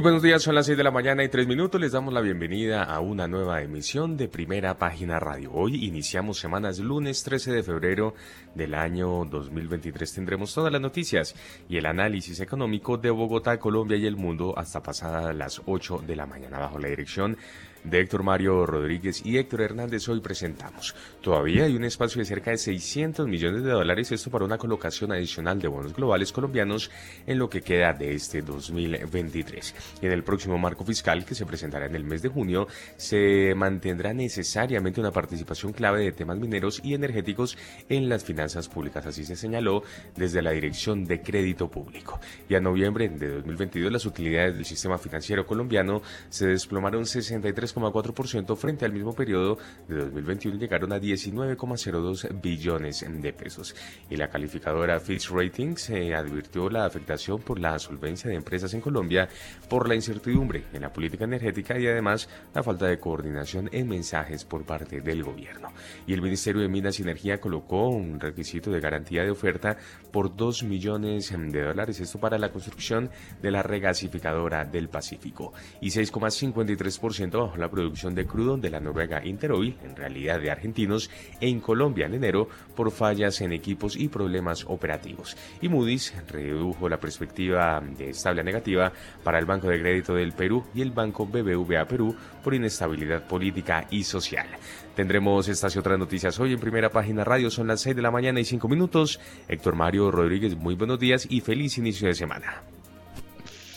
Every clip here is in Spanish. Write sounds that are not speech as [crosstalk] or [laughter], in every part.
Muy buenos días, son las 6 de la mañana y 3 minutos. Les damos la bienvenida a una nueva emisión de Primera Página Radio. Hoy iniciamos semanas lunes 13 de febrero del año 2023. Tendremos todas las noticias y el análisis económico de Bogotá, Colombia y el mundo hasta pasadas las 8 de la mañana bajo la dirección de Héctor Mario Rodríguez y Héctor Hernández hoy presentamos. Todavía hay un espacio de cerca de 600 millones de dólares, esto para una colocación adicional de bonos globales colombianos en lo que queda de este 2023. En el próximo marco fiscal que se presentará en el mes de junio, se mantendrá necesariamente una participación clave de temas mineros y energéticos en las finanzas públicas, así se señaló desde la Dirección de Crédito Público. Y a noviembre de 2022 las utilidades del sistema financiero colombiano se desplomaron 63 3,4% frente al mismo periodo de 2021 llegaron a 19,02 billones de pesos. Y la calificadora Fitch Ratings eh, advirtió la afectación por la solvencia de empresas en Colombia por la incertidumbre en la política energética y además la falta de coordinación en mensajes por parte del gobierno. Y el Ministerio de Minas y Energía colocó un requisito de garantía de oferta por 2 millones de dólares, esto para la construcción de la regasificadora del Pacífico. Y 6,53% bajo la producción de crudo de la Noruega Interoil, en realidad de argentinos, en Colombia en enero por fallas en equipos y problemas operativos. Y Moody's redujo la perspectiva de estable a negativa para el Banco de Crédito del Perú y el Banco BBVA Perú por inestabilidad política y social. Tendremos estas y otras noticias hoy en primera página radio. Son las 6 de la mañana y 5 minutos. Héctor Mario Rodríguez, muy buenos días y feliz inicio de semana.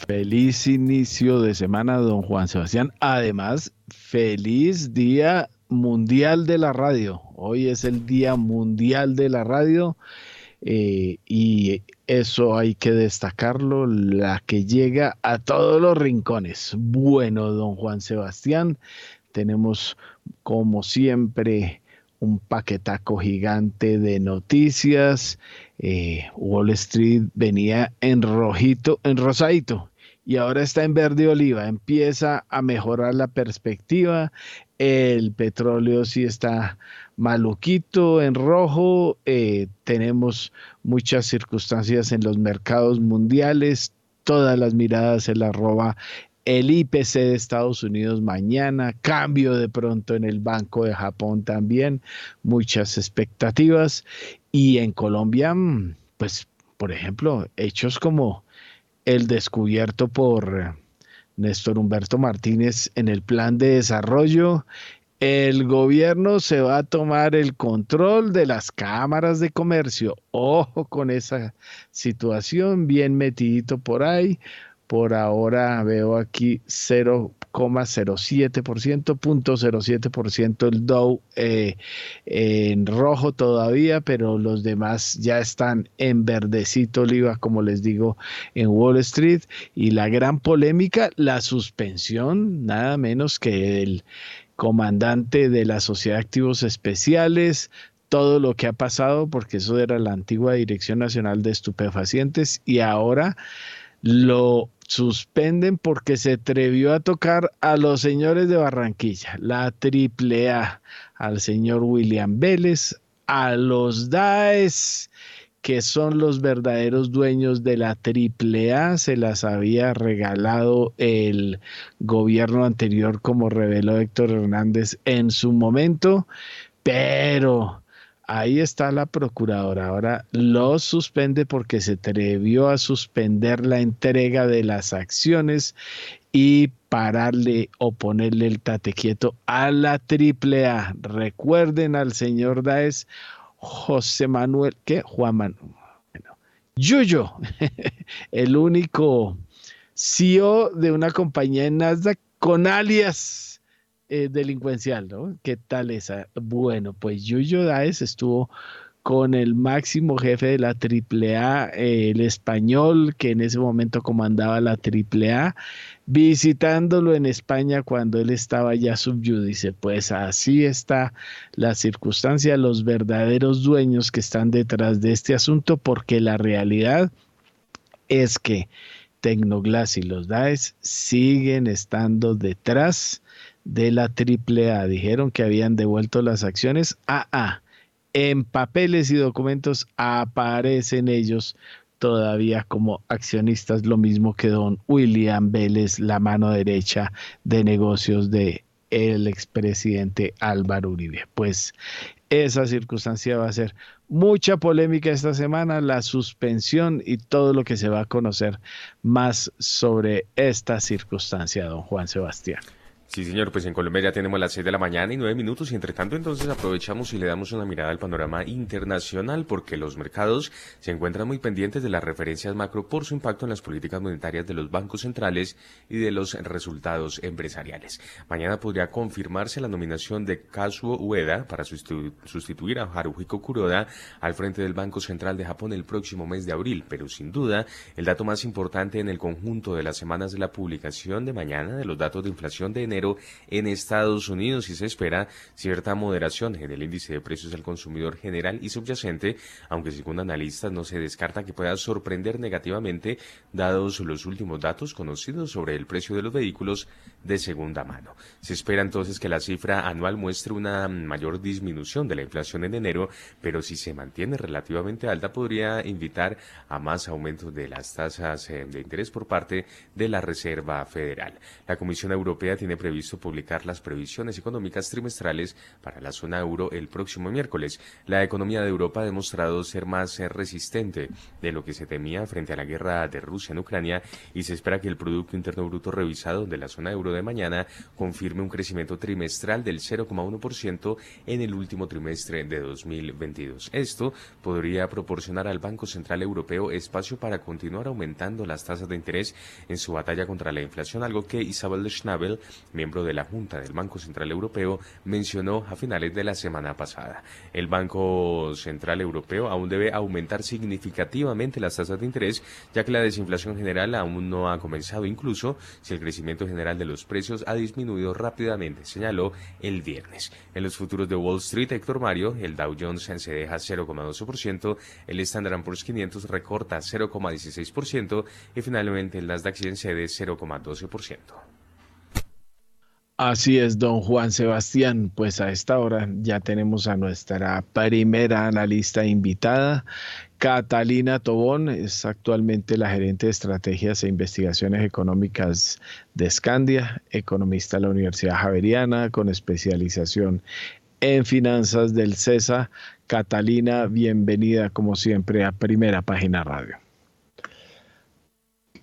Feliz inicio de semana, don Juan Sebastián. Además, feliz Día Mundial de la Radio. Hoy es el Día Mundial de la Radio eh, y eso hay que destacarlo, la que llega a todos los rincones. Bueno, don Juan Sebastián, tenemos como siempre un paquetaco gigante de noticias. Eh, Wall Street venía en rojito, en rosadito, y ahora está en verde oliva, empieza a mejorar la perspectiva, el petróleo sí está maluquito en rojo, eh, tenemos muchas circunstancias en los mercados mundiales, todas las miradas se las roba el IPC de Estados Unidos mañana, cambio de pronto en el Banco de Japón también, muchas expectativas y en Colombia, mm, pues por ejemplo, hechos como el descubierto por eh, Néstor Humberto Martínez en el plan de desarrollo. El gobierno se va a tomar el control de las cámaras de comercio. Ojo con esa situación, bien metidito por ahí. Por ahora veo aquí 0,07%, 0.07% el Dow eh, en rojo todavía, pero los demás ya están en verdecito oliva, como les digo, en Wall Street. Y la gran polémica, la suspensión, nada menos que el comandante de la Sociedad de Activos Especiales, todo lo que ha pasado, porque eso era la antigua Dirección Nacional de Estupefacientes y ahora lo suspenden porque se atrevió a tocar a los señores de Barranquilla, la AAA, al señor William Vélez, a los DAES, que son los verdaderos dueños de la AAA, se las había regalado el gobierno anterior, como reveló Héctor Hernández en su momento, pero Ahí está la procuradora. Ahora lo suspende porque se atrevió a suspender la entrega de las acciones y pararle o ponerle el tate quieto a la AAA. Recuerden al señor Daes, José Manuel, ¿qué? Juan Manuel. Bueno, Yuyo, [laughs] el único CEO de una compañía en Nasdaq con alias eh, delincuencial, ¿no? ¿Qué tal esa? Bueno, pues Yuyo Daes estuvo con el máximo jefe de la AAA, el español que en ese momento comandaba la AAA, visitándolo en España cuando él estaba ya subyúdice. Pues así está la circunstancia, los verdaderos dueños que están detrás de este asunto, porque la realidad es que Tecnoglass y los DAES siguen estando detrás de la AAA. Dijeron que habían devuelto las acciones. Ah, ah, en papeles y documentos aparecen ellos todavía como accionistas, lo mismo que don William Vélez, la mano derecha de negocios de el expresidente Álvaro Uribe. Pues esa circunstancia va a ser mucha polémica esta semana, la suspensión y todo lo que se va a conocer más sobre esta circunstancia, don Juan Sebastián. Sí, señor, pues en Colombia ya tenemos las 6 de la mañana y 9 minutos y entre tanto entonces aprovechamos y le damos una mirada al panorama internacional porque los mercados se encuentran muy pendientes de las referencias macro por su impacto en las políticas monetarias de los bancos centrales y de los resultados empresariales. Mañana podría confirmarse la nominación de Kazuo Ueda para sustituir a Haruhiko Kuroda al frente del Banco Central de Japón el próximo mes de abril, pero sin duda el dato más importante en el conjunto de las semanas de la publicación de mañana de los datos de inflación de enero en Estados Unidos y se espera cierta moderación en el índice de precios al consumidor general y subyacente, aunque según analistas no se descarta que pueda sorprender negativamente dados los últimos datos conocidos sobre el precio de los vehículos de segunda mano. Se espera entonces que la cifra anual muestre una mayor disminución de la inflación en enero, pero si se mantiene relativamente alta podría invitar a más aumentos de las tasas eh, de interés por parte de la Reserva Federal. La Comisión Europea tiene previsto publicar las previsiones económicas trimestrales para la zona euro el próximo miércoles. La economía de Europa ha demostrado ser más eh, resistente de lo que se temía frente a la guerra de Rusia en Ucrania y se espera que el Producto Interno Bruto revisado de la zona euro de mañana confirme un crecimiento trimestral del 0,1% en el último trimestre de 2022. Esto podría proporcionar al Banco Central Europeo espacio para continuar aumentando las tasas de interés en su batalla contra la inflación, algo que Isabel Schnabel, miembro de la Junta del Banco Central Europeo, mencionó a finales de la semana pasada. El Banco Central Europeo aún debe aumentar significativamente las tasas de interés, ya que la desinflación general aún no ha comenzado, incluso si el crecimiento general de los precios ha disminuido rápidamente, señaló el viernes. En los futuros de Wall Street, Héctor Mario, el Dow Jones se deja 0,12%, el Standard Poor's 500 recorta 0,16% y finalmente el Nasdaq 100 cede 0,12%. Así es, don Juan Sebastián. Pues a esta hora ya tenemos a nuestra primera analista invitada. Catalina Tobón es actualmente la gerente de estrategias e investigaciones económicas de Scandia, economista de la Universidad Javeriana con especialización en finanzas del CESA. Catalina, bienvenida como siempre a Primera Página Radio.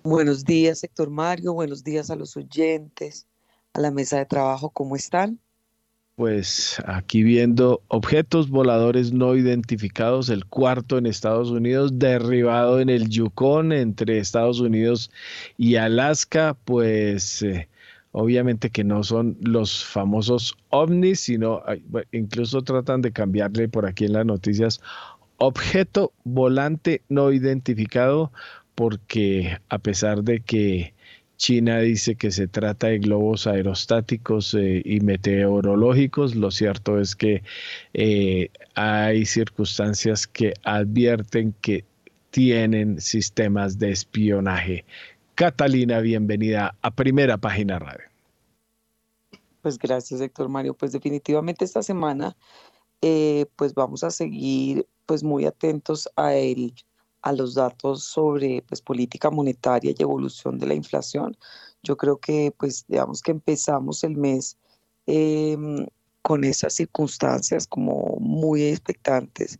Buenos días, Héctor Mario. Buenos días a los oyentes a la mesa de trabajo. ¿Cómo están? Pues aquí viendo objetos voladores no identificados, el cuarto en Estados Unidos, derribado en el Yukon entre Estados Unidos y Alaska, pues eh, obviamente que no son los famosos ovnis, sino incluso tratan de cambiarle por aquí en las noticias objeto volante no identificado, porque a pesar de que China dice que se trata de globos aerostáticos eh, y meteorológicos. Lo cierto es que eh, hay circunstancias que advierten que tienen sistemas de espionaje. Catalina, bienvenida a Primera Página Radio. Pues gracias, Héctor Mario. Pues definitivamente esta semana, eh, pues vamos a seguir pues muy atentos a el a los datos sobre pues, política monetaria y evolución de la inflación. Yo creo que, pues, digamos que empezamos el mes em, con esas circunstancias como muy expectantes,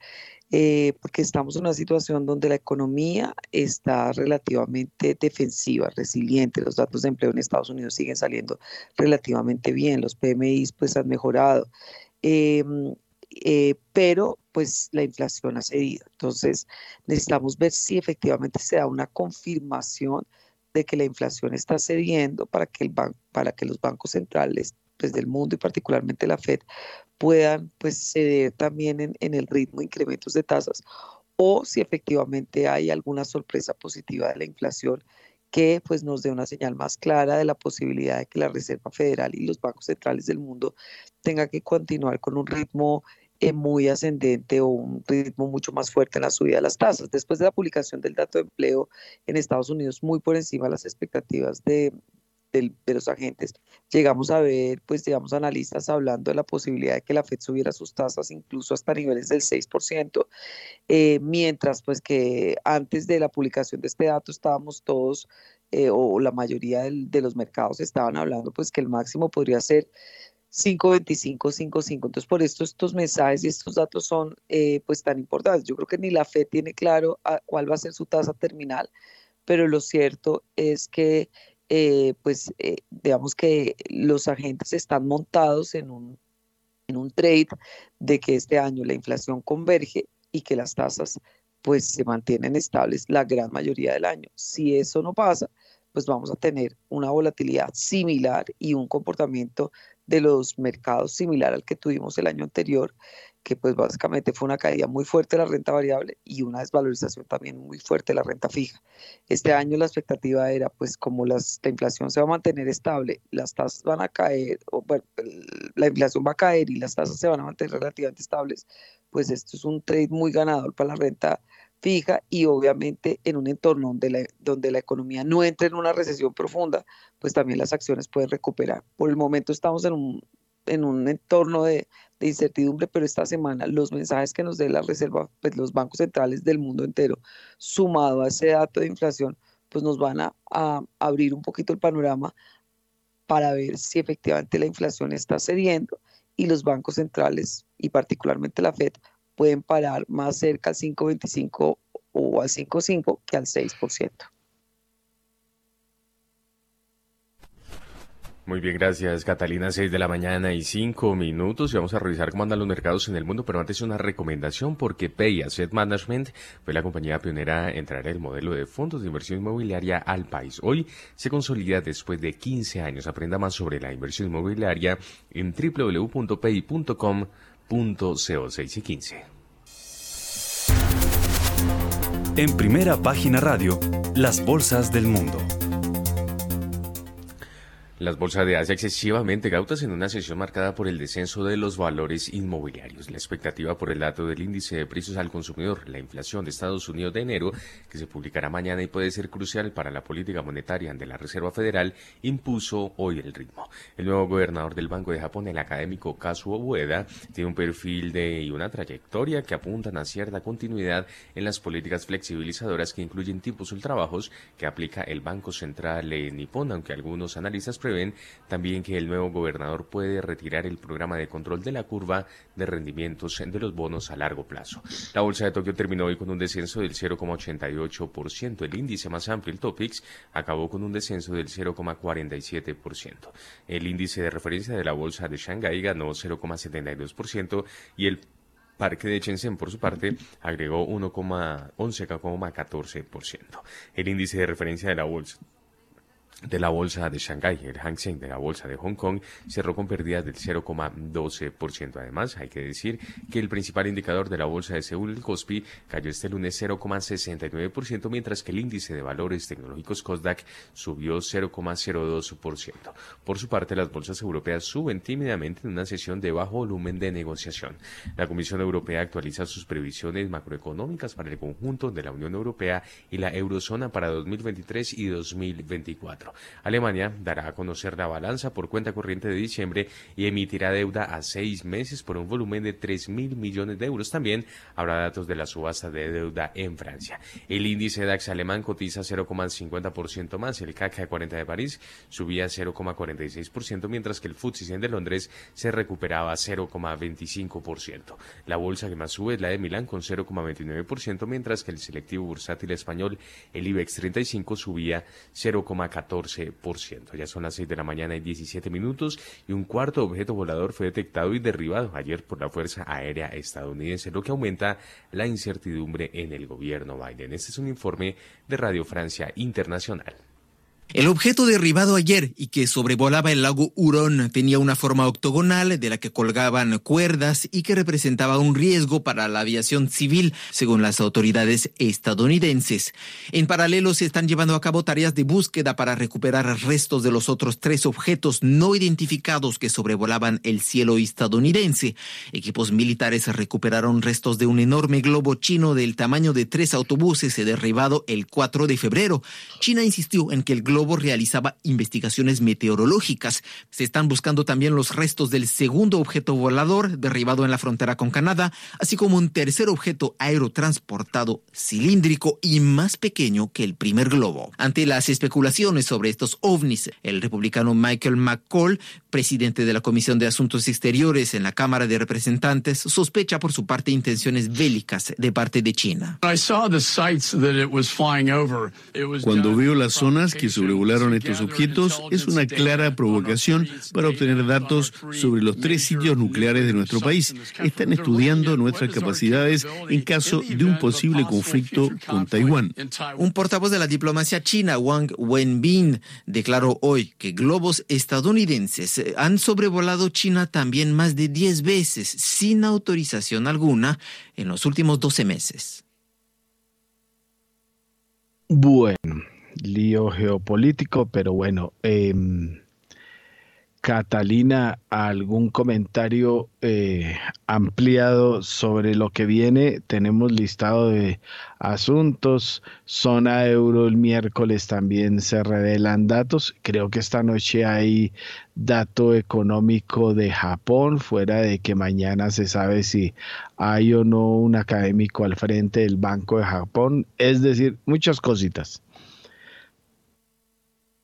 eh, porque estamos en una situación donde la economía está relativamente defensiva, resiliente. Los datos de empleo en Estados Unidos siguen saliendo relativamente bien, los PMIs pues han mejorado. Em, eh, pero pues la inflación ha cedido. Entonces necesitamos ver si efectivamente se da una confirmación de que la inflación está cediendo para que, el para que los bancos centrales pues, del mundo y particularmente la Fed puedan pues ceder también en, en el ritmo de incrementos de tasas o si efectivamente hay alguna sorpresa positiva de la inflación que pues nos dé una señal más clara de la posibilidad de que la Reserva Federal y los bancos centrales del mundo tengan que continuar con un ritmo eh, muy ascendente o un ritmo mucho más fuerte en la subida de las tasas. Después de la publicación del dato de empleo en Estados Unidos, muy por encima de las expectativas de, de, los agentes, llegamos a ver, pues digamos, analistas hablando de la posibilidad de que la Fed subiera sus tasas incluso hasta niveles del 6%, eh, mientras pues que antes de la publicación de este dato estábamos todos, eh, o la mayoría de los mercados estaban hablando pues que el máximo podría ser 5.25, 5.5. Entonces, por esto estos mensajes y estos datos son eh, pues tan importantes. Yo creo que ni la Fed tiene claro cuál va a ser su tasa terminal, pero lo cierto es que eh, pues eh, digamos que los agentes están montados en un, en un trade de que este año la inflación converge y que las tasas pues se mantienen estables la gran mayoría del año. Si eso no pasa, pues vamos a tener una volatilidad similar y un comportamiento de los mercados similar al que tuvimos el año anterior, que pues básicamente fue una caída muy fuerte de la renta variable y una desvalorización también muy fuerte de la renta fija. Este año la expectativa era pues como las, la inflación se va a mantener estable, las tasas van a caer, o bueno, la inflación va a caer y las tasas se van a mantener relativamente estables, pues esto es un trade muy ganador para la renta fija y obviamente en un entorno donde la, donde la economía no entre en una recesión profunda, pues también las acciones pueden recuperar. Por el momento estamos en un, en un entorno de, incertidumbre, pero esta semana los mensajes que nos dé la Reserva, pues los bancos centrales del mundo entero, sumado a ese dato de inflación, pues nos van a, a abrir un poquito el panorama para ver si efectivamente la inflación está cediendo y los bancos centrales y particularmente la Fed pueden parar más cerca al 5,25 o al 5,5 que al 6%. Muy bien, gracias Catalina. 6 de la mañana y 5 minutos y vamos a revisar cómo andan los mercados en el mundo, pero antes una recomendación porque Pay Asset Management fue la compañía pionera en traer el modelo de fondos de inversión inmobiliaria al país. Hoy se consolida después de 15 años. Aprenda más sobre la inversión inmobiliaria en www.pay.com punto 6 y 15. En primera página radio, las bolsas del mundo. Las bolsas de Asia excesivamente cautas en una sesión marcada por el descenso de los valores inmobiliarios. La expectativa por el dato del índice de precios al consumidor, la inflación de Estados Unidos de enero, que se publicará mañana y puede ser crucial para la política monetaria de la Reserva Federal, impuso hoy el ritmo. El nuevo gobernador del Banco de Japón, el académico Kazuo Ueda, tiene un perfil y una trayectoria que apuntan a cierta continuidad en las políticas flexibilizadoras que incluyen tipos ultrabajos que aplica el Banco Central Nipón, aunque algunos analistas ven también que el nuevo gobernador puede retirar el programa de control de la curva de rendimientos de los bonos a largo plazo. La bolsa de Tokio terminó hoy con un descenso del 0,88%. El índice más amplio, el Topix, acabó con un descenso del 0,47%. El índice de referencia de la bolsa de Shanghái ganó 0,72% y el Parque de Shenzhen, por su parte, agregó 1,11,14%. El índice de referencia de la bolsa de la bolsa de Shanghái, el Hang Seng de la bolsa de Hong Kong, cerró con pérdidas del 0,12%. Además, hay que decir que el principal indicador de la bolsa de Seúl, el Kospi, cayó este lunes 0,69%, mientras que el índice de valores tecnológicos Kosdaq subió 0,02%. Por su parte, las bolsas europeas suben tímidamente en una sesión de bajo volumen de negociación. La Comisión Europea actualiza sus previsiones macroeconómicas para el conjunto de la Unión Europea y la eurozona para 2023 y 2024. Alemania dará a conocer la balanza por cuenta corriente de diciembre y emitirá deuda a seis meses por un volumen de 3 mil millones de euros. También habrá datos de la subasta de deuda en Francia. El índice DAX alemán cotiza 0,50% más. El CAC 40 de París subía 0,46%, mientras que el FTSE 100 de Londres se recuperaba 0,25%. La bolsa que más sube es la de Milán con 0,29%, mientras que el selectivo bursátil español, el IBEX 35, subía 0,14%. Ya son las 6 de la mañana y 17 minutos y un cuarto objeto volador fue detectado y derribado ayer por la Fuerza Aérea estadounidense, lo que aumenta la incertidumbre en el gobierno Biden. Este es un informe de Radio Francia Internacional. El objeto derribado ayer y que sobrevolaba el lago Hurón tenía una forma octogonal de la que colgaban cuerdas y que representaba un riesgo para la aviación civil, según las autoridades estadounidenses. En paralelo se están llevando a cabo tareas de búsqueda para recuperar restos de los otros tres objetos no identificados que sobrevolaban el cielo estadounidense. Equipos militares recuperaron restos de un enorme globo chino del tamaño de tres autobuses derribado el 4 de febrero. China insistió en que el globo realizaba investigaciones meteorológicas. Se están buscando también los restos del segundo objeto volador derribado en la frontera con Canadá, así como un tercer objeto aerotransportado cilíndrico y más pequeño que el primer globo. Ante las especulaciones sobre estos ovnis, el republicano Michael McCall, presidente de la Comisión de Asuntos Exteriores en la Cámara de Representantes, sospecha por su parte intenciones bélicas de parte de China. Cuando veo las zonas que sobre regularon estos objetos es una clara provocación para obtener datos sobre los tres sitios nucleares de nuestro país. Están estudiando nuestras capacidades en caso de un posible conflicto con Taiwán. Un portavoz de la diplomacia china, Wang Wenbin, declaró hoy que globos estadounidenses han sobrevolado China también más de 10 veces sin autorización alguna en los últimos 12 meses. Bueno, lío geopolítico, pero bueno, em, Catalina, ¿algún comentario eh, ampliado sobre lo que viene? Tenemos listado de asuntos. Zona euro el miércoles también se revelan datos. Creo que esta noche hay dato económico de Japón, fuera de que mañana se sabe si hay o no un académico al frente del Banco de Japón. Es decir, muchas cositas.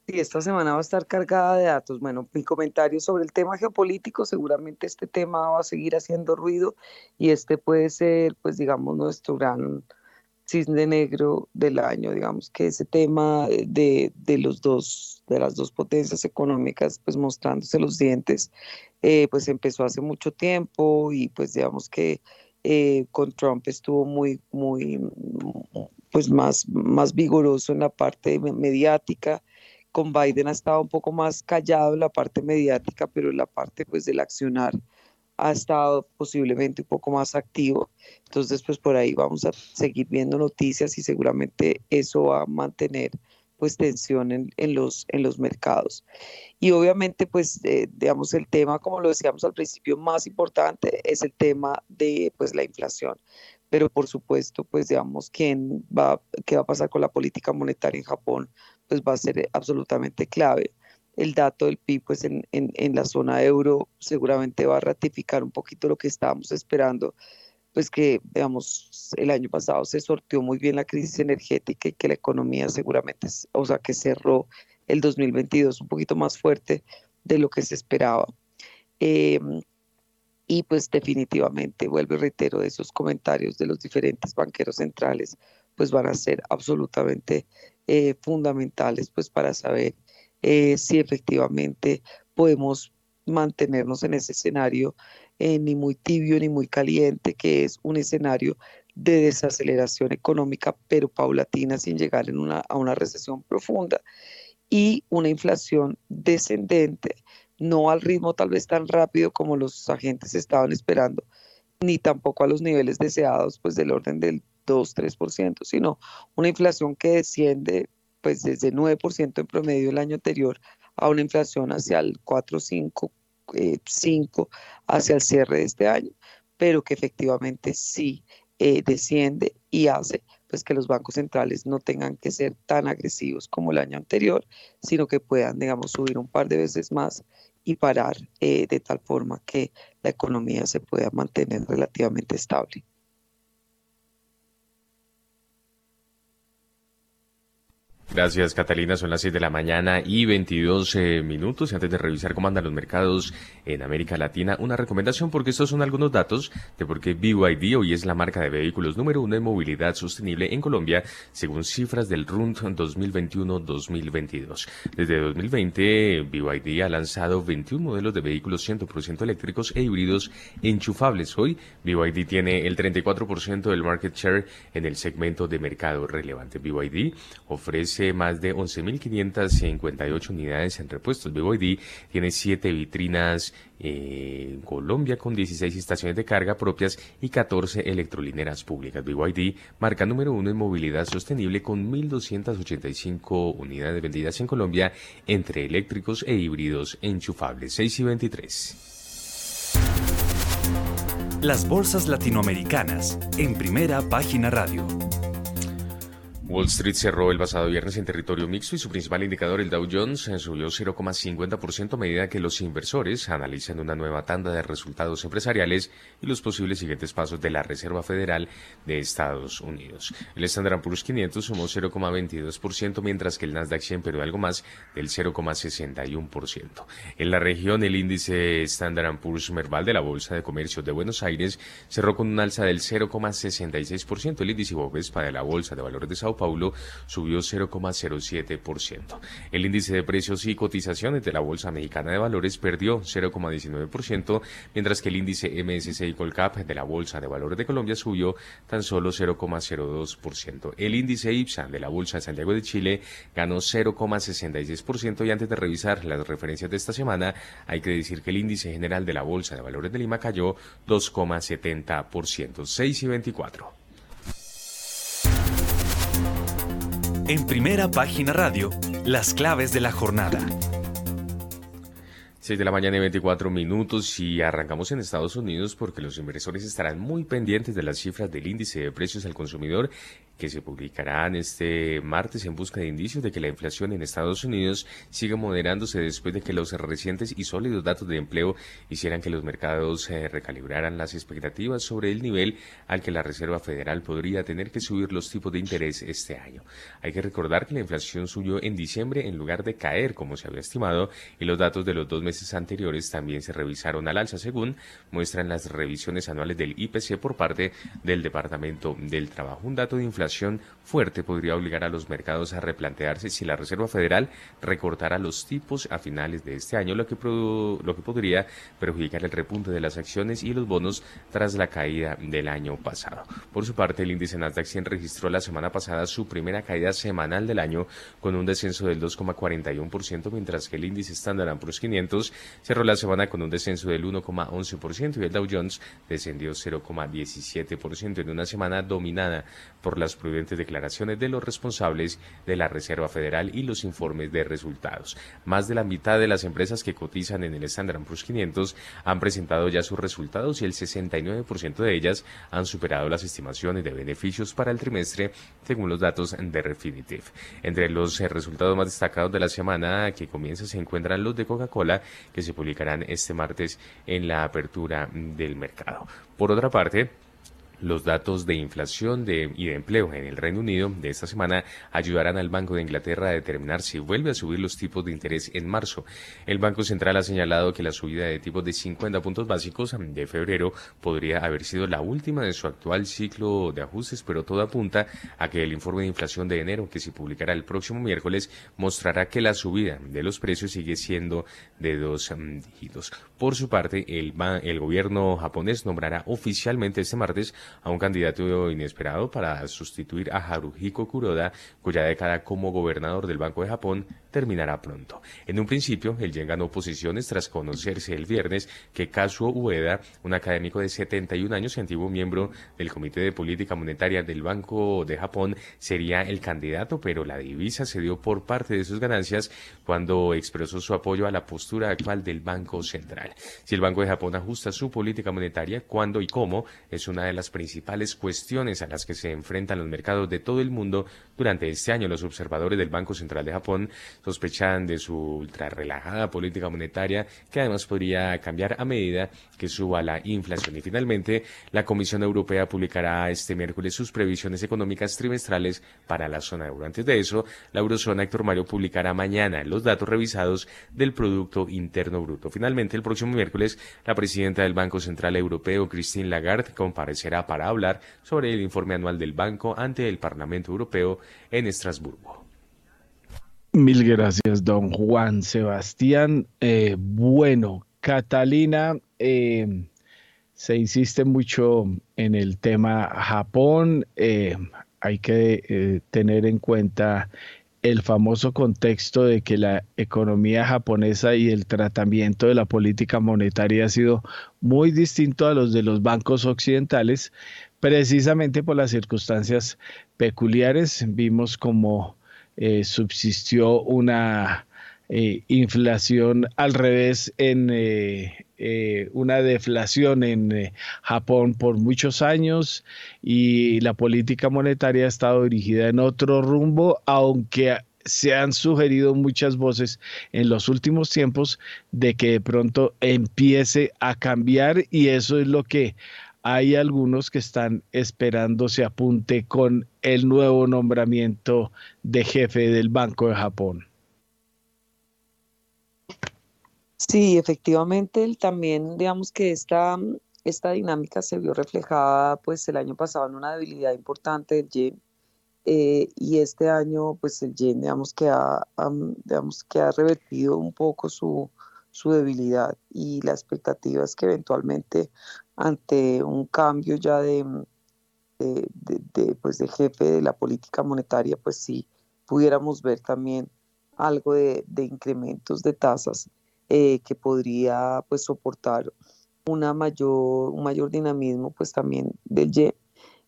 Sí, esta semana va a estar cargada de datos. Bueno, mi comentario sobre el tema geopolítico, seguramente este tema va a seguir haciendo ruido y este puede ser, pues digamos, nuestro gran cisne negro del año, digamos que ese tema de, de los dos, de las dos potencias económicas, pues mostrándose los dientes, eh, pues empezó hace mucho tiempo y pues digamos que eh, con Trump estuvo muy, muy, pues más, más vigoroso en la parte mediática con Biden ha estado un poco más callado en la parte mediática, pero en la parte pues del accionar ha estado posiblemente un poco más activo. Entonces, pues por ahí vamos a seguir viendo noticias y seguramente eso va a mantener pues tensión en, los, en los mercados. Y obviamente, pues, eh, digamos, el tema, como lo decíamos al principio, más importante es el tema de pues la inflación. Pero por supuesto, pues digamos, quién va, qué va a pasar con la política monetaria en Japón, pues va a ser absolutamente clave. El dato del PIB pues en, en, la zona euro seguramente va a ratificar un poquito lo que estábamos esperando, pues que, digamos, el año pasado se sortió muy bien la crisis energética y que la economía seguramente, o sea, que cerró el 2022 un poquito más fuerte de lo que se esperaba. Em, y pues definitivamente, vuelvo y reitero, esos comentarios de los diferentes banqueros centrales, pues van a ser absolutamente eh, fundamentales pues para saber eh, si efectivamente podemos mantenernos en ese escenario eh, ni muy tibio ni muy caliente, que es un escenario de desaceleración económica, pero paulatina sin llegar en una, a una recesión profunda y una inflación descendente, no al ritmo tal vez tan rápido como los agentes estaban esperando, ni tampoco a los niveles deseados, pues del orden del 2, 3%, sino una inflación que desciende pues desde 9% en promedio el año anterior a una inflación hacia el 4, 5, 5 hacia el cierre de este año, pero que efectivamente sí eh, desciende y hace pues que los bancos centrales no tengan que ser tan agresivos como el año anterior, sino que puedan, digamos, subir un par de veces más y parar eh, de tal forma que la economía se pueda mantener relativamente estable. Gracias, Catalina. Son las 6 de la mañana y 22 eh, minutos. Y antes de revisar cómo andan los mercados en América Latina, una recomendación porque estos son algunos datos de por qué BYD hoy es la marca de vehículos número uno en movilidad sostenible en Colombia, según cifras del RUND 2021-2022. Desde 2020, BYD ha lanzado 21 modelos de vehículos 100% eléctricos e híbridos enchufables. Hoy, BYD tiene el 34% del market share en el segmento de mercado relevante. BYD ofrece más de 11.558 unidades en repuestos. BYD tiene siete vitrinas en Colombia con 16 estaciones de carga propias y 14 electrolineras públicas. BYD marca número uno en movilidad sostenible con 1.285 unidades vendidas en Colombia entre eléctricos e híbridos enchufables. 6 y 23. Las bolsas latinoamericanas en primera página radio. Wall Street cerró el pasado viernes en territorio mixto y su principal indicador, el Dow Jones, subió 0,50% a medida que los inversores analizan una nueva tanda de resultados empresariales y los posibles siguientes pasos de la Reserva Federal de Estados Unidos. El Standard Poor's 500 sumó 0,22%, mientras que el Nasdaq 100 perdió algo más del 0,61%. En la región, el índice Standard Poor's Merval de la Bolsa de Comercio de Buenos Aires cerró con un alza del 0,66%. El índice Bovespa de la Bolsa de Valores de Sao Paulo subió 0,07%. El índice de precios y cotizaciones de la Bolsa Mexicana de Valores perdió 0,19%, mientras que el índice MSCI Colcap de la Bolsa de Valores de Colombia subió tan solo 0,02%. El índice IPSA de la Bolsa de Santiago de Chile ganó 0,66% y antes de revisar las referencias de esta semana, hay que decir que el índice general de la Bolsa de Valores de Lima cayó 2,70%, 6 y 24. En primera página radio, las claves de la jornada. 6 de la mañana y 24 minutos y arrancamos en Estados Unidos porque los inversores estarán muy pendientes de las cifras del índice de precios al consumidor que se publicarán este martes en busca de indicios de que la inflación en Estados Unidos sigue moderándose después de que los recientes y sólidos datos de empleo hicieran que los mercados eh, recalibraran las expectativas sobre el nivel al que la Reserva Federal podría tener que subir los tipos de interés este año. Hay que recordar que la inflación subió en diciembre en lugar de caer como se había estimado y los datos de los dos meses anteriores también se revisaron al alza según muestran las revisiones anuales del IPC por parte del Departamento del Trabajo. Un dato de inflación fuerte podría obligar a los mercados a replantearse si la Reserva Federal recortara los tipos a finales de este año, lo que, lo que podría perjudicar el repunte de las acciones y los bonos tras la caída del año pasado. Por su parte, el índice Nasdaq 100 registró la semana pasada su primera caída semanal del año con un descenso del 2,41%, mientras que el índice Standard Poor's 500 cerró la semana con un descenso del 1,11% y el Dow Jones descendió 0,17% en una semana dominada por las prudentes declaraciones de los responsables de la Reserva Federal y los informes de resultados. Más de la mitad de las empresas que cotizan en el Standard Poor's 500 han presentado ya sus resultados y el 69% de ellas han superado las estimaciones de beneficios para el trimestre, según los datos de Refinitiv. Entre los resultados más destacados de la semana que comienza se encuentran los de Coca-Cola, que se publicarán este martes en la apertura del mercado. Por otra parte, los datos de inflación y de empleo en el Reino Unido de esta semana ayudarán al Banco de Inglaterra a determinar si vuelve a subir los tipos de interés en marzo. El Banco Central ha señalado que la subida de tipos de 50 puntos básicos de febrero podría haber sido la última de su actual ciclo de ajustes, pero todo apunta a que el informe de inflación de enero, que se publicará el próximo miércoles, mostrará que la subida de los precios sigue siendo de dos mm, dígitos. Por su parte, el, el gobierno japonés nombrará oficialmente este martes a un candidato inesperado para sustituir a Haruhiko Kuroda, cuya década como gobernador del Banco de Japón terminará pronto. En un principio, el yen ganó posiciones tras conocerse el viernes que Kazuo Ueda, un académico de 71 años y antiguo miembro del Comité de Política Monetaria del Banco de Japón, sería el candidato, pero la divisa se dio por parte de sus ganancias cuando expresó su apoyo a la postura actual del Banco Central. Si el Banco de Japón ajusta su política monetaria, cuándo y cómo, es una de las principales cuestiones a las que se enfrentan los mercados de todo el mundo durante este año. Los observadores del Banco Central de Japón sospechan de su ultra relajada política monetaria que además podría cambiar a medida que suba la inflación. Y finalmente, la Comisión Europea publicará este miércoles sus previsiones económicas trimestrales para la zona euro. Antes de eso, la eurozona Héctor Mario publicará mañana los datos revisados del Producto Interno Bruto. Finalmente, el próximo miércoles, la presidenta del Banco Central Europeo, Christine Lagarde, comparecerá para hablar sobre el informe anual del banco ante el Parlamento Europeo en Estrasburgo. Mil gracias, don Juan Sebastián. Eh, bueno, Catalina, eh, se insiste mucho en el tema Japón. Eh, hay que tener en cuenta el famoso contexto de que la economía japonesa y el tratamiento de la política monetaria ha sido muy distinto a los de los bancos occidentales, precisamente por las circunstancias peculiares. Vimos como eh, subsistió una eh, inflación al revés en eh, eh, una deflación en Japón por muchos años y la política monetaria ha estado dirigida en otro rumbo, aunque se han sugerido muchas voces en los últimos tiempos de que de pronto empiece a cambiar y eso es lo que hay algunos que están esperando se apunte con el nuevo nombramiento de jefe del Banco de Japón. Sí, efectivamente, también digamos que esta, esta dinámica se vio reflejada pues el año pasado en una debilidad importante del yen eh, y este año pues el yen digamos que ha, digamos que ha revertido un poco su, su debilidad y la expectativa es que eventualmente ante un cambio ya de, de, pues de jefe de la política monetaria pues sí pudiéramos ver también algo de incrementos de tasas eh, que podría pues soportar una mayor, un mayor dinamismo pues también del yen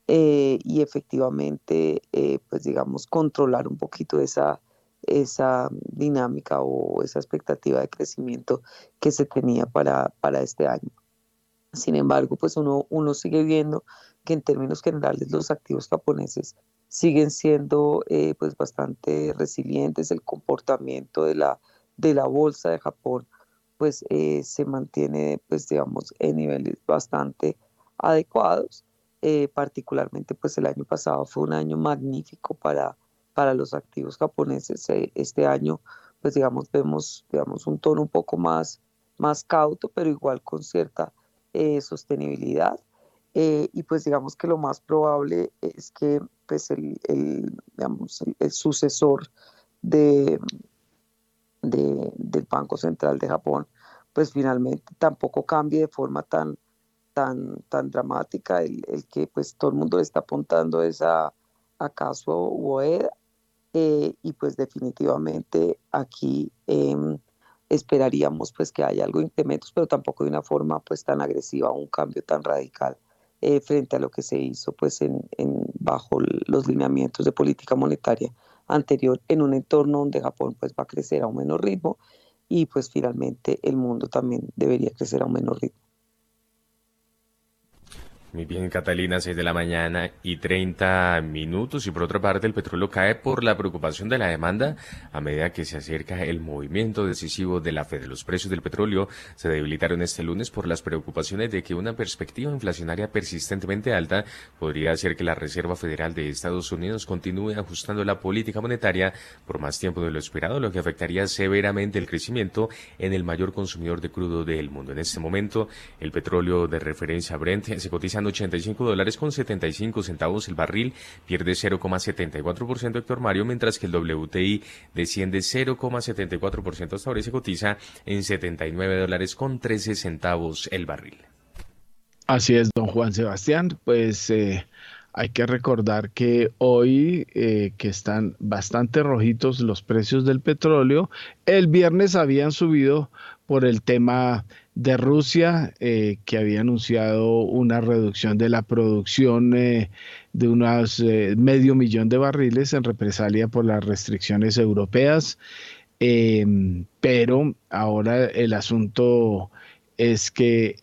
eh, y efectivamente eh, pues digamos controlar un poquito esa, esa dinámica o esa expectativa de crecimiento que se tenía para, para este año. Sin embargo, pues uno, uno sigue viendo que en términos generales los activos japoneses siguen siendo pues bastante resilientes, el comportamiento de la de la bolsa de Japón, pues eh, se mantiene, pues digamos, en niveles bastante adecuados. Eh, particularmente, pues el año pasado fue un año magnífico para, para los activos japoneses. Eh, este año, pues digamos, vemos, digamos, un tono un poco más, más cauto, pero igual con cierta sostenibilidad. y pues digamos que lo más probable es que pues el, el digamos, el sucesor de, del Banco Central de Japón, pues finalmente tampoco cambie de forma tan, tan, tan dramática. El, que pues todo el mundo le está apuntando es a acaso UOEDA eh, y pues definitivamente aquí em, esperaríamos pues que haya algo de incrementos, pero tampoco de una forma pues tan agresiva, un cambio tan radical eh, frente a lo que se hizo pues en, en, bajo los lineamientos de política monetaria anterior en un entorno donde Japón pues va a crecer a un menor ritmo y pues finalmente el mundo también debería crecer a un menor ritmo. Muy bien, Catalina, 6 de la mañana y 30 minutos. Y por otra parte, el petróleo cae por la preocupación de la demanda a medida que se acerca el movimiento decisivo de la Fed. Los precios del petróleo se debilitaron este lunes por las preocupaciones de que una perspectiva inflacionaria persistentemente alta podría hacer que la Reserva Federal de Estados Unidos continúe ajustando la política monetaria por más tiempo de lo esperado, lo que afectaría severamente el crecimiento en el mayor consumidor de crudo del mundo. En este momento, el petróleo de referencia Brent se cotiza 85 dólares con 75 centavos el barril, pierde 0,74% Héctor Mario, mientras que el WTI desciende 0,74% hasta ahora y se cotiza en 79 dólares con 13 centavos el barril. Así es, don Juan Sebastián, pues eh, hay que recordar que hoy eh, que están bastante rojitos los precios del petróleo, el viernes habían subido por el tema de Rusia, eh, que había anunciado una reducción de la producción eh, de unos eh, medio millón de barriles en represalia por las restricciones europeas. Em, pero ahora el asunto es que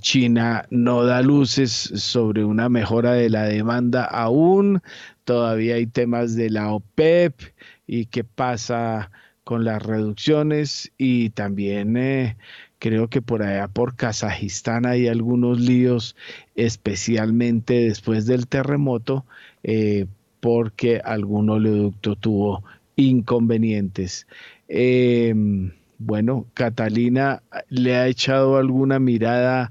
China no da luces sobre una mejora de la demanda aún. Todavía hay temas de la OPEP y qué pasa con las reducciones y también Creo que por allá por Kazajistán hay algunos líos, especialmente después del terremoto, eh, porque algún oleoducto tuvo inconvenientes. Em, bueno, Catalina le ha echado alguna mirada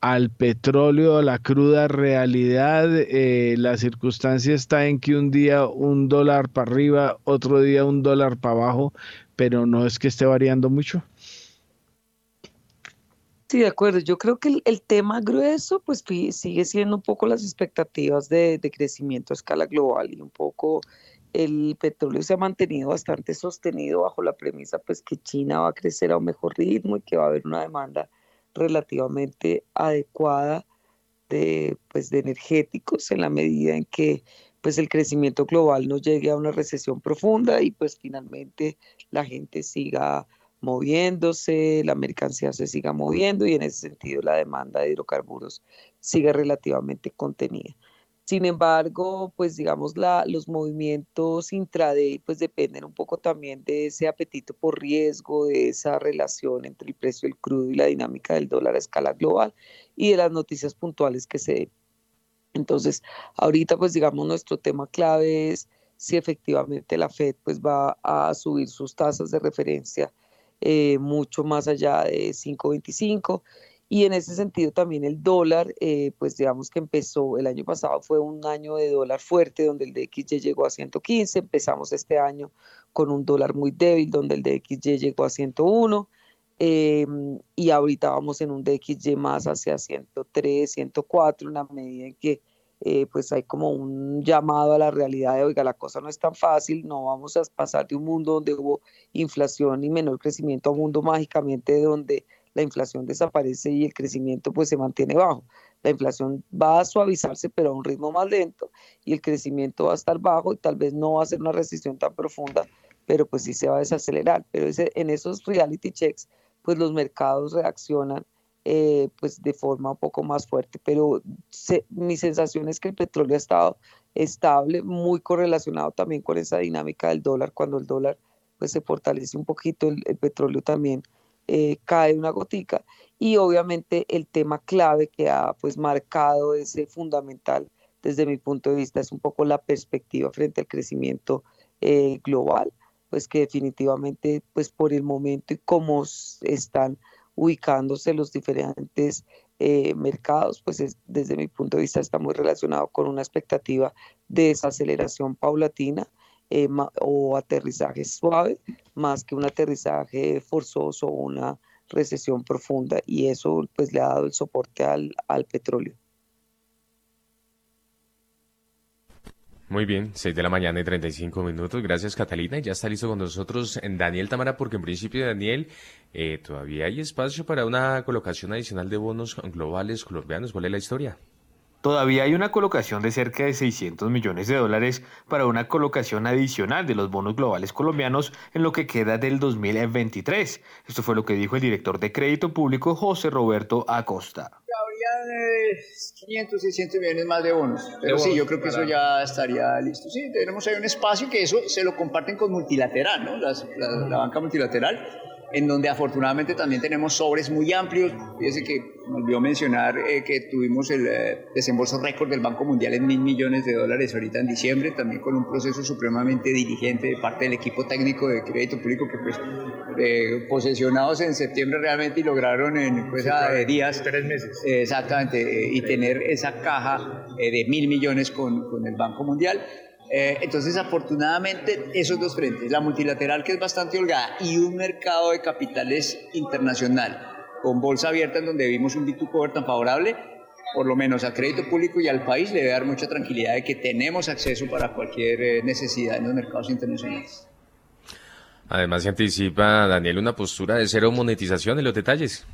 al petróleo, a la cruda realidad. Eh, la circunstancia está en que un día un dólar para arriba, otro día un dólar para abajo, pero no es que esté variando mucho. Sí, de acuerdo. Yo creo que el, tema grueso pues sigue siendo un poco las expectativas de, crecimiento a escala global y un poco el petróleo se ha mantenido bastante sostenido bajo la premisa pues que China va a crecer a un mejor ritmo y que va a haber una demanda relativamente adecuada de, pues, de energéticos en la medida en que pues el crecimiento global no llegue a una recesión profunda y pues finalmente la gente siga moviéndose, la mercancía se siga moviendo y en ese sentido la demanda de hidrocarburos sigue relativamente contenida. Sin embargo, pues digamos, la, los movimientos intraday pues dependen un poco también de ese apetito por riesgo, de esa relación entre el precio del crudo y la dinámica del dólar a escala global y de las noticias puntuales que se den. Entonces, ahorita pues digamos, nuestro tema clave es si efectivamente la Fed pues va a subir sus tasas de referencia eh, mucho más allá de 5.25 y en ese sentido también el dólar, eh, pues digamos que empezó, el año pasado fue un año de dólar fuerte donde el DXY llegó a 115, empezamos este año con un dólar muy débil donde el DXY llegó a 101 eh, y ahorita vamos en un DXY más hacia 103, 104, en la medida en que eh, pues hay como un llamado a la realidad de, oiga, la cosa no es tan fácil, no vamos a pasar de un mundo donde hubo inflación y menor crecimiento a un mundo mágicamente donde la inflación desaparece y el crecimiento pues se mantiene bajo. La inflación va a suavizarse pero a un ritmo más lento y el crecimiento va a estar bajo y tal vez no va a ser una recesión tan profunda, pero pues sí se va a desacelerar. Pero en esos reality checks pues los mercados reaccionan eh, pues de forma un poco más fuerte, pero mi sensación es que el petróleo ha estado estable, muy correlacionado también con esa dinámica del dólar, cuando el dólar pues se fortalece un poquito, el, petróleo también eh, cae una gotica. Y obviamente el tema clave que ha pues marcado ese fundamental desde mi punto de vista es un poco la perspectiva frente al crecimiento eh, global, pues que definitivamente pues por el momento y cómo están ubicándose los diferentes eh, mercados, pues desde mi punto de vista está muy relacionado con una expectativa de desaceleración paulatina eh, o aterrizaje suave más que un aterrizaje forzoso o una recesión profunda y eso pues le ha dado el soporte al, al petróleo. Muy bien, 6 de la mañana y 35 minutos. Gracias, Catalina. Ya está listo con nosotros Daniel Tamara, porque en principio, Daniel, eh, todavía hay espacio para una colocación adicional de bonos globales colombianos. ¿Cuál es la historia? Todavía hay una colocación de cerca de 600 millones de dólares para una colocación adicional de los bonos globales colombianos en lo que queda del 2023. Esto fue lo que dijo el director de Crédito Público, José Roberto Acosta. Habría 500, 600 millones más de bonos. Pero sí, yo creo que eso ya estaría listo. Sí, tenemos ahí un espacio que eso se lo comparten con multilateral, ¿no? la banca multilateral en donde afortunadamente también tenemos sobres muy amplios. Fíjese que me olvidó mencionar eh, que tuvimos el eh, desembolso récord del Banco Mundial en mil millones de dólares ahorita en diciembre, también con un proceso supremamente diligente de parte del equipo técnico de crédito público que pues eh, posesionados en septiembre realmente y lograron en pues, días. Tres meses. exactamente, y tener esa caja de mil millones con, con el Banco Mundial. Eh, entonces, afortunadamente, esos dos frentes, la multilateral que es bastante holgada y un mercado de capitales internacional con bolsa abierta en donde vimos un B2 cover tan favorable, por lo menos a crédito público y al país le debe dar mucha tranquilidad de que tenemos acceso para cualquier eh, necesidad en los mercados internacionales. Además, se anticipa, Daniel, una postura de cero monetización en los detalles.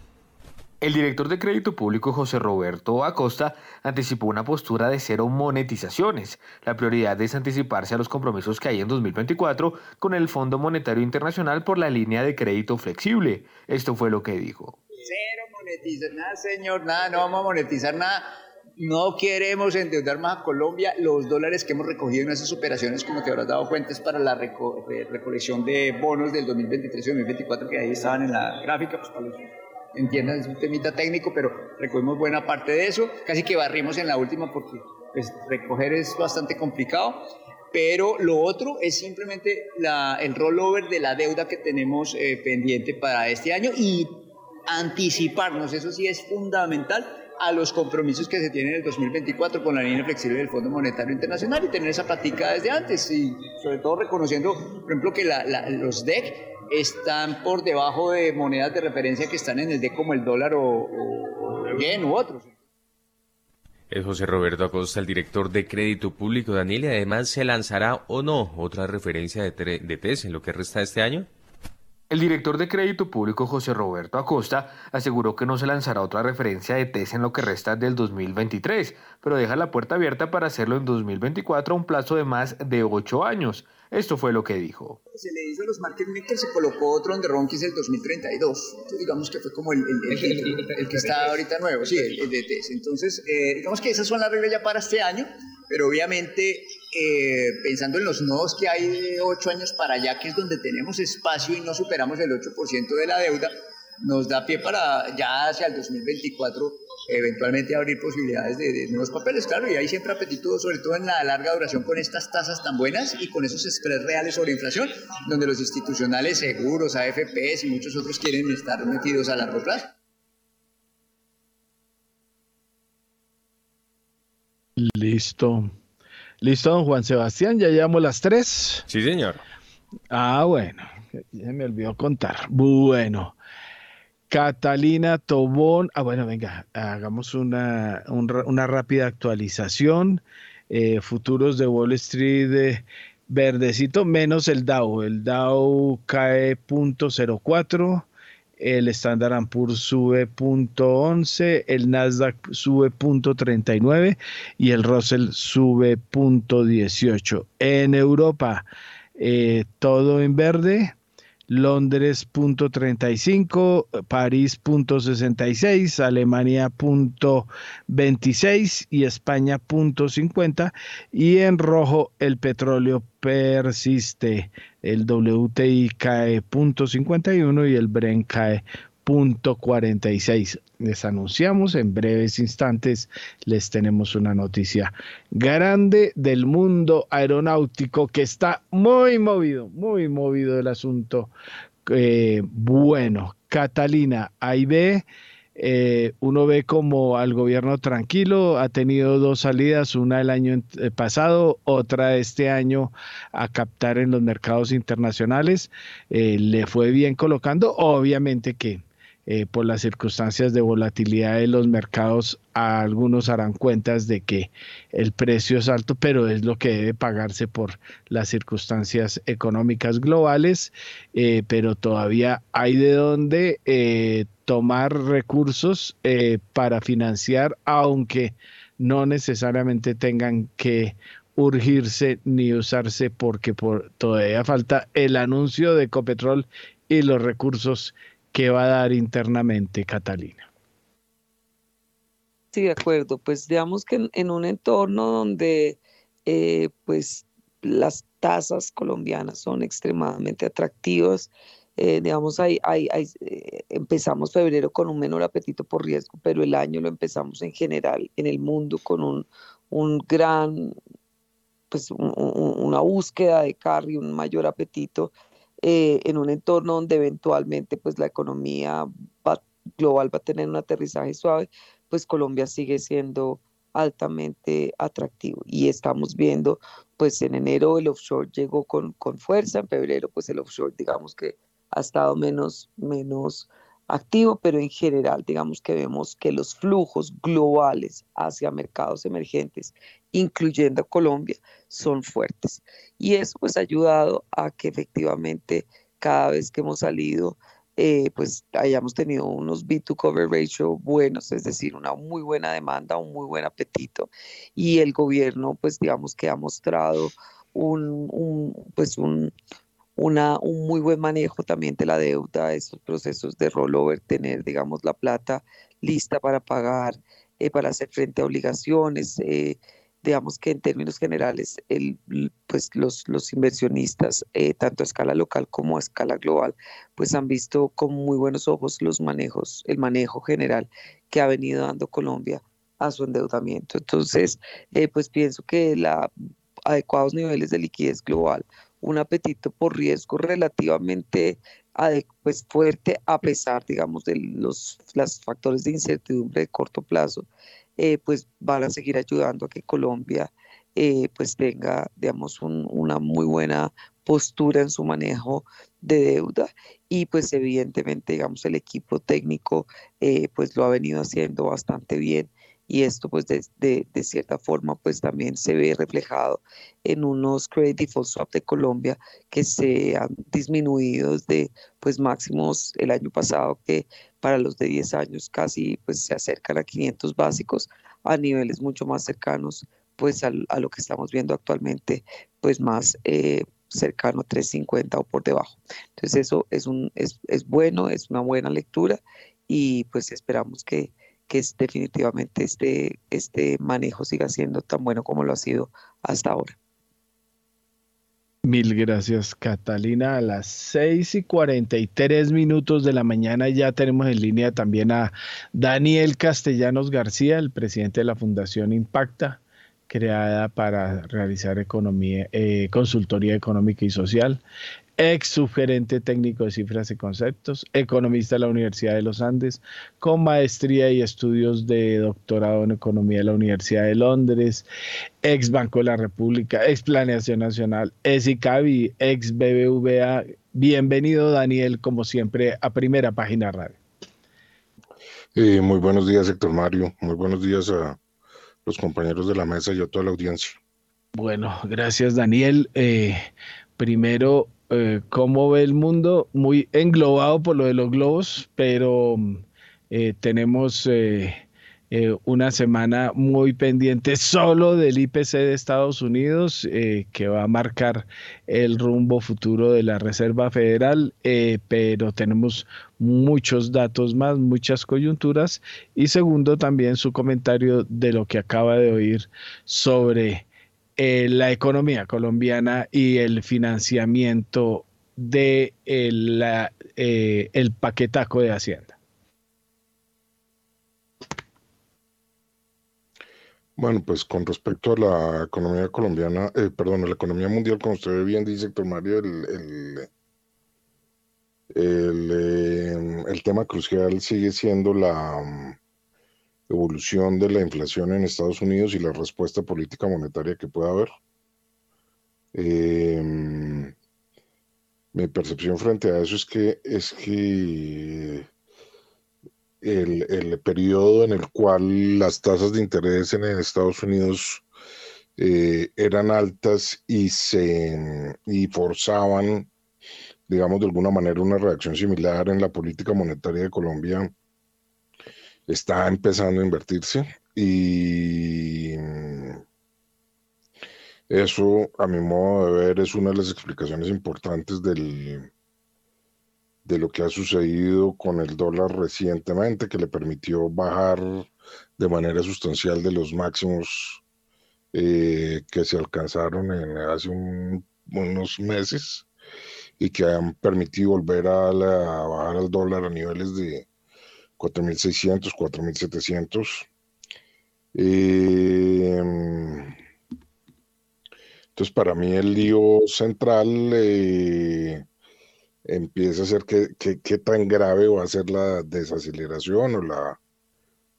El director de Crédito Público José Roberto Acosta anticipó una postura de cero monetizaciones. La prioridad es anticiparse a los compromisos que hay en 2024 con el Fondo Monetario Internacional por la línea de crédito flexible. Esto fue lo que dijo. Cero monetizar, nada señor, nada, no vamos a monetizar nada. No queremos endeudar más a Colombia. Los dólares que hemos recogido en esas operaciones, como te habrás dado cuenta, es para la recolección de bonos del 2023 y 2024 que ahí estaban en la gráfica, pues para entiendan, es un temita técnico, pero recogimos buena parte de eso. Casi que barrimos en la última porque pues, recoger es bastante complicado. Pero lo otro es simplemente la, el rollover de la deuda que tenemos eh, pendiente para este año y anticiparnos, eso sí es fundamental, a los compromisos que se tienen en el 2024 con la línea flexible del Fondo Monetario Internacional y tener esa práctica desde antes y sobre todo reconociendo, por ejemplo, que los DEC están por debajo de monedas de referencia que están en el D como el dólar o, o yen u otros. Es José Roberto Acosta, el director de Crédito Público. Daniel, y además se lanzará o no otra referencia de, de TES en lo que resta de este año. El director de Crédito Público José Roberto Acosta aseguró que no se lanzará otra referencia de TES en lo que resta del 2023, pero deja la puerta abierta para hacerlo en 2024 a un plazo de más de ocho años. Esto fue lo que dijo. Se le hizo a los market makers, se colocó otro on the run que es el 2032. Entonces, digamos que fue como el, el, que está ahorita nuevo, sí, el, de TES. Entonces, eh, digamos que esas son las reglas ya para este año, pero obviamente eh, pensando en los nodos que hay de ocho años para allá, que es donde tenemos espacio y no superamos el 8% de la deuda, nos da pie para ya hacia el 2024 eventualmente abrir posibilidades de, nuevos papeles, claro, y hay siempre apetito, sobre todo en la larga duración, con estas tasas tan buenas y con esos spreads reales sobre inflación, donde los institucionales seguros, AFPs y muchos otros quieren estar metidos a largo plazo. Listo. Listo, don Juan Sebastián, ya llevamos las tres. Sí, señor. Ah, bueno, ya me olvidó contar. Bueno, Catalina Tobón. Ah, bueno, venga, hagamos una, una rápida actualización. Eh, futuros de Wall Street de verdecito menos el Dow. El Dow cae 0.04, el Standard Poor's sube 0.11, el Nasdaq sube 0.39 y el Russell sube 0.18. En Europa, eh, todo en verde. Londres punto 35, París punto 66, Alemania punto 26 y España punto 50 y en rojo el petróleo persiste, el WTI cae punto 51 y el Bren cae 46. Les anunciamos en breves instantes, les tenemos una noticia grande del mundo aeronáutico que está muy movido, muy movido el asunto. Eh, bueno, Catalina, ahí ve. Eh, uno ve como al gobierno tranquilo, ha tenido dos salidas, una el año eh, pasado, otra este año a captar en los mercados internacionales. le fue bien colocando, obviamente que eh, por las circunstancias de volatilidad de los mercados, algunos harán cuentas de que el precio es alto, pero es lo que debe pagarse por las circunstancias económicas globales, eh, pero todavía hay de dónde eh, tomar recursos para financiar, aunque no necesariamente tengan que urgirse ni usarse porque por, todavía falta el anuncio de Ecopetrol y los recursos ¿Qué va a dar internamente Catalina. Sí, de acuerdo. Pues digamos que en, un entorno donde eh, pues las tasas colombianas son extremadamente atractivas, eh, digamos, hay, hay, eh, empezamos febrero con un menor apetito por riesgo, pero el año lo empezamos en general en el mundo con un, un gran, pues una búsqueda de carry, un mayor apetito eh, en un entorno donde eventualmente pues la economía global va a tener un aterrizaje suave, pues Colombia sigue siendo altamente atractivo. Y estamos viendo pues en enero el offshore llegó con, con fuerza, en febrero pues el offshore digamos que ha estado menos, menos activo, pero en general digamos que vemos que los flujos globales hacia mercados emergentes, incluyendo Colombia, son fuertes. Y eso pues ha ayudado a que efectivamente cada vez que hemos salido, eh, pues hayamos tenido unos B2 cover ratio buenos, es decir, una muy buena demanda, un muy buen apetito. Y el gobierno pues digamos que ha mostrado un, un pues un una, un muy buen manejo también de la deuda, estos procesos de rollover, tener, digamos, la plata lista para pagar, eh, para hacer frente a obligaciones. Eh, digamos que en términos generales, el, pues los, los inversionistas, eh, tanto a escala local como a escala global, pues han visto con muy buenos ojos los manejos, el manejo general que ha venido dando Colombia a su endeudamiento. Entonces, pues pienso que la adecuados niveles de liquidez global un apetito por riesgo relativamente pues, fuerte a pesar, digamos, de los, factores de incertidumbre de corto plazo, eh, pues van a seguir ayudando a que Colombia eh, pues tenga, digamos, una muy buena postura en su manejo de deuda. Y pues evidentemente, digamos, el equipo técnico eh, pues lo ha venido haciendo bastante bien y esto pues de, de, cierta forma pues también se ve reflejado en unos credit default swap de Colombia que se han disminuido desde pues máximos el año pasado que para los de 10 años casi pues se acercan a 500 básicos a niveles mucho más cercanos pues a, lo que estamos viendo actualmente pues más eh, cercano a 350 o por debajo. Entonces eso es, un, es, es bueno, es una buena lectura y pues esperamos que, que definitivamente este, este manejo siga siendo tan bueno como lo ha sido hasta ahora. Mil gracias, Catalina. A las 6 y 43 minutos de la mañana ya tenemos en línea también a Daniel Castellanos García, el presidente de la Fundación Impacta creada para realizar economía, eh, consultoría económica y social, ex subgerente técnico de cifras y conceptos, economista de la Universidad de los Andes, con maestría y estudios de doctorado en economía de la Universidad de Londres, ex Banco de la República, ex Planeación Nacional, ex ICABI, ex BBVA. Bienvenido, Daniel, como siempre, a Primera Página Radio. Eh, muy buenos días, Héctor Mario. Muy buenos días a los compañeros de la mesa y a toda la audiencia. Bueno, gracias Daniel. Eh, primero, eh, ¿cómo ve el mundo? Muy englobado por lo de los globos, pero eh, tenemos eh, una semana muy pendiente solo del IPC de Estados Unidos, que va a marcar el rumbo futuro de la Reserva Federal, pero tenemos muchos datos más, muchas coyunturas. Y segundo, también su comentario de lo que acaba de oír sobre la economía colombiana y el financiamiento de el paquetaco de Hacienda. Bueno, pues con respecto a la economía colombiana, eh, perdón, a la economía mundial, como usted bien dice, Héctor Mario, el, em, el, tema crucial sigue siendo la mm, evolución de la inflación en Estados Unidos y la respuesta política monetaria que pueda haber. Em, mi percepción frente a eso es que es que el, el, periodo en el cual las tasas de interés en Estados Unidos eh, eran altas y se y forzaban, digamos, de alguna manera una reacción similar en la política monetaria de Colombia, está empezando a invertirse y eso, a mi modo de ver, es una de las explicaciones importantes del, de lo que ha sucedido con el dólar recientemente, que le permitió bajar de manera sustancial de los máximos eh, que se alcanzaron hace unos meses y que han permitido volver a, bajar al dólar a niveles de 4.600, 4.700. Eh, entonces, para mí el lío central eh, empieza a ser qué, tan grave va a ser la desaceleración o la,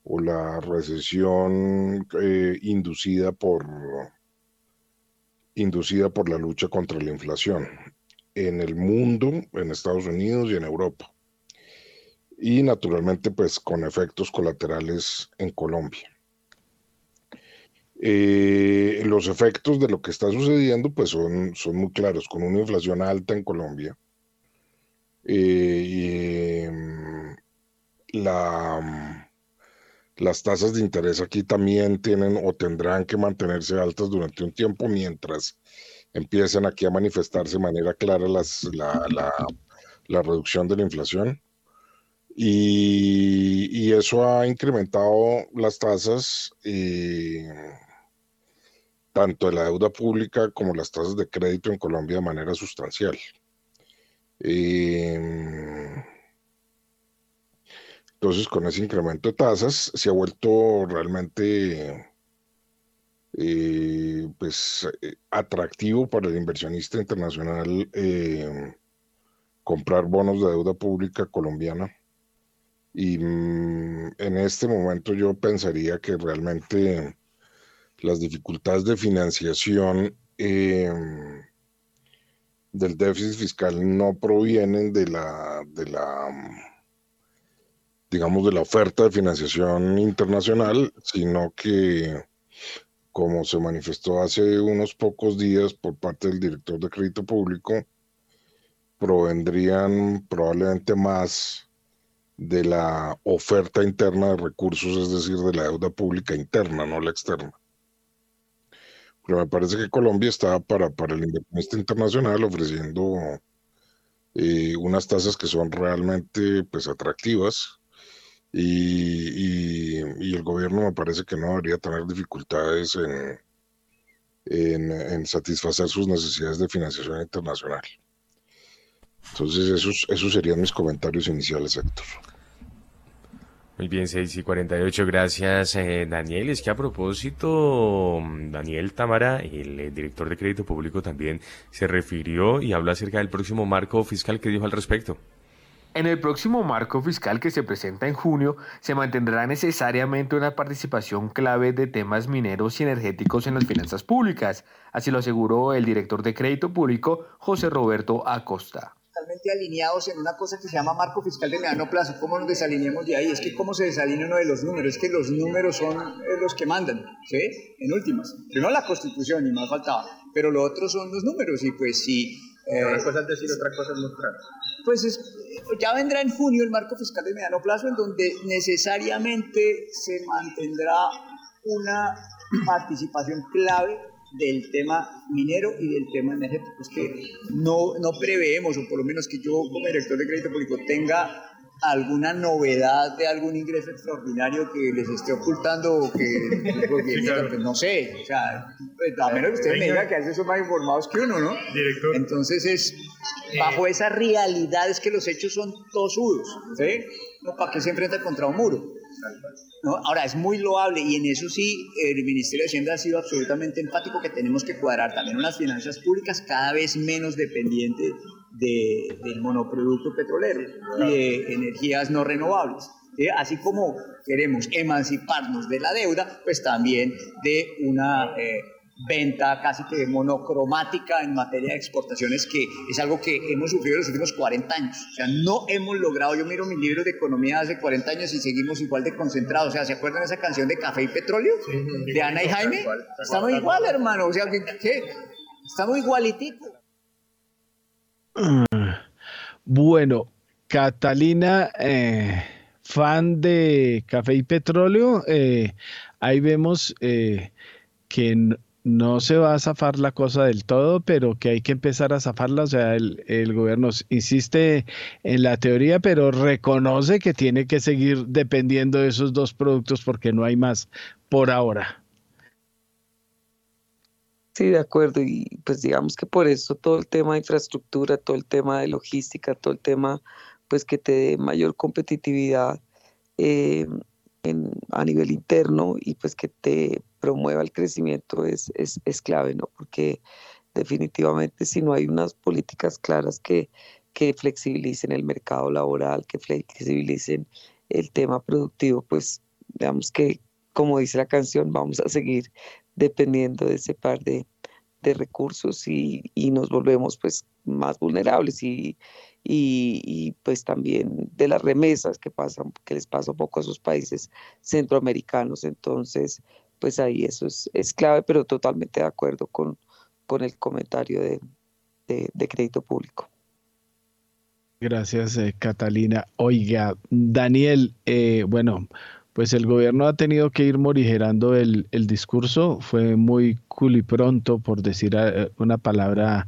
o la recesión eh, inducida, por, inducida por la lucha contra la inflación en el mundo, en Estados Unidos y en Europa. Y naturalmente, pues con efectos colaterales en Colombia. Eh, los efectos de lo que está sucediendo, pues son, son muy claros, con una inflación alta en Colombia, eh, em, la, las tasas de interés aquí también tienen o tendrán que mantenerse altas durante un tiempo mientras empiecen aquí a manifestarse de manera clara las, la, la, reducción de la inflación. Y, eso ha incrementado las tasas, eh, tanto de la deuda pública como las tasas de crédito en Colombia de manera sustancial. Em, entonces, con ese incremento de tasas, se ha vuelto realmente eh, pues, atractivo para el inversionista internacional em, comprar bonos de deuda pública colombiana. Y mm, en este momento yo pensaría que realmente las dificultades de financiación em, del déficit fiscal no provienen de la, de la digamos, de la oferta de financiación internacional, sino que, como se manifestó hace unos pocos días por parte del director de crédito público, provendrían probablemente más de la oferta interna de recursos, es decir, de la deuda pública interna, no la externa. Pero me parece que Colombia está para, para el inversionista internacional ofreciendo eh, unas tasas que son realmente pues, atractivas y, el gobierno me parece que no debería tener dificultades en, en, satisfacer sus necesidades de financiación internacional. Entonces, esos, esos serían mis comentarios iniciales, Héctor. Muy bien, 6 y 48, gracias eh, Daniel. Es que a propósito, Daniel Tamara, el, el, director de crédito público, también se refirió y habló acerca del próximo marco fiscal que dijo al respecto. En el próximo marco fiscal que se presenta en junio, se mantendrá necesariamente una participación clave de temas mineros y energéticos en las finanzas públicas, así lo aseguró el director de crédito público, José Roberto Acosta totalmente alineados en una cosa que se llama marco fiscal de mediano plazo. ¿Cómo nos desalineamos de ahí? Es que cómo se desalinea uno de los números, es que los números son eh, los que mandan, ¿sí? En últimas. Primero la constitución y más faltaba, pero lo otro son los números y pues sí. Eh, una cosa es decir, otra cosa es mostrar. Pues ya vendrá en junio el marco fiscal de mediano plazo en donde necesariamente se mantendrá una participación clave del tema minero y del tema energético. Es que no, no preveemos, o por lo menos que yo como director de crédito público tenga alguna novedad de algún ingreso extraordinario que les esté ocultando o que [laughs] pues, no sé, o sea, pues, a menos que ustedes me digan que a veces son más informados que uno, ¿no? Director. Entonces es bajo esa realidad es que los hechos son tosudos, ¿sí? No, ¿Para que se enfrenta contra un muro? Ahora, es muy loable y en eso sí el Ministerio de Hacienda ha sido absolutamente empático que tenemos que cuadrar también unas finanzas públicas cada vez menos dependientes del monoproducto petrolero y de energías no renovables. Así como queremos emanciparnos de la deuda, pues también de una... Eh, venta casi que monocromática en materia de exportaciones, que es algo que hemos sufrido en los últimos 40 años. O sea, no hemos logrado, yo miro mis libros de economía hace 40 años y seguimos igual de concentrados. O sea, ¿se acuerdan de esa canción de Café y Petróleo? de Ana y Jaime. Estamos igual, hermano. O sea, ¿qué? Estamos igualitico. Bueno, Catalina, eh, fan de Café y Petróleo, eh, ahí vemos eh, que no se va a zafar la cosa del todo, pero que hay que empezar a zafarla. O sea, el, gobierno insiste en la teoría, pero reconoce que tiene que seguir dependiendo de esos dos productos porque no hay más por ahora. Sí, de acuerdo. Y pues digamos que por eso todo el tema de infraestructura, todo el tema de logística, todo el tema pues que te dé mayor competitividad eh, a nivel interno y pues que te promueva el crecimiento es, es, es, clave, ¿no? Porque definitivamente si no hay unas políticas claras que, que flexibilicen el mercado laboral, que flexibilicen el tema productivo, pues digamos que, como dice la canción, vamos a seguir dependiendo de ese par de, de recursos y, y, nos volvemos pues más vulnerables y, y, pues también de las remesas que pasan, que les pasa un poco a esos países centroamericanos. Entonces, pues ahí eso es, es clave, pero totalmente de acuerdo con, con el comentario de, de, crédito público. Gracias, eh, Catalina. Oiga, Daniel, eh, bueno, pues el gobierno ha tenido que ir morigerando el, el discurso. Fue muy culipronto, por decir eh, una palabra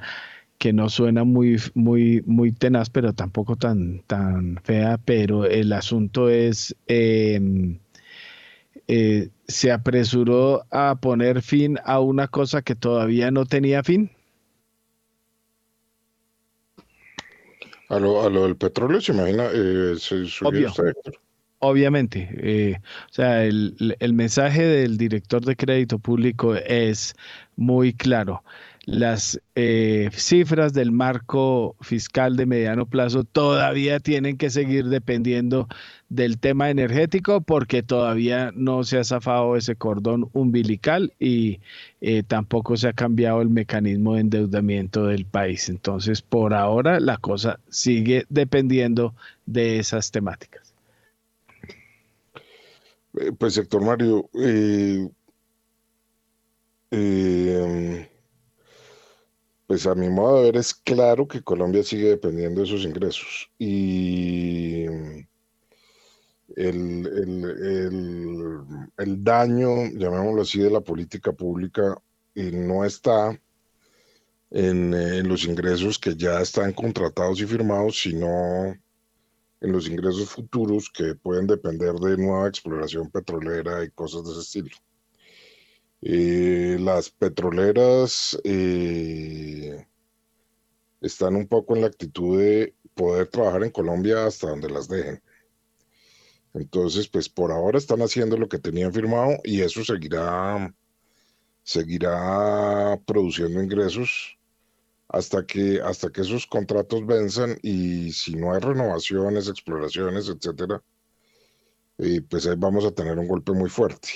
que no suena muy, muy, muy tenaz, pero tampoco tan, tan fea, pero el asunto es, em, eh, se apresuró a poner fin a una cosa que todavía no tenía fin. A lo, a lo del petróleo, se imagina, eh, se subió usted, Obviamente, eh, o sea, el, el mensaje del director de crédito público es muy claro las eh, cifras del marco fiscal de mediano plazo todavía tienen que seguir dependiendo del tema energético porque todavía no se ha zafado ese cordón umbilical y eh, tampoco se ha cambiado el mecanismo de endeudamiento del país. Entonces, por ahora la cosa sigue dependiendo de esas temáticas. Eh, pues, sector Mario, eh, pues a mi modo de ver es claro que Colombia sigue dependiendo de esos ingresos y el, el daño, llamémoslo así, de la política pública no está en, los ingresos que ya están contratados y firmados, sino en los ingresos futuros que pueden depender de nueva exploración petrolera y cosas de ese estilo. Eh, las petroleras eh, están un poco en la actitud de poder trabajar en Colombia hasta donde las dejen. Entonces, pues por ahora están haciendo lo que tenían firmado y eso seguirá, seguirá produciendo ingresos hasta que, hasta que esos contratos venzan y si no hay renovaciones, exploraciones, etcétera, eh, pues ahí vamos a tener un golpe muy fuerte.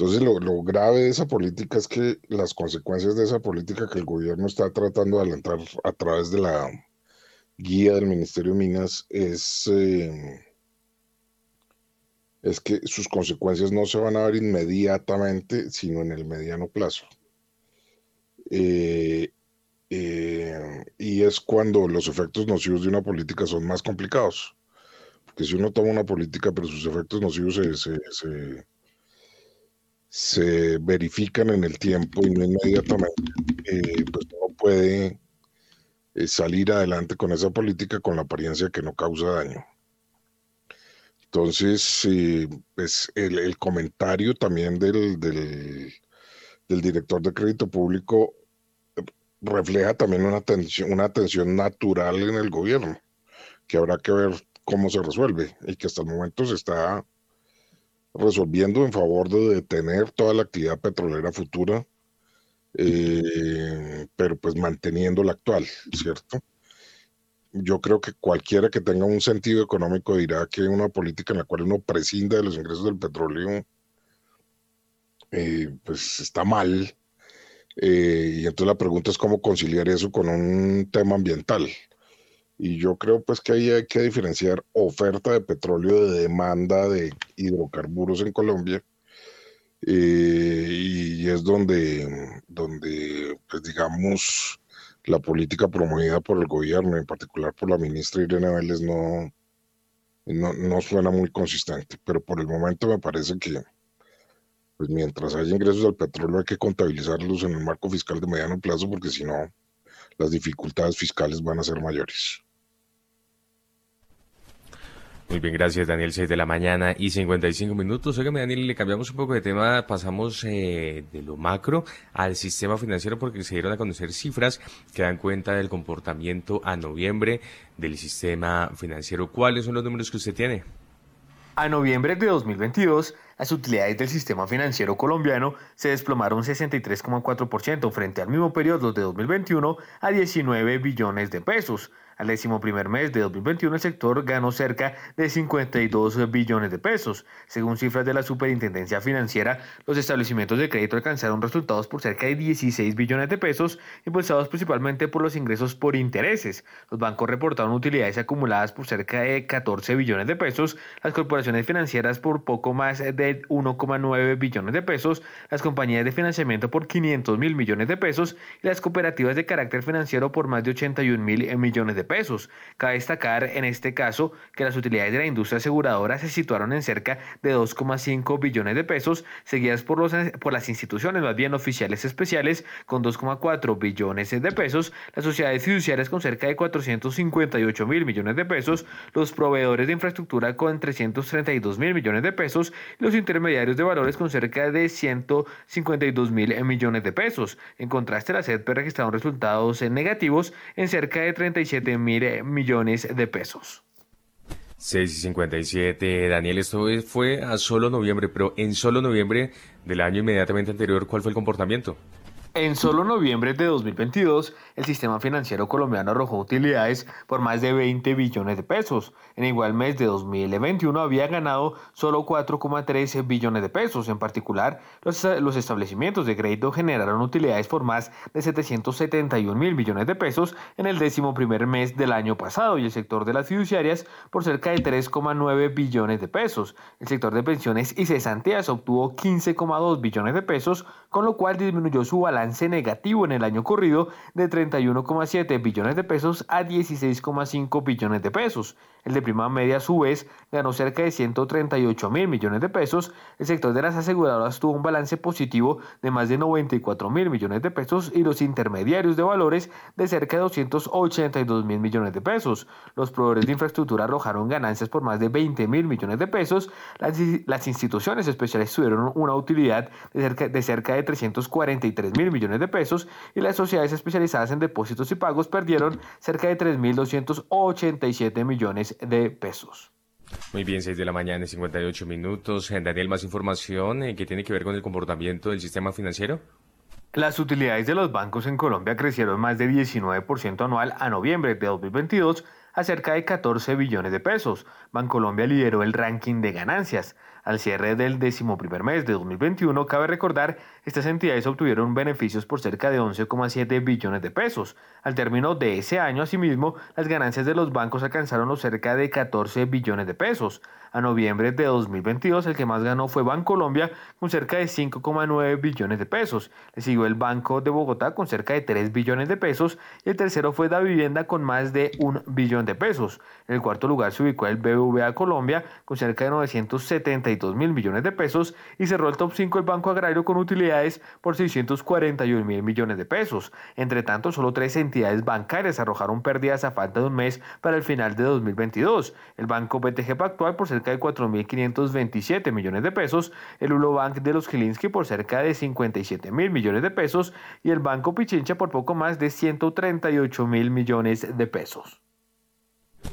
Entonces, lo, grave de esa política es que las consecuencias de esa política que el gobierno está tratando de alentar a través de la guía del Ministerio de Minas es, eh, es que sus consecuencias no se van a ver inmediatamente, sino en el mediano plazo. Eh, eh, y es cuando los efectos nocivos de una política son más complicados. Porque si uno toma una política, pero sus efectos nocivos se, verifican en el tiempo y no inmediatamente, eh, pues no puede eh, salir adelante con esa política con la apariencia que no causa daño. Entonces, pues el, comentario también del, del, director de crédito público refleja también una tensión, una tensión natural en el gobierno, que habrá que ver cómo se resuelve y que hasta el momento se está resolviendo en favor de detener toda la actividad petrolera futura, eh, pero pues manteniendo la actual, ¿cierto? Yo creo que cualquiera que tenga un sentido económico dirá que una política en la cual uno prescinda de los ingresos del petróleo, eh, pues está mal, eh, y entonces la pregunta es cómo conciliar eso con un tema ambiental. Y yo creo pues que ahí hay que diferenciar oferta de petróleo de demanda de hidrocarburos en Colombia. Eh, y es donde, donde pues digamos, la política promovida por el gobierno, en particular por la ministra Irene Vélez, no, no, no suena muy consistente. Pero por el momento me parece que, pues mientras haya ingresos del petróleo hay que contabilizarlos en el marco fiscal de mediano plazo porque si no, las dificultades fiscales van a ser mayores. Muy bien, gracias Daniel, 6 de la mañana y 55 minutos. Óigame Daniel, le cambiamos un poco de tema, pasamos eh, de lo macro al sistema financiero porque se dieron a conocer cifras que dan cuenta del comportamiento a noviembre del sistema financiero. ¿Cuáles son los números que usted tiene? A noviembre de 2022, las utilidades del sistema financiero colombiano se desplomaron 63,4% frente al mismo periodo de 2021 a 19 billones de pesos. Al décimo primer mes de 2021 el sector ganó cerca de 52 billones de pesos. Según cifras de la Superintendencia Financiera, los establecimientos de crédito alcanzaron resultados por cerca de 16 billones de pesos, impulsados principalmente por los ingresos por intereses. Los bancos reportaron utilidades acumuladas por cerca de 14 billones de pesos, las corporaciones financieras por poco más de 1,9 billones de pesos, las compañías de financiamiento por 500 mil millones de pesos y las cooperativas de carácter financiero por más de 81 mil millones de pesos pesos. Cabe destacar en este caso que las utilidades de la industria aseguradora se situaron en cerca de 2,5 billones de pesos, seguidas por, los, por las instituciones más bien oficiales especiales con 2,4 billones de pesos, las sociedades fiduciarias con cerca de 458 mil millones de pesos, los proveedores de infraestructura con 332 mil millones de pesos y los intermediarios de valores con cerca de 152 mil millones de pesos. En contraste, la SEDP registraron resultados negativos en cerca de 37 mil millones de pesos. 6 y 57, Daniel, esto fue a solo noviembre, pero en solo noviembre del año inmediatamente anterior, ¿cuál fue el comportamiento? En solo noviembre de 2022, el sistema financiero colombiano arrojó utilidades por más de 20 billones de pesos. En igual mes de 2021 había ganado solo 4,13 billones de pesos. En particular, los, los, establecimientos de crédito generaron utilidades por más de 771 mil billones de pesos en el décimo primer mes del año pasado y el sector de las fiduciarias por cerca de 3,9 billones de pesos. El sector de pensiones y cesantías obtuvo 15,2 billones de pesos, con lo cual disminuyó su balance negativo en el año corrido de 31,7 billones de pesos a 16,5 billones de pesos. El de prima media, a su vez, ganó cerca de 138 mil millones de pesos. El sector de las aseguradoras tuvo un balance positivo de más de 94 mil millones de pesos y los intermediarios de valores de cerca de 282 mil millones de pesos. Los proveedores de infraestructura arrojaron ganancias por más de 20 mil millones de pesos. Las, instituciones especiales tuvieron una utilidad de cerca de, cerca de 343 mil millones de pesos y las sociedades especializadas en depósitos y pagos perdieron cerca de 3.287 millones de pesos. Muy bien, 6 de la mañana y 58 minutos. Eh, Daniel, más información eh, que tiene que ver con el comportamiento del sistema financiero. Las utilidades de los bancos en Colombia crecieron más de 19% anual a noviembre de 2022 a cerca de 14 billones de pesos. Bancolombia lideró el ranking de ganancias. Al cierre del primer mes de 2021, cabe recordar, estas entidades obtuvieron beneficios por cerca de 11,7 billones de pesos. Al término de ese año, asimismo, las ganancias de los bancos alcanzaron los cerca de 14 billones de pesos. A noviembre de 2022, el que más ganó fue Bancolombia con cerca de 5,9 billones de pesos. Le siguió el Banco de Bogotá con cerca de 3 billones de pesos y el tercero fue Da Vivienda con más de un billón de pesos. En el cuarto lugar se ubicó el BBVA Colombia con cerca de 972 mil millones de pesos y cerró el top 5 el Banco Agrario con utilidades por 641 mil millones de pesos. Entre tanto, solo tres entidades bancarias arrojaron pérdidas a falta de un mes para el final de 2022. El Banco BTG Pactual por cerca de 4.527 millones de pesos, el Bank de los Gilinski por cerca de 57 mil millones de pesos y el Banco Pichincha por poco más de 138 mil millones de pesos.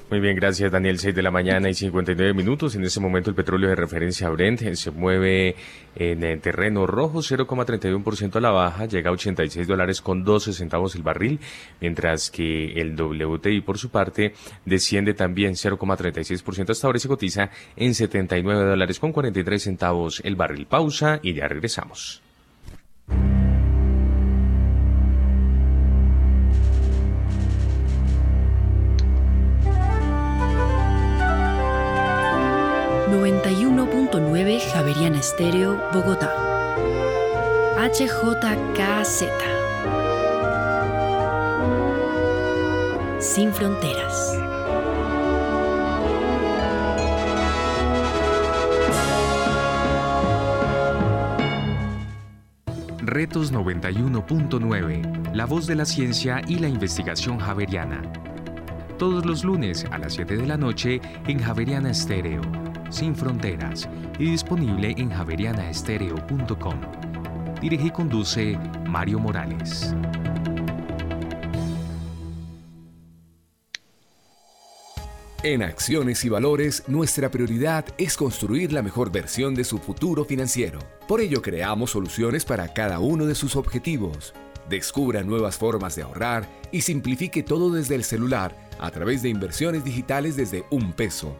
Muy bien, gracias Daniel. 6 de la mañana y 59 minutos. En este momento el petróleo de referencia Brent se mueve en el terreno rojo, 0,31% a la baja, llega a 86 dólares con 12 centavos el barril, mientras que el WTI por su parte desciende también 0,36% hasta ahora y se cotiza en 79 dólares con 43 centavos el barril. Pausa y ya regresamos. 91.9 Javeriana Estéreo, Bogotá. HJKZ. Sin fronteras. Retos 91.9, la voz de la ciencia y la investigación javeriana. Todos los lunes a las 7 de la noche en Javeriana Estéreo sin Fronteras y disponible en javerianaestereo.com. Dirige y conduce Mario Morales. En Acciones y Valores, nuestra prioridad es construir la mejor versión de su futuro financiero. Por ello, creamos soluciones para cada uno de sus objetivos. Descubra nuevas formas de ahorrar y simplifique todo desde el celular a través de inversiones digitales desde un peso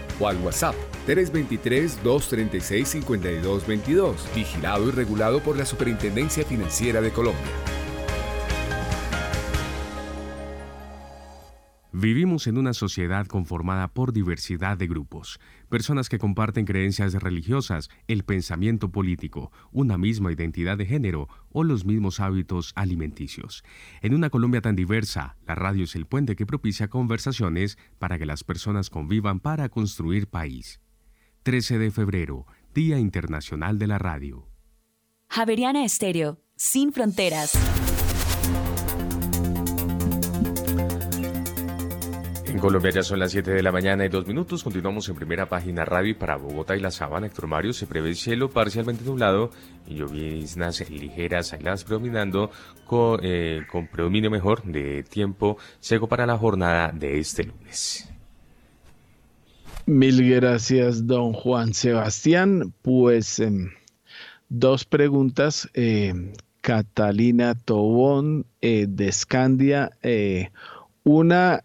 o al WhatsApp 323-236-5222, vigilado y regulado por la Superintendencia Financiera de Colombia. Vivimos en una sociedad conformada por diversidad de grupos, personas que comparten creencias religiosas, el pensamiento político, una misma identidad de género o los mismos hábitos alimenticios. En una Colombia tan diversa, la radio es el puente que propicia conversaciones para que las personas convivan para construir país. 13 de febrero, Día Internacional de la Radio. Javeriana Estéreo sin fronteras. Colombia ya son las 7 de la mañana y dos minutos. Continuamos en primera página radio para Bogotá y la Sabana, Héctor Mario, se prevé cielo parcialmente nublado y lloviznas ligeras aisladas predominando con, eh, con predominio mejor de tiempo seco para la jornada de este lunes. Mil gracias, don Juan Sebastián. Pues em, dos preguntas. Eh, Catalina Tobón eh, de Scandia. Eh, una,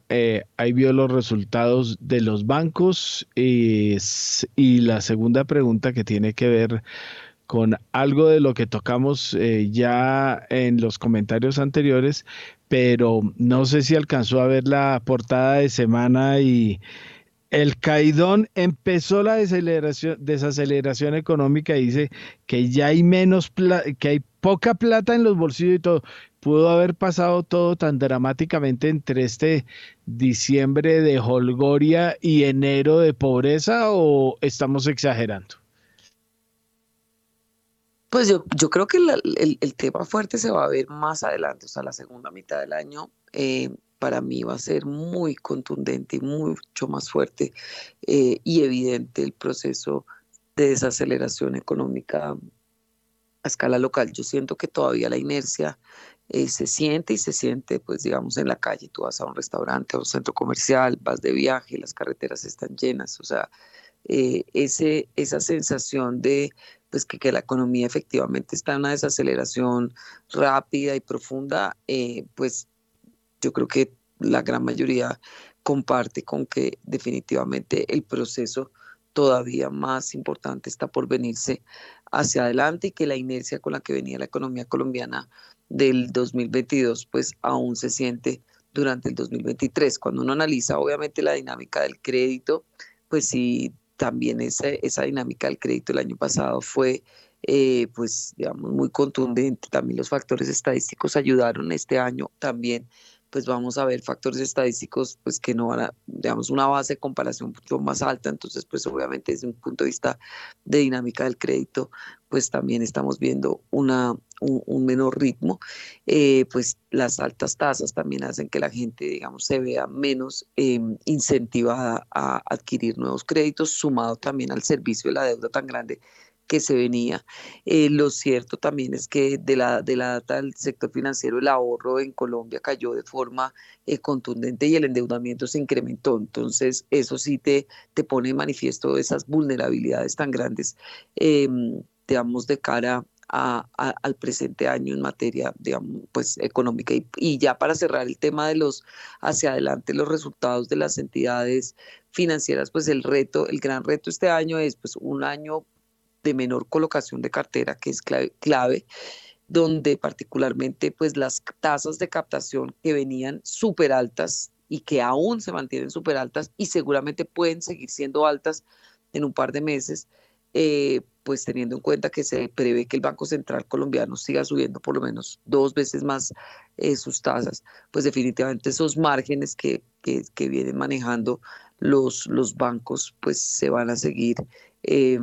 ahí vio los resultados de los bancos y la segunda pregunta que tiene que ver con algo de lo que tocamos ya en los comentarios anteriores, pero no sé si alcanzó a ver la portada de semana y el Caidón empezó la desaceleración, económica y dice que ya hay menos que hay poca plata en los bolsillos y todo. ¿Pudo haber pasado todo tan dramáticamente entre este diciembre de holgoria y enero de pobreza o estamos exagerando? Pues yo, creo que el, el, tema fuerte se va a ver más adelante, o sea, la segunda mitad del año. Eh, para mí va a ser muy contundente y mucho más fuerte eh, y evidente el proceso de desaceleración económica a escala local. Yo siento que todavía la inercia eh, se siente y se siente, pues digamos, en la calle. Tú vas a un restaurante, a un centro comercial, vas de viaje, las carreteras están llenas. O sea, eh, ese, esa sensación de pues que, que, la economía efectivamente está en una desaceleración rápida y profunda, pues yo creo que la gran mayoría comparte con que definitivamente el proceso todavía más importante está por venirse hacia adelante y que la inercia con la que venía la economía colombiana del 2022 pues aún se siente durante el 2023. Cuando uno analiza obviamente la dinámica del crédito, pues sí, también esa, esa dinámica del crédito el año pasado fue eh, pues digamos muy contundente. También los factores estadísticos ayudaron este año también pues vamos a ver factores estadísticos pues que no van a, digamos, una base de comparación mucho más alta, entonces pues obviamente desde un punto de vista de dinámica del crédito, pues también estamos viendo una, un, menor ritmo, eh, pues las altas tasas también hacen que la gente, digamos, se vea menos em, incentivada a adquirir nuevos créditos, sumado también al servicio de la deuda tan grande que se venía. Eh, lo cierto también es que de la, de la data del sector financiero, el ahorro en Colombia cayó de forma eh, contundente y el endeudamiento se incrementó. Entonces, eso sí te, te pone en manifiesto esas vulnerabilidades tan grandes, em, digamos, de cara a, al presente año en materia, digamos, pues económica. Y, y, ya para cerrar el tema de los hacia adelante, los resultados de las entidades financieras, pues el reto, el gran reto este año es pues un año de menor colocación de cartera, que es clave, donde particularmente pues las tasas de captación que venían súper altas y que aún se mantienen súper altas y seguramente pueden seguir siendo altas en un par de meses, eh, pues teniendo en cuenta que se prevé que el Banco Central colombiano siga subiendo por lo menos dos veces más eh, sus tasas, pues definitivamente esos márgenes que, que, que, vienen manejando los, los bancos pues se van a seguir eh,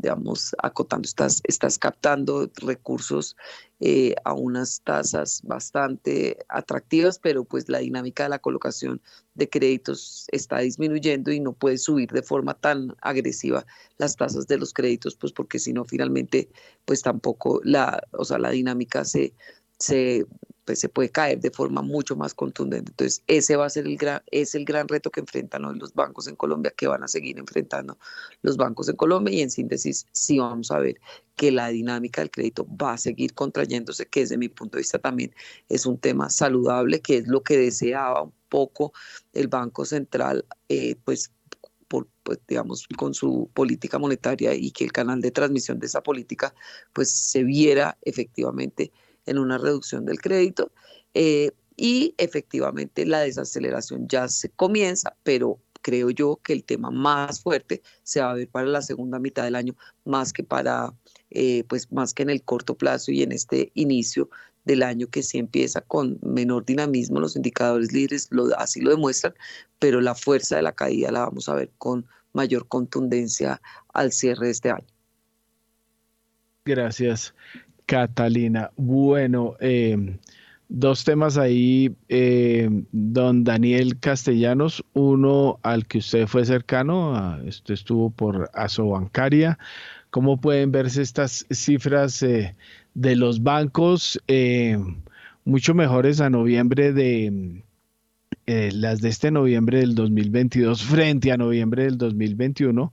digamos, acotando, estás, estás captando recursos eh, a unas tasas bastante atractivas, pero pues la dinámica de la colocación de créditos está disminuyendo y no puedes subir de forma tan agresiva las tasas de los créditos, pues porque si no, finalmente, pues tampoco la, o sea, la dinámica se, se pues, se puede caer de forma mucho más contundente. Entonces, ese va a ser el gran, es el gran reto que enfrentan los bancos en Colombia, que van a seguir enfrentando los bancos en Colombia. Y en síntesis, sí vamos a ver que la dinámica del crédito va a seguir contrayéndose, que desde mi punto de vista también es un tema saludable, que es lo que deseaba un poco el Banco Central, eh, pues por, pues, digamos, con su política monetaria y que el canal de transmisión de esa política, pues se viera efectivamente en una reducción del crédito eh, y efectivamente la desaceleración ya se comienza, pero creo yo que el tema más fuerte se va a ver para la segunda mitad del año, más que para, eh, pues más que en el corto plazo y en este inicio del año que sí empieza con menor dinamismo, los indicadores líderes lo, así lo demuestran, pero la fuerza de la caída la vamos a ver con mayor contundencia al cierre de este año. Gracias. Catalina. Bueno, eh, dos temas ahí, eh, don Daniel Castellanos, uno al que usted fue cercano, usted estuvo por Asobancaria. ¿Cómo pueden verse estas cifras eh, de los bancos mucho mejores a noviembre de las de este noviembre del 2022 frente a noviembre del 2021?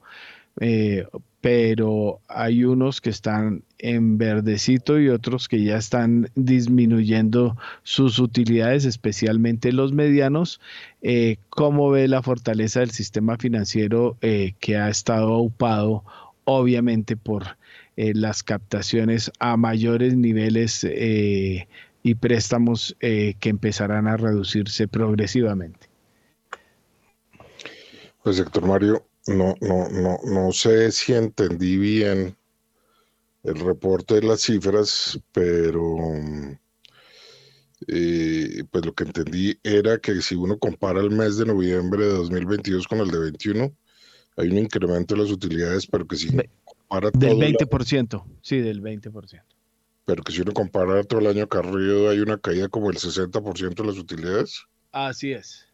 Pero hay unos que están en verdecito y otros que ya están disminuyendo sus utilidades, especialmente los medianos. Eh, ¿Cómo ve la fortaleza del sistema financiero eh, que ha estado ocupado, obviamente, por eh, las captaciones a mayores niveles y préstamos que empezarán a reducirse progresivamente? Pues, Héctor Mario, no, no, no, no sé si entendí bien el reporte de las cifras, pero eh, pues lo que entendí era que si uno compara el mes de noviembre de 2022 con el de 21, hay un incremento de las utilidades, pero que si compara del 20%, sí, del 20%. Pero que si uno compara todo el año carrido, hay una caída como el 60% de las utilidades. Así es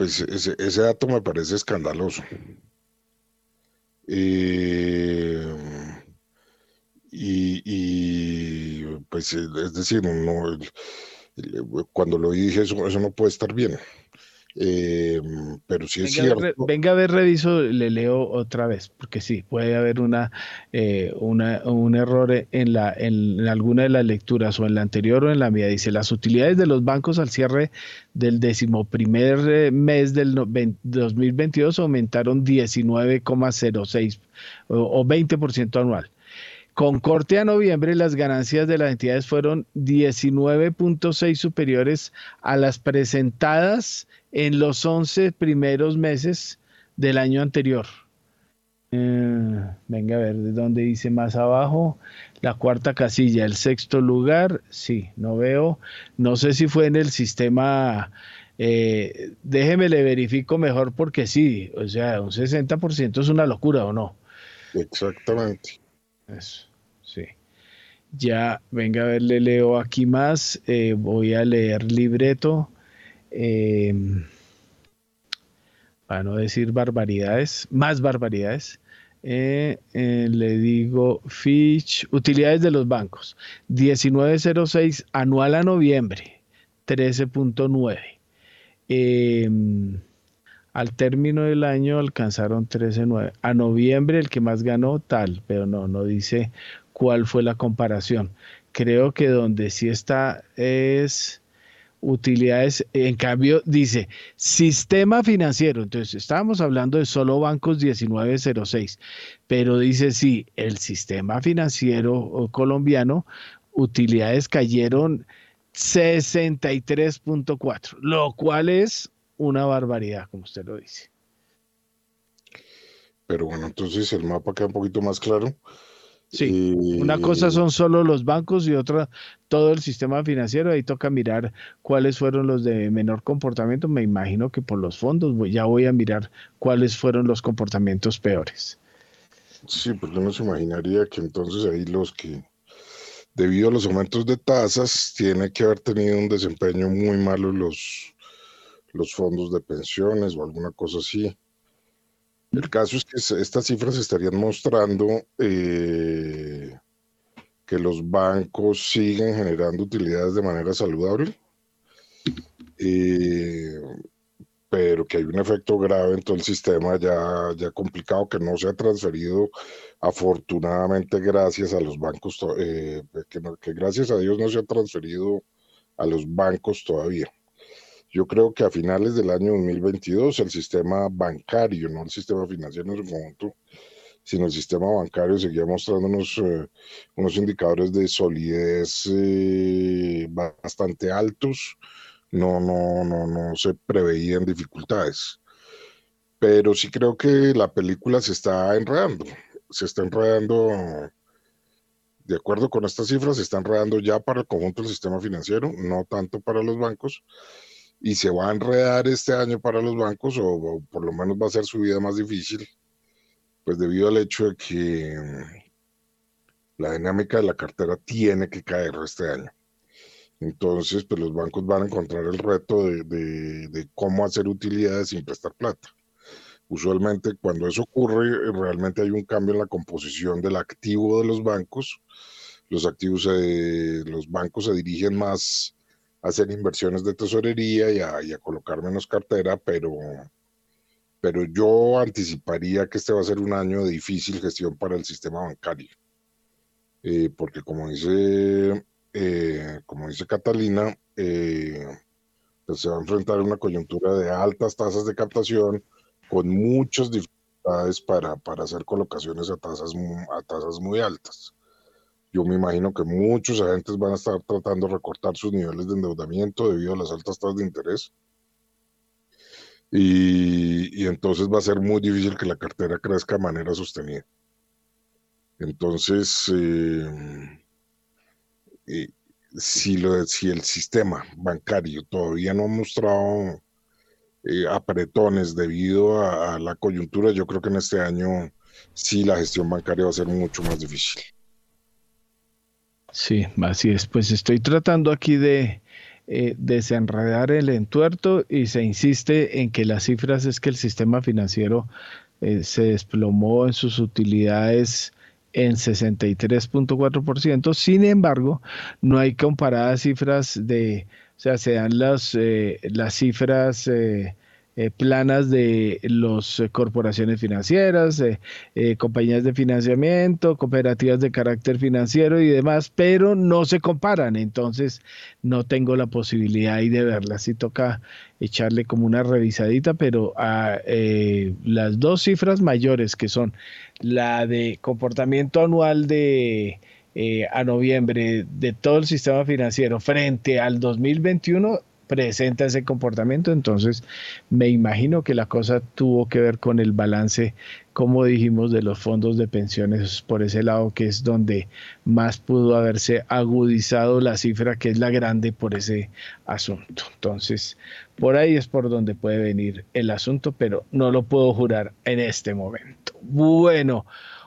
pues ese, dato me parece escandaloso. Eh, y, pues es decir, no, cuando lo dije eso, eso no puede estar bien. Eh, pero si es venga, cierto. venga a ver, reviso, le leo otra vez, porque sí, puede haber una, eh, una un error en, la, en alguna de las lecturas, o en la anterior o en la mía. Dice: las utilidades de los bancos al cierre del decimoprimer eh, mes del 2022 aumentaron 19,06 o, o 20% anual. Con corte a noviembre, las ganancias de las entidades fueron 19.6 superiores a las presentadas en los 11 primeros meses del año anterior. Eh, venga a ver, ¿de dónde dice más abajo? La cuarta casilla, el sexto lugar, sí, no veo. No sé si fue en el sistema, eh, déjeme le verifico mejor porque sí, o sea, un 60% es una locura o no. Exactamente. Eso. Ya, venga a ver, le leo aquí más, eh, voy a leer libreto. Eh, para no decir barbaridades, más barbaridades, eh, le digo Fitch, utilidades de los bancos, 1906 anual a noviembre, 13.9. Em, al término del año alcanzaron 13.9. A noviembre el que más ganó tal, pero no, no dice cuál fue la comparación. Creo que donde sí está es utilidades. En cambio, dice sistema financiero. Entonces, estábamos hablando de solo bancos 1906, pero dice sí, el sistema financiero colombiano, utilidades cayeron 63.4, lo cual es una barbaridad, como usted lo dice. Pero bueno, entonces el mapa queda un poquito más claro. Sí, una cosa son solo los bancos y otra todo el sistema financiero. Ahí toca mirar cuáles fueron los de menor comportamiento. Me imagino que por los fondos ya voy a mirar cuáles fueron los comportamientos peores. Sí, pues uno se imaginaría que entonces ahí los que, debido a los aumentos de tasas, tiene que haber tenido un desempeño muy malo los, los fondos de pensiones o alguna cosa así. El caso es que estas cifras estarían mostrando eh, que los bancos siguen generando utilidades de manera saludable, eh, pero que hay un efecto grave en todo el sistema ya, ya complicado que no se ha transferido afortunadamente gracias a los bancos, eh, que gracias a Dios no se ha transferido a los bancos todavía. Yo creo que a finales del año 2022 el sistema bancario, no el sistema financiero en su conjunto, sino el sistema bancario seguía mostrando unos, eh, unos indicadores de solidez eh, bastante altos. No, no, no, no se preveían dificultades. Pero sí creo que la película se está enredando. Se está enredando de acuerdo con estas cifras, se está enredando ya para el conjunto del sistema financiero, no tanto para los bancos, y se va a enredar este año para los bancos o, por lo menos va a ser su vida más difícil, pues debido al hecho de que la dinámica de la cartera tiene que caer este año. Entonces, pues los bancos van a encontrar el reto de, cómo hacer utilidades sin prestar plata. Usualmente cuando eso ocurre, realmente hay un cambio en la composición del activo de los bancos. Los activos, los bancos se dirigen más hacer inversiones de tesorería y a, colocar menos cartera, pero, pero yo anticiparía que este va a ser un año de difícil gestión para el sistema bancario. Eh, porque como dice eh, como dice Catalina, eh, pues se va a enfrentar a una coyuntura de altas tasas de captación con muchas dificultades para, para hacer colocaciones a tasas, a tasas muy altas. Yo me imagino que muchos agentes van a estar tratando de recortar sus niveles de endeudamiento debido a las altas tasas de interés. Y, entonces va a ser muy difícil que la cartera crezca de manera sostenida. Entonces, eh, si, lo, si el sistema bancario todavía no ha mostrado eh, apretones debido a, la coyuntura, yo creo que en este año sí la gestión bancaria va a ser mucho más difícil. Sí, así es. Pues estoy tratando aquí de eh, desenredar el entuerto y se insiste en que las cifras es que el sistema financiero eh, se desplomó en sus utilidades en 63.4%. Sin embargo, no hay comparadas cifras de, o sea, se dan las, eh, las cifras eh, eh, planas de las corporaciones financieras, compañías de financiamiento, cooperativas de carácter financiero y demás, pero no se comparan, entonces no tengo la posibilidad ahí de verlas. Sí toca echarle como una revisadita, pero a, las dos cifras mayores que son la de comportamiento anual de eh, a noviembre de todo el sistema financiero frente al 2021 presenta ese comportamiento, entonces me imagino que la cosa tuvo que ver con el balance, como dijimos, de los fondos de pensiones por ese lado, que es donde más pudo haberse agudizado la cifra, que es la grande por ese asunto. Entonces, por ahí es por donde puede venir el asunto, pero no lo puedo jurar en este momento. Bueno,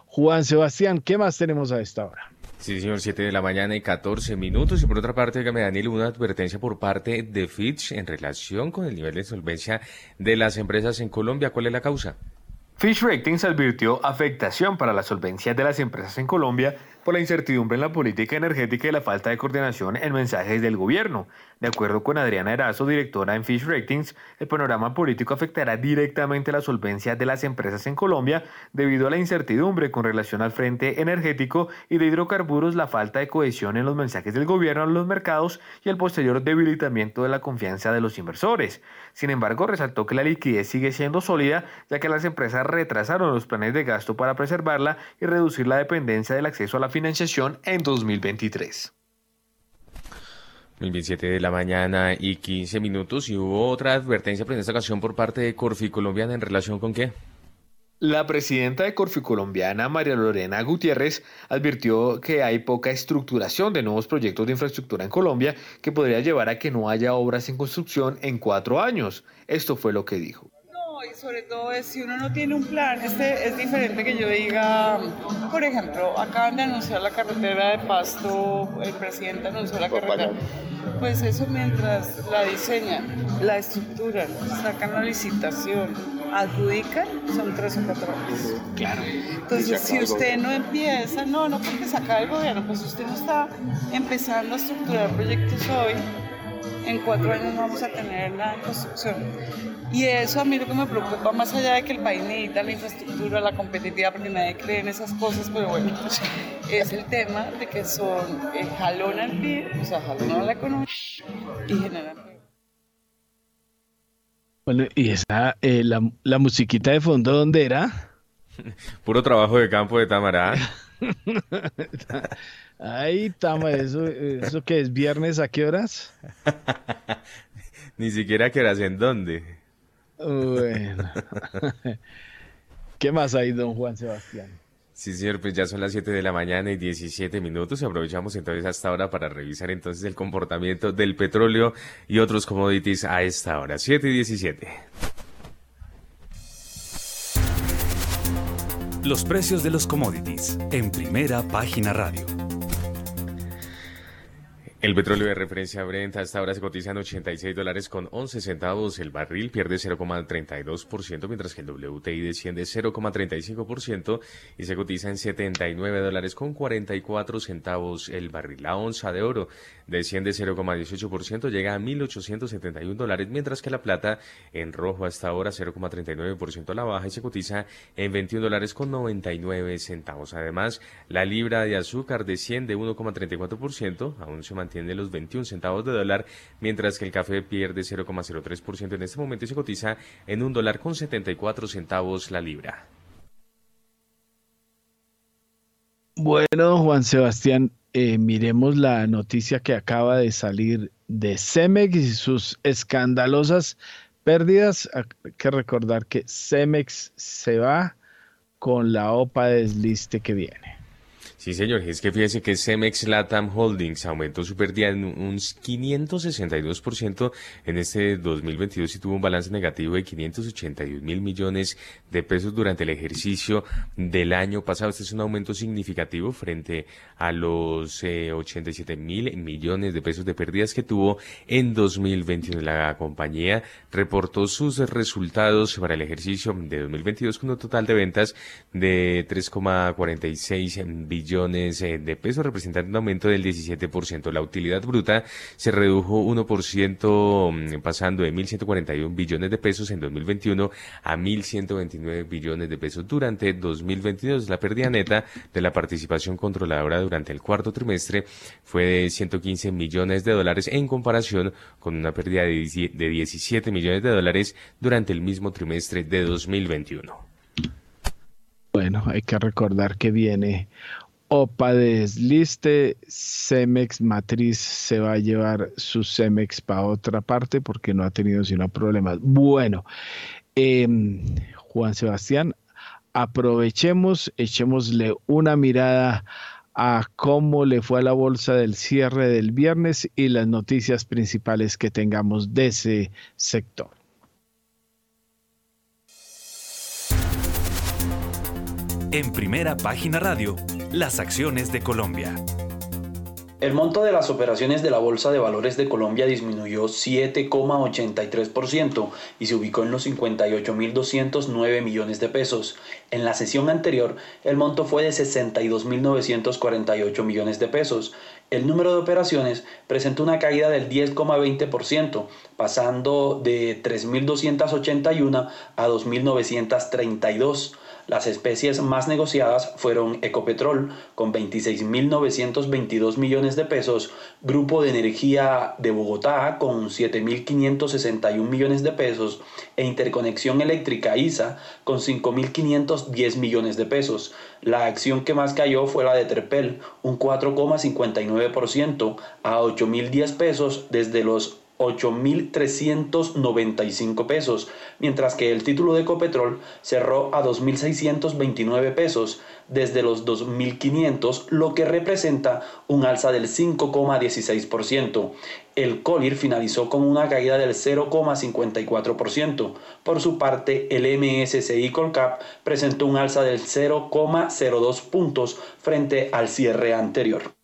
Juan Sebastián, ¿qué más tenemos a esta hora? Sí, señor, 7 de la mañana y 14 minutos. Y por otra parte, dígame, Daniel, una advertencia por parte de Fitch en relación con el nivel de solvencia de las empresas en Colombia. ¿Cuál es la causa? Fitch Ratings advirtió afectación para la solvencia de las empresas en Colombia por la incertidumbre en la política energética y la falta de coordinación en mensajes del gobierno. De acuerdo con Adriana Erazo, directora en Fish Ratings, el panorama político afectará directamente la solvencia de las empresas en Colombia debido a la incertidumbre con relación al frente energético y de hidrocarburos, la falta de cohesión en los mensajes del gobierno a los mercados y el posterior debilitamiento de la confianza de los inversores. Sin embargo, resaltó que la liquidez sigue siendo sólida ya que las empresas retrasaron los planes de gasto para preservarla y reducir la dependencia del acceso a la financiación en 2023. 2017 de la mañana y 15 minutos y hubo otra advertencia en esta ocasión por parte de Corfi Colombiana en relación con qué? La presidenta de Corfi Colombiana, María Lorena Gutiérrez, advirtió que hay poca estructuración de nuevos proyectos de infraestructura en Colombia que podría llevar a que no haya obras en construcción en cuatro años. Esto fue lo que dijo y sobre todo es si uno no tiene un plan, este es diferente que yo diga, por ejemplo, acaban de anunciar la carretera de Pasto, el presidente anunció la carretera, pues eso mientras la diseñan, la estructuran, sacan la licitación, adjudican, son tres o cuatro años. Claro. Entonces, si usted no empieza, no, no porque saca el gobierno, pues usted no está empezando a estructurar proyectos hoy, en cuatro años no vamos a tener nada en construcción. Y eso a mí lo que me preocupa, más allá de que el país necesita la infraestructura, la competitividad, porque nadie cree en esas cosas, pero bueno, [laughs] es el tema de que son eh, jalón al PIB, o sea, jalón a la economía y generan bueno, y esa, eh, la, la, musiquita de fondo, ¿dónde era? [laughs] Puro trabajo de campo de Tamará. [laughs] Ay, Tama, ¿eso, ¿eso que es viernes a qué horas? [laughs] Ni siquiera qué horas, ¿en dónde? Bueno. [laughs] ¿Qué más hay, don Juan Sebastián? Sí, señor, pues ya son las 7 de la mañana y 17 minutos. Aprovechamos entonces hasta ahora para revisar entonces el comportamiento del petróleo y otros commodities a esta hora. 7 y 17. Los precios de los commodities en primera página radio. El petróleo de referencia Brent hasta ahora se cotiza en 86 dólares con 11 centavos. El barril pierde 0,32%, mientras que el WTI desciende 0,35% y se cotiza en 79 dólares con 44 centavos el barril. La onza de oro desciende 0,18%, llega a 1.871 dólares, mientras que la plata en rojo hasta ahora 0,39% a la baja y se cotiza en 21 dólares con 99 centavos. Además, la libra de azúcar desciende 1,34%, aún se mantiene tiene los 21 centavos de dólar, mientras que el café pierde 0,03% en este momento y se cotiza en un dólar con 74 centavos la libra. Bueno, Juan Sebastián, eh, miremos la noticia que acaba de salir de Cemex y sus escandalosas pérdidas. Hay que recordar que Cemex se va con la OPA desliste que viene. Sí, señor, es que fíjese que Cemex Latam Holdings aumentó su pérdida en un 562% en este 2022 y tuvo un balance negativo de 581 mil millones de pesos durante el ejercicio del año pasado. Este es un aumento significativo frente a los 87 eh, mil millones de pesos de pérdidas que tuvo en 2021. La compañía reportó sus resultados para el ejercicio de 2022 con un total de ventas de 3,46 billones millones eh, de pesos, representando un aumento del 17%. La utilidad bruta se redujo 1%, mm, pasando de 1.141 billones de pesos en 2021 a 1.129 billones de pesos durante 2022. La pérdida neta de la participación controladora durante el cuarto trimestre fue de 115 millones de dólares en comparación con una pérdida de 17 millones de dólares durante el mismo trimestre de 2021. Bueno, hay que recordar que viene OPA desliste, Cemex Matriz se va a llevar su Cemex para otra parte porque no ha tenido sino problemas. Bueno, em, Juan Sebastián, aprovechemos, echémosle una mirada a cómo le fue a la bolsa del cierre del viernes y las noticias principales que tengamos de ese sector. En primera página radio las acciones de Colombia. El monto de las operaciones de la Bolsa de Valores de Colombia disminuyó 7,83% y se ubicó en los 58.209 millones de pesos. En la sesión anterior, el monto fue de 62.948 millones de pesos. El número de operaciones presentó una caída del 10,20%, pasando de 3.281 a 2.932. Las especies más negociadas fueron Ecopetrol con 26.922 millones de pesos, Grupo de Energía de Bogotá con 7.561 millones de pesos e Interconexión Eléctrica ISA con 5.510 millones de pesos. La acción que más cayó fue la de Terpel, un 4,59% a 8.010 pesos desde los 8.395 pesos, mientras que el título de Ecopetrol cerró a 2.629 pesos desde los 2.500, lo que representa un alza del 5,16%. El Colir finalizó con una caída del 0,54%. Por su parte, el MSCI Colcap presentó un alza del 0,02 puntos frente al cierre anterior.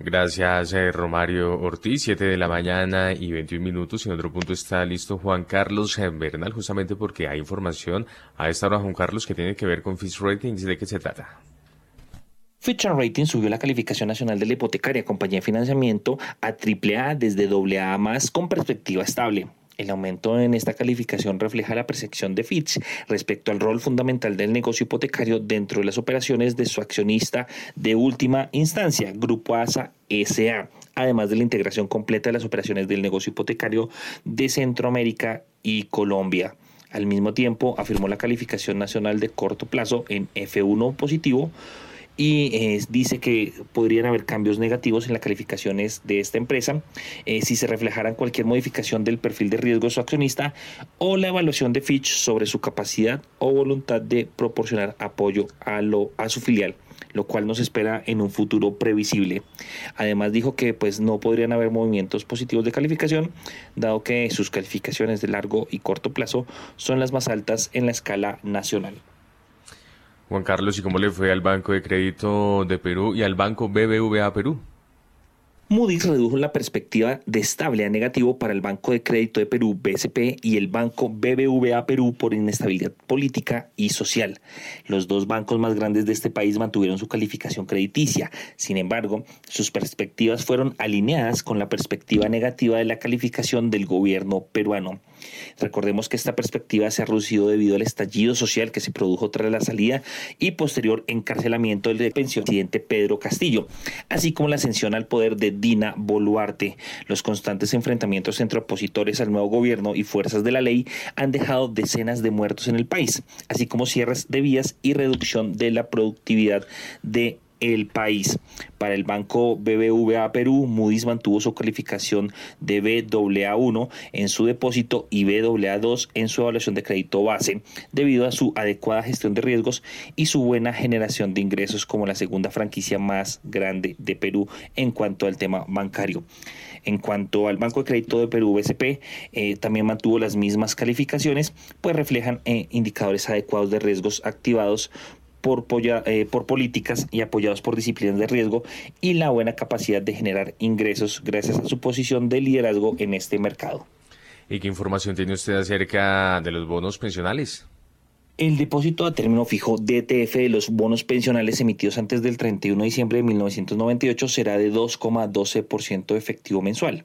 Gracias, eh, Romario Ortiz. Siete de la mañana y 21 minutos. Y en otro punto está listo Juan Carlos eh, Bernal, justamente porque hay información a esta hora, Juan Carlos, que tiene que ver con Fitch Ratings. ¿De qué se trata? Fitch Ratings subió la calificación nacional de la hipotecaria compañía de financiamiento a AAA desde AA más con perspectiva estable. El aumento en esta calificación refleja la percepción de Fitch respecto al rol fundamental del negocio hipotecario dentro de las operaciones de su accionista de última instancia, Grupo ASA SA, además de la integración completa de las operaciones del negocio hipotecario de Centroamérica y Colombia. Al mismo tiempo, afirmó la calificación nacional de corto plazo en F1 positivo y eh, dice que podrían haber cambios negativos en las calificaciones de esta empresa eh, si se reflejaran cualquier modificación del perfil de riesgo de su accionista o la evaluación de Fitch sobre su capacidad o voluntad de proporcionar apoyo a, su filial. lo cual nos espera en un futuro previsible. Además dijo que pues no podrían haber movimientos positivos de calificación, dado que sus calificaciones de largo y corto plazo son las más altas en la escala nacional. Juan Carlos, ¿y cómo le fue al Banco de Crédito de Perú y al Banco BBVA Perú? Moody's redujo la perspectiva de estable a negativo para el Banco de Crédito de Perú, BSP, y el Banco BBVA Perú por inestabilidad política y social. Los dos bancos más grandes de este país mantuvieron su calificación crediticia. Sin embargo, sus perspectivas fueron alineadas con la perspectiva negativa de la calificación del gobierno peruano. Recordemos que esta perspectiva se ha reducido debido al estallido social que se produjo tras la salida y posterior encarcelamiento del presidente Pedro Castillo, así como la ascensión al poder de Dina Boluarte. Los constantes enfrentamientos entre opositores al nuevo gobierno y fuerzas de la ley han dejado decenas de muertos en el país, así como cierres de vías y reducción de la productividad de el país. Para el banco BBVA Perú, Moody's mantuvo su calificación de BAA1 en su depósito y BAA2 en su evaluación de crédito base, debido a su adecuada gestión de riesgos y su buena generación de ingresos como la segunda franquicia más grande de Perú en cuanto al tema bancario. En cuanto al Banco de Crédito de Perú, BCP, eh, también mantuvo las mismas calificaciones, pues reflejan eh, indicadores adecuados de riesgos activados por, eh, por políticas y apoyados por disciplinas de riesgo y la buena capacidad de generar ingresos gracias a su posición de liderazgo en este mercado. ¿Y qué información tiene usted acerca de los bonos pensionales? El depósito a término fijo DTF de los bonos pensionales emitidos antes del 31 de diciembre de 1998 será de 2,12% efectivo mensual.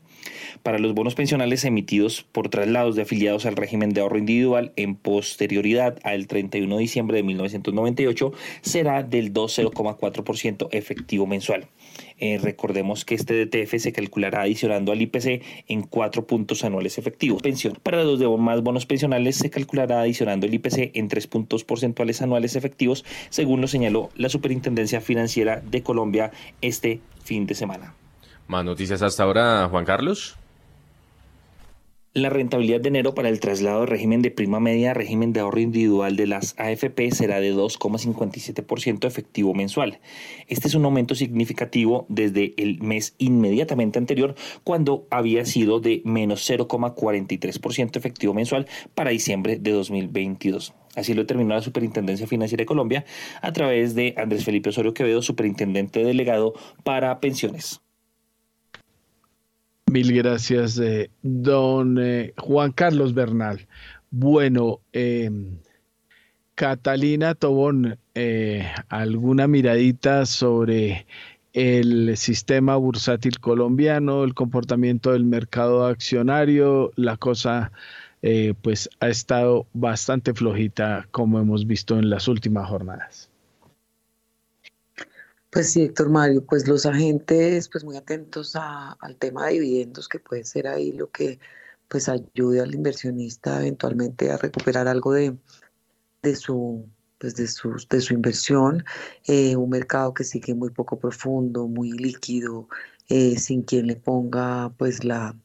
Para los bonos pensionales emitidos por traslados de afiliados al régimen de ahorro individual en posterioridad al 31 de diciembre de 1998 será del 2,04% efectivo mensual. Eh, recordemos que este DTF se calculará adicionando al IPC en cuatro puntos anuales efectivos. Pensión. Para los demás bonos pensionales se calculará adicionando el IPC en tres puntos porcentuales anuales efectivos, según lo señaló la Superintendencia Financiera de Colombia este fin de semana. Más noticias hasta ahora, Juan Carlos. La rentabilidad de enero para el traslado de régimen de prima media a régimen de ahorro individual de las AFP será de 2,57% efectivo mensual. Este es un aumento significativo desde el mes inmediatamente anterior, cuando había sido de menos 0,43% efectivo mensual para diciembre de 2022. Así lo determinó la Superintendencia Financiera de Colombia a través de Andrés Felipe Osorio Quevedo, superintendente delegado para pensiones. Mil gracias, eh, don eh, Juan Carlos Bernal. Bueno, em, Catalina Tobón, eh, ¿alguna miradita sobre el sistema bursátil colombiano, el comportamiento del mercado accionario? La cosa pues ha estado bastante flojita como hemos visto en las últimas jornadas. Pues sí, Héctor Mario, pues los agentes pues muy atentos al tema de dividendos, que puede ser ahí lo que pues ayude al inversionista eventualmente a recuperar algo de, de su pues de su, de su inversión, eh, un mercado que sigue muy poco profundo, muy líquido, eh, sin quien le ponga pues la,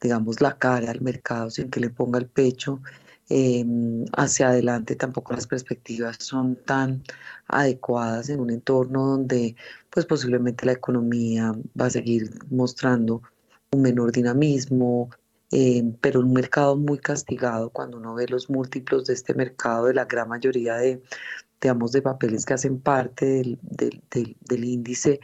digamos, la cara al mercado, sin que le ponga el pecho Em, hacia adelante tampoco las perspectivas son tan adecuadas en un entorno donde pues posiblemente la economía va a seguir mostrando un menor dinamismo, em, pero un mercado muy castigado. Cuando uno ve los múltiplos de este mercado de la gran mayoría de, digamos, de papeles que hacen parte del, del, del, índice,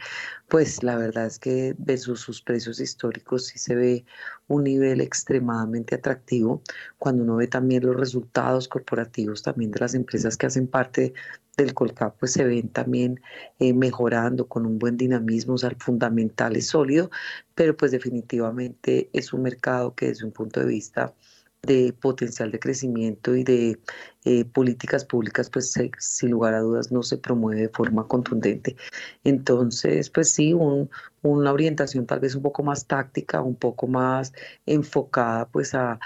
pues la verdad es que versus sus precios históricos sí se ve un nivel extremadamente atractivo. Cuando uno ve también los resultados corporativos también de las empresas que hacen parte del Colcap, pues se ven también eh, mejorando con un buen dinamismo, o sea, el fundamental es sólido, pero pues definitivamente es un mercado que desde un punto de vista de potencial de crecimiento y de eh, políticas públicas, pues sin lugar a dudas no se promueve de forma contundente. Entonces, pues sí, una orientación tal vez un poco más táctica, un poco más enfocada pues a,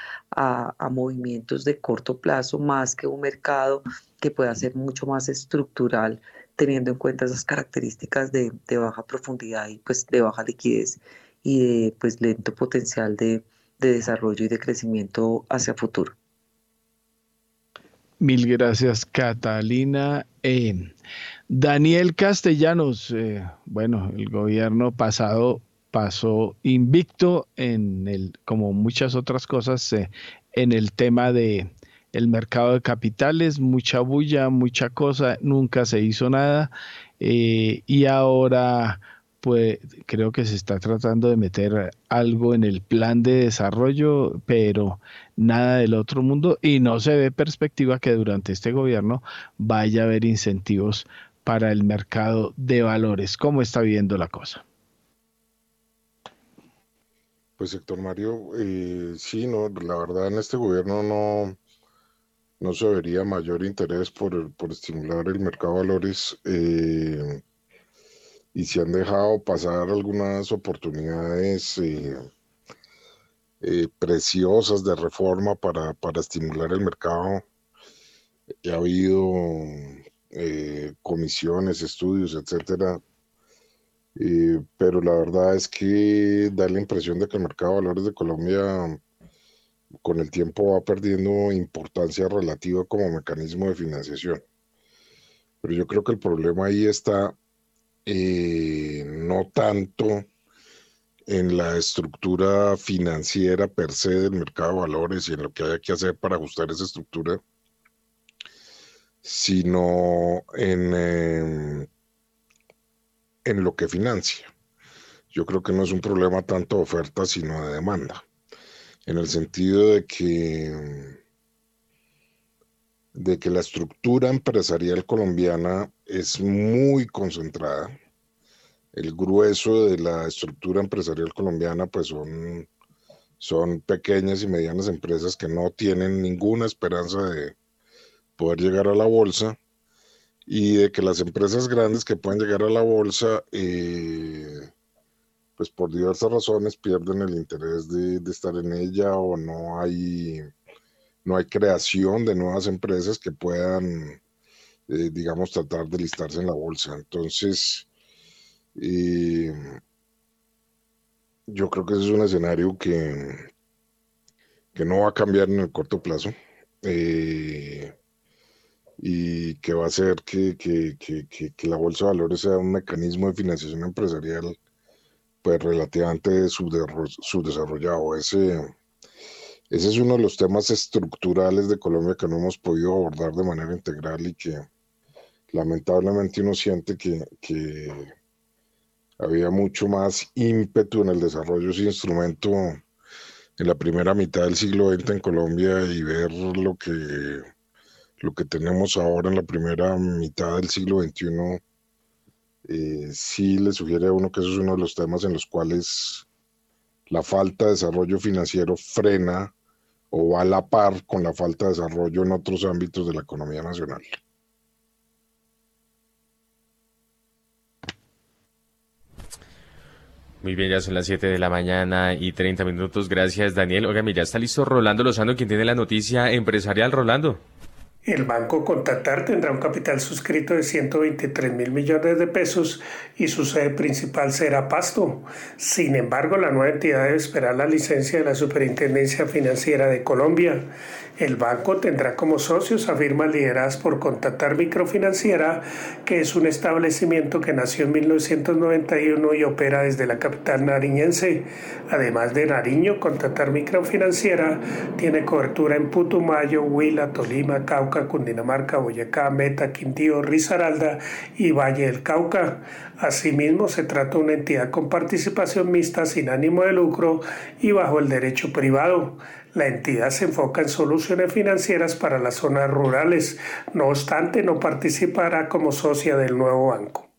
movimientos de corto plazo, más que un mercado que pueda ser mucho más estructural teniendo en cuenta esas características de, de baja profundidad y pues de baja liquidez y de pues lento potencial de, de desarrollo y de crecimiento hacia futuro. Mil gracias, Catalina. Eh, Daniel Castellanos, eh, bueno, el gobierno pasado pasó invicto en el, como muchas otras cosas, eh, en el tema de el mercado de capitales, mucha bulla, mucha cosa, nunca se hizo nada eh, y ahora pues creo que se está tratando de meter algo en el plan de desarrollo, pero nada del otro mundo y no se ve perspectiva que durante este gobierno vaya a haber incentivos para el mercado de valores. ¿Cómo está viendo la cosa? Pues sector Mario, eh, sí, no, la verdad en este gobierno no, no se vería mayor interés por, por estimular el mercado de valores eh, y se han dejado pasar algunas oportunidades eh, preciosas de reforma para, para estimular el mercado. Ha habido eh, comisiones, estudios, etcétera. Eh, pero la verdad es que da la impresión de que el mercado de valores de Colombia con el tiempo va perdiendo importancia relativa como mecanismo de financiación. Pero yo creo que el problema ahí está eh, no tanto en la estructura financiera per se del mercado de valores y en lo que haya que hacer para ajustar esa estructura, sino en, em, en lo que financia. Yo creo que no es un problema tanto de oferta, sino de demanda, en el sentido de que, de que la estructura empresarial colombiana es muy concentrada. El grueso de la estructura empresarial colombiana pues son, son pequeñas y medianas empresas que no tienen ninguna esperanza de, poder llegar a la bolsa y de que las empresas grandes que pueden llegar a la bolsa, eh, pues por diversas razones pierden el interés de, estar en ella o no hay, no hay creación de nuevas empresas que puedan, eh, digamos, tratar de listarse en la bolsa. Entonces, eh, yo creo que ese es un escenario que, que no va a cambiar en el corto plazo. Eh, y que va a hacer que, que, que, que, la bolsa de valores sea un mecanismo de financiación empresarial pues relativamente subdesarrollado. Ese, ese es uno de los temas estructurales de Colombia que no hemos podido abordar de manera integral y que lamentablemente uno siente que, había mucho más ímpetu en el desarrollo de ese instrumento en la primera mitad del siglo XX en Colombia y ver lo que lo que tenemos ahora en la primera mitad del siglo XXI, eh, sí le sugiere a uno que eso es uno de los temas en los cuales la falta de desarrollo financiero frena o va a la par con la falta de desarrollo en otros ámbitos de la economía nacional. Muy bien, ya son las 7 de la mañana y 30 minutos. Gracias, Daniel. Oiga, ya está listo Rolando Lozano, quien tiene la noticia empresarial. Rolando. El Banco Contatar tendrá un capital suscrito de 123 mil millones de pesos y su sede principal será Pasto. Sin embargo, la nueva entidad debe esperar la licencia de la Superintendencia Financiera de Colombia. El banco tendrá como socios a firmas lideradas por Contatar Microfinanciera, que es un establecimiento que nació en 1991 y opera desde la capital nariñense. Además de Nariño, Contatar Microfinanciera tiene cobertura en Putumayo, Huila, Tolima, Cauca, Cundinamarca, Boyacá, Meta, Quintío, Risaralda y Valle del Cauca. Asimismo, se trata de una entidad con participación mixta sin ánimo de lucro y bajo el derecho privado. La entidad se enfoca en soluciones financieras para las zonas rurales, no obstante no participará como socia del nuevo banco.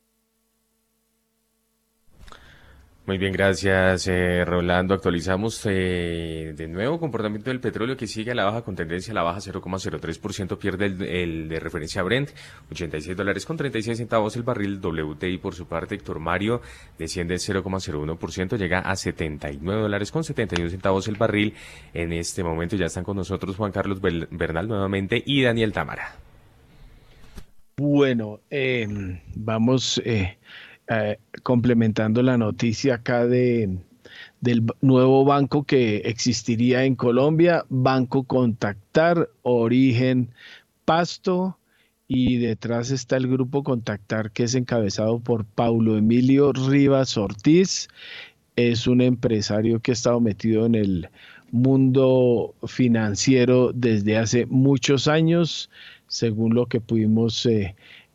Muy bien, gracias eh, Rolando. Actualizamos eh, de nuevo comportamiento del petróleo que sigue a la baja con tendencia a la baja 0,03%, pierde el, de referencia Brent, 86 dólares con 36 centavos el barril. WTI por su parte, Héctor Mario, desciende 0,01%, llega a 79 dólares con 71 centavos el barril. En este momento ya están con nosotros Juan Carlos Bernal nuevamente y Daniel Támara. Bueno, em, vamos... Eh, eh, complementando la noticia acá de, del nuevo banco que existiría en Colombia, Banco Contactar, origen Pasto y detrás está el grupo Contactar que es encabezado por Paulo Emilio Rivas Ortiz. Es un empresario que ha estado metido en el mundo financiero desde hace muchos años, según lo que pudimos eh,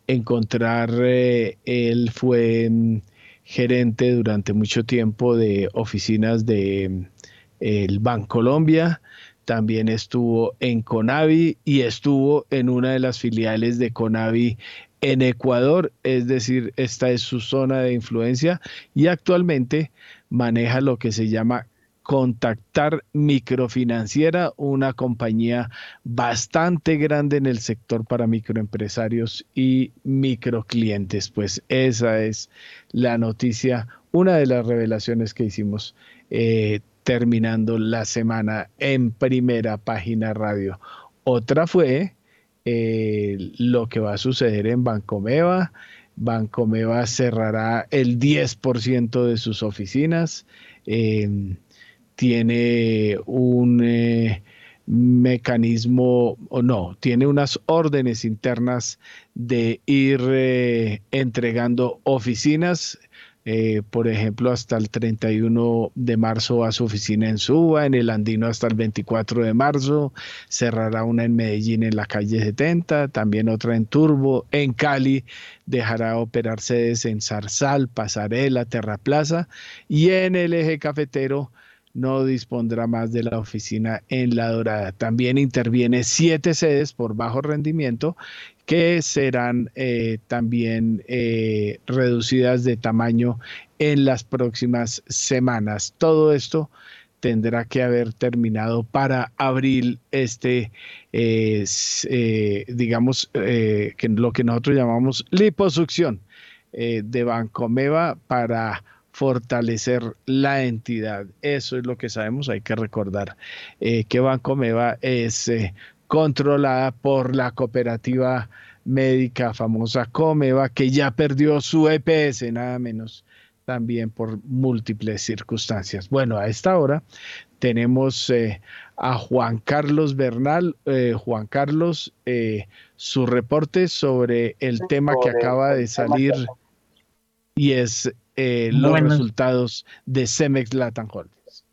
encontrar, eh, él fue mm, gerente durante mucho tiempo de oficinas de mm, el Bancolombia, también estuvo en Conavi y estuvo en una de las filiales de Conavi en Ecuador, es decir, esta es su zona de influencia y actualmente maneja lo que se llama Contactar Microfinanciera, una compañía bastante grande en el sector para microempresarios y microclientes. Pues esa es la noticia, una de las revelaciones que hicimos eh, terminando la semana en primera página radio. Otra fue eh, lo que va a suceder en Bancomeva. Bancomeva cerrará el 10% de sus oficinas. Eh, tiene un eh, mecanismo, o no, tiene unas órdenes internas de ir eh, entregando oficinas. Eh, por ejemplo, hasta el 31 de marzo a su oficina en Suba, en el Andino hasta el 24 de marzo, cerrará una en Medellín en la calle 70, también otra en Turbo, en Cali dejará operar sedes en Zarzal, Pasarela, Terraplaza y en el eje cafetero no dispondrá más de la oficina en La Dorada. También interviene siete sedes por bajo rendimiento que serán eh, también eh, reducidas de tamaño en las próximas semanas. Todo esto tendrá que haber terminado para abril este, eh, digamos, que lo que nosotros llamamos liposucción de Bancomeva para fortalecer la entidad. Eso es lo que sabemos, hay que recordar eh, que Bancomeva es eh, controlada por la cooperativa médica famosa Comeva, que ya perdió su EPS, nada menos, también por múltiples circunstancias. Bueno, a esta hora tenemos eh, a Juan Carlos Bernal. Juan Carlos, su reporte sobre el tema que acaba de salir y es eh, los resultados de Cemex Latin Holdings.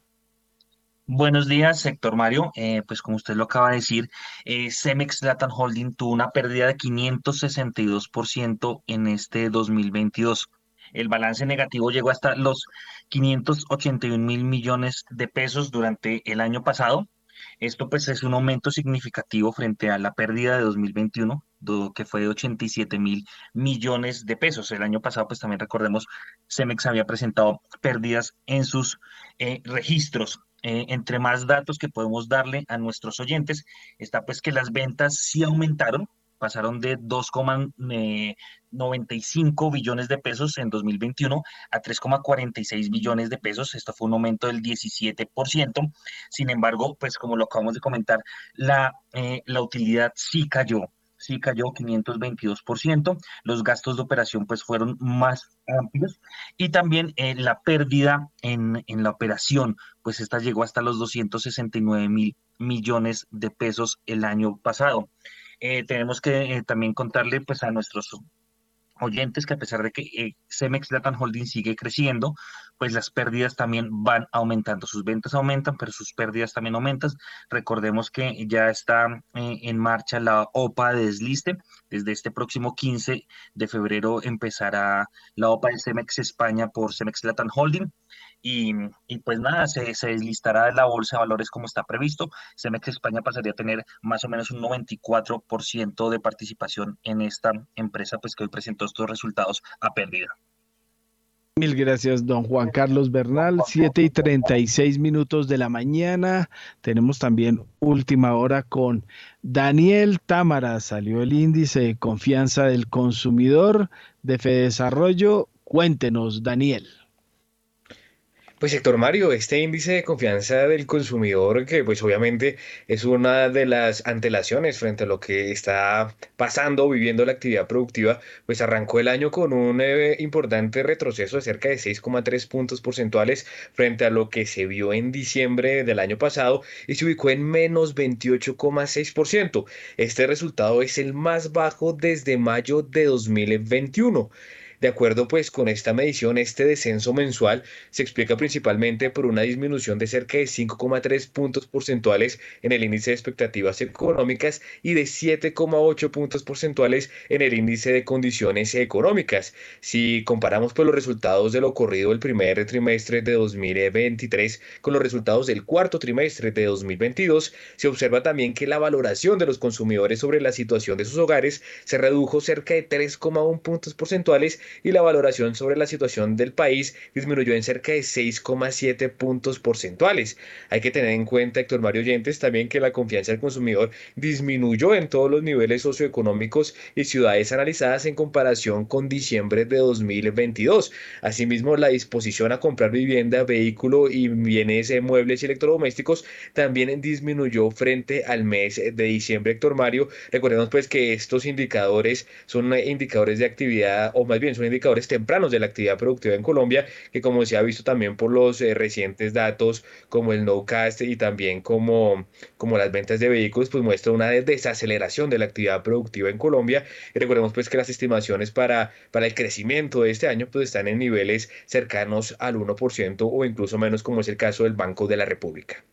Buenos días, sector Mario. Eh, pues como usted lo acaba de decir, eh, Cemex Latin Holding tuvo una pérdida de 562% en este 2022. El balance negativo llegó hasta los 581 mil millones de pesos durante el año pasado. Esto pues es un aumento significativo frente a la pérdida de 2021 que fue de 87 mil millones de pesos. El año pasado, pues también recordemos, Cemex había presentado pérdidas en sus eh, registros. Eh, entre más datos que podemos darle a nuestros oyentes, está pues que las ventas sí aumentaron, pasaron de 2,95 billones de pesos en 2021 a 3,46 billones de pesos. Esto fue un aumento del 17%. Sin embargo, pues como lo acabamos de comentar, la, eh, la utilidad sí cayó sí cayó 522%, los gastos de operación pues fueron más amplios y también eh, la pérdida en, en, la operación, pues esta llegó hasta los 269 mil millones de pesos el año pasado. Eh, tenemos que eh, también contarle pues a nuestros oyentes que a pesar de que eh, Cemex Holding sigue creciendo, pues las pérdidas también van aumentando. Sus ventas aumentan, pero sus pérdidas también aumentan. Recordemos que ya está eh, en marcha la OPA de desliste. Desde este próximo 15 de febrero empezará la OPA de Cemex España por Cemex Latin Holding. Y, pues nada, se, se, deslistará de la bolsa de valores como está previsto. Cemex España pasaría a tener más o menos un 94% de participación en esta empresa, pues que hoy presentó estos resultados a pérdida. Mil gracias, don Juan Carlos Bernal. Siete y 36 minutos de la mañana. Tenemos también última hora con Daniel Támara. Salió el índice de confianza del consumidor de Fedesarrollo. Cuéntenos, Daniel. Pues Héctor Mario, este índice de confianza del consumidor, que pues obviamente es una de las antelaciones frente a lo que está pasando viviendo la actividad productiva, pues arrancó el año con un eh, importante retroceso de cerca de 6,3 puntos porcentuales frente a lo que se vio en diciembre del año pasado y se ubicó en menos 28,6%. Este resultado es el más bajo desde mayo de 2021. De acuerdo pues con esta medición, este descenso mensual se explica principalmente por una disminución de cerca de 5,3 puntos porcentuales en el índice de expectativas económicas y de 7,8 puntos porcentuales en el índice de condiciones económicas. Si comparamos pues los resultados de lo ocurrido el primer trimestre de 2023 con los resultados del cuarto trimestre de 2022, se observa también que la valoración de los consumidores sobre la situación de sus hogares se redujo cerca de 3,1 puntos porcentuales y la valoración sobre la situación del país disminuyó en cerca de 6,7 puntos porcentuales. Hay que tener en cuenta, Héctor Mario Oyentes, también que la confianza del consumidor disminuyó en todos los niveles socioeconómicos y ciudades analizadas en comparación con diciembre de 2022. Asimismo, la disposición a comprar vivienda, vehículo y bienes eh, muebles y electrodomésticos también disminuyó frente al mes de diciembre, Héctor Mario. Recordemos pues que estos indicadores son eh, indicadores de actividad, o más bien son indicadores tempranos de la actividad productiva en Colombia, que como se ha visto también por los eh, recientes datos como el no-cast y también como, como las ventas de vehículos, pues muestra una desaceleración de la actividad productiva en Colombia. Y recordemos pues que las estimaciones para, para el crecimiento de este año pues están en niveles cercanos al 1% o incluso menos como es el caso del Banco de la República.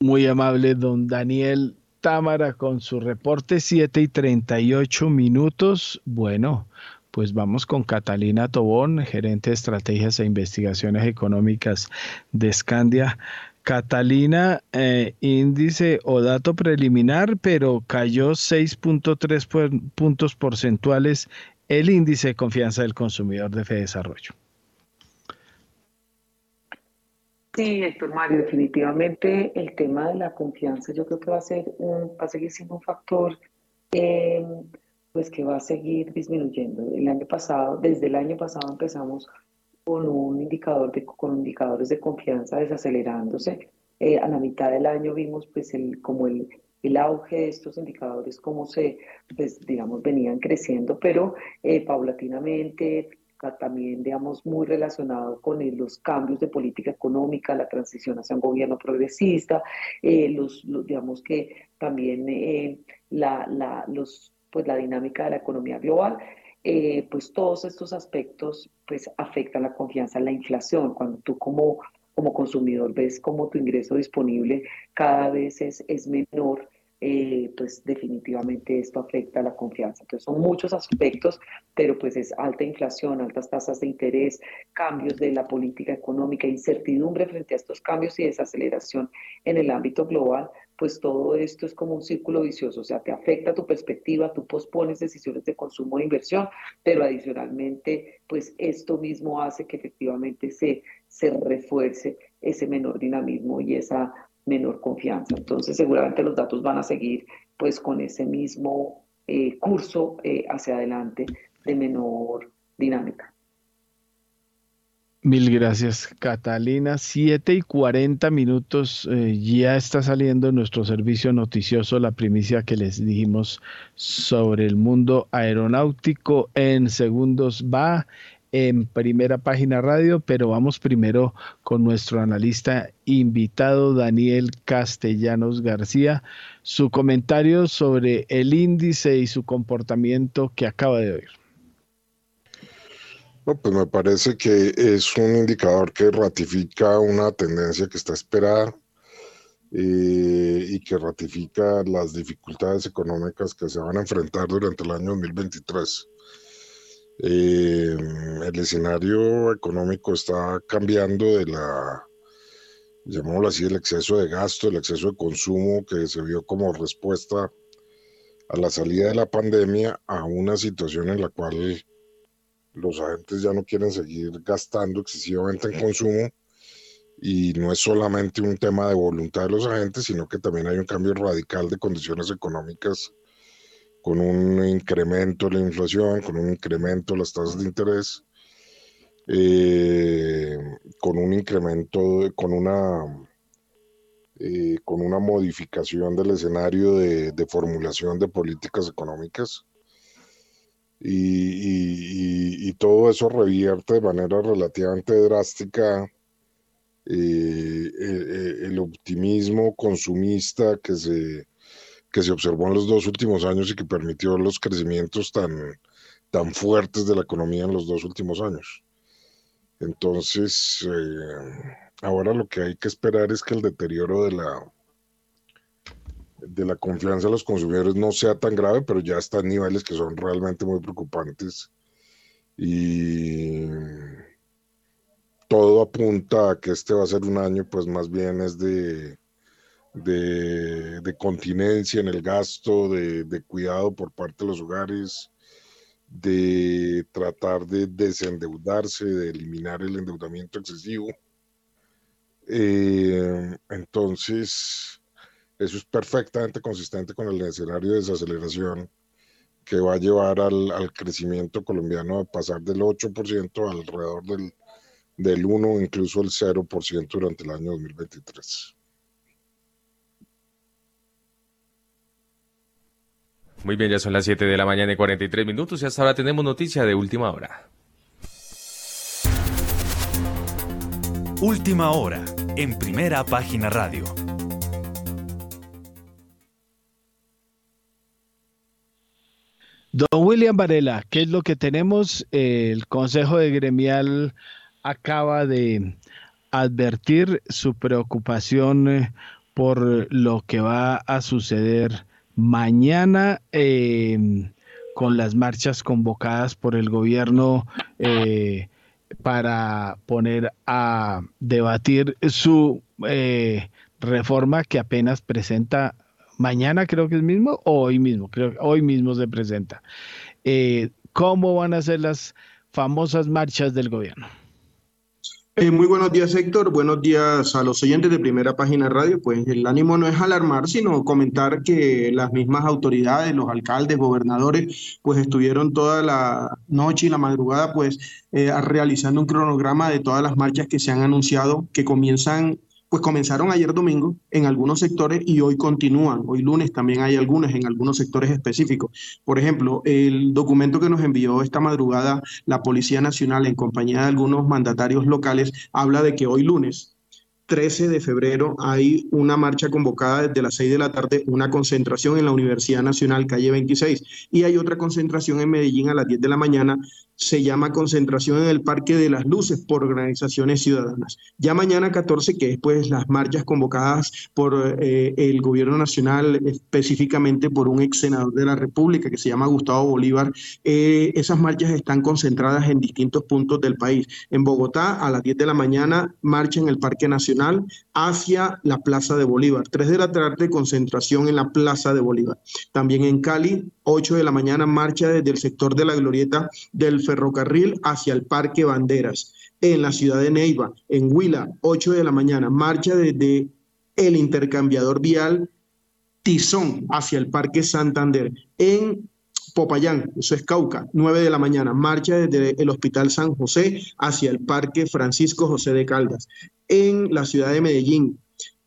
Muy amable, don Daniel Támara, con su reporte 7 y 38 minutos. Bueno, pues vamos con Catalina Tobón, gerente de estrategias e investigaciones económicas de Scandia. Catalina, eh, índice o dato preliminar, pero cayó 6.3 puntos porcentuales el índice de confianza del consumidor de Fede Desarrollo. Sí, Héctor Mario, definitivamente el tema de la confianza yo creo que va a ser un, va a seguir siendo un factor eh, pues que va a seguir disminuyendo. El año pasado, desde el año pasado empezamos con un indicador de, con indicadores de confianza desacelerándose. Eh, a la mitad del año vimos pues el, como el, el auge de estos indicadores, cómo se, pues, digamos, venían creciendo, pero eh, paulatinamente, también, digamos, muy relacionado con los cambios de política económica, la transición hacia un gobierno progresista, eh, los, digamos que también la, la, los pues la dinámica de la economía global, eh, pues todos estos aspectos pues afectan la confianza en la inflación. Cuando tú como, como consumidor ves como tu ingreso disponible cada vez es, es menor, eh, pues definitivamente esto afecta la confianza. Entonces son muchos aspectos, pero pues es alta inflación, altas tasas de interés, cambios de la política económica, incertidumbre frente a estos cambios y desaceleración en el ámbito global, pues todo esto es como un círculo vicioso, o sea, te afecta tu perspectiva, tú pospones decisiones de consumo e inversión, pero adicionalmente, pues esto mismo hace que efectivamente se, se refuerce ese menor dinamismo y esa menor confianza. Entonces, seguramente los datos van a seguir pues con ese mismo eh, curso eh, hacia adelante de menor dinámica. Mil gracias, Catalina. Siete y cuarenta minutos. Eh, ya está saliendo nuestro servicio noticioso la primicia que les dijimos sobre el mundo aeronáutico. En segundos va en primera página radio, pero vamos primero con nuestro analista invitado Daniel Castellanos García, su comentario sobre el índice y su comportamiento que acaba de oír. Pues me parece que es un indicador que ratifica una tendencia que está esperada eh, y que ratifica las dificultades económicas que se van a enfrentar durante el año 2023. Eh, el escenario económico está cambiando de la, llamémoslo así, el exceso de gasto, el exceso de consumo que se vio como respuesta a la salida de la pandemia a una situación en la cual los agentes ya no quieren seguir gastando excesivamente en consumo y no es solamente un tema de voluntad de los agentes, sino que también hay un cambio radical de condiciones económicas con un incremento de la inflación, con un incremento de las tasas de interés, eh, con un incremento, con una, eh, con una modificación del escenario de, formulación de políticas económicas. Y, todo eso revierte de manera relativamente drástica el optimismo consumista que se, que se observó en los dos últimos años y que permitió los crecimientos tan, tan fuertes de la economía en los dos últimos años. Entonces, eh, ahora lo que hay que esperar es que el deterioro de la, de la confianza de los consumidores no sea tan grave, pero ya está en niveles que son realmente muy preocupantes. Y todo apunta a que este va a ser un año, pues más bien es de de, continencia en el gasto, de, cuidado por parte de los hogares, de tratar de desendeudarse, de eliminar el endeudamiento excesivo. Eh, entonces, eso es perfectamente consistente con el escenario de desaceleración que va a llevar al, crecimiento colombiano a pasar del 8% alrededor del, del 1 incluso el 0% durante el año 2023. Muy bien, ya son las 7 de la mañana y 43 minutos y hasta ahora tenemos noticia de última hora. Última hora, en primera página radio. Don William Varela, ¿qué es lo que tenemos? El Consejo de Gremial acaba de advertir su preocupación eh, por lo que va a suceder mañana em, con las marchas convocadas por el gobierno eh, para poner a debatir su eh, reforma que apenas presenta mañana creo que es mismo o hoy mismo creo que hoy mismo se presenta eh, cómo van a ser las famosas marchas del gobierno eh, muy buenos días, Héctor. Buenos días a los oyentes de Primera Página Radio. Pues el ánimo no es alarmar, sino comentar que las mismas autoridades, los alcaldes, gobernadores, pues estuvieron toda la noche y la madrugada, pues eh, realizando un cronograma de todas las marchas que se han anunciado, que comienzan pues comenzaron ayer domingo en algunos sectores y hoy continúan. Hoy lunes también hay algunas en algunos sectores específicos. Por ejemplo, el documento que nos envió esta madrugada la Policía Nacional en compañía de algunos mandatarios locales habla de que hoy lunes 13 de febrero hay una marcha convocada desde las 6 de la tarde, una concentración en la Universidad Nacional, calle 26, y hay otra concentración en Medellín a las 10 de la mañana se llama concentración en el Parque de las Luces por organizaciones ciudadanas. Ya mañana 14, que es pues las marchas convocadas por eh, el gobierno nacional, específicamente por un ex senador de la República que se llama Gustavo Bolívar, eh, esas marchas están concentradas en distintos puntos del país. En Bogotá, a las 10 de la mañana, marcha en el Parque Nacional hacia la Plaza de Bolívar. 3 de la tarde, concentración en la Plaza de Bolívar. También en Cali, 8 de la mañana, marcha desde el sector de la Glorieta del ferrocarril hacia el Parque Banderas. En la ciudad de Neiva, en Huila, 8 de la mañana, marcha desde el intercambiador vial Tizón hacia el Parque Santander. En Popayán, eso es Cauca, 9 de la mañana, marcha desde el Hospital San José hacia el Parque Francisco José de Caldas. En la ciudad de Medellín,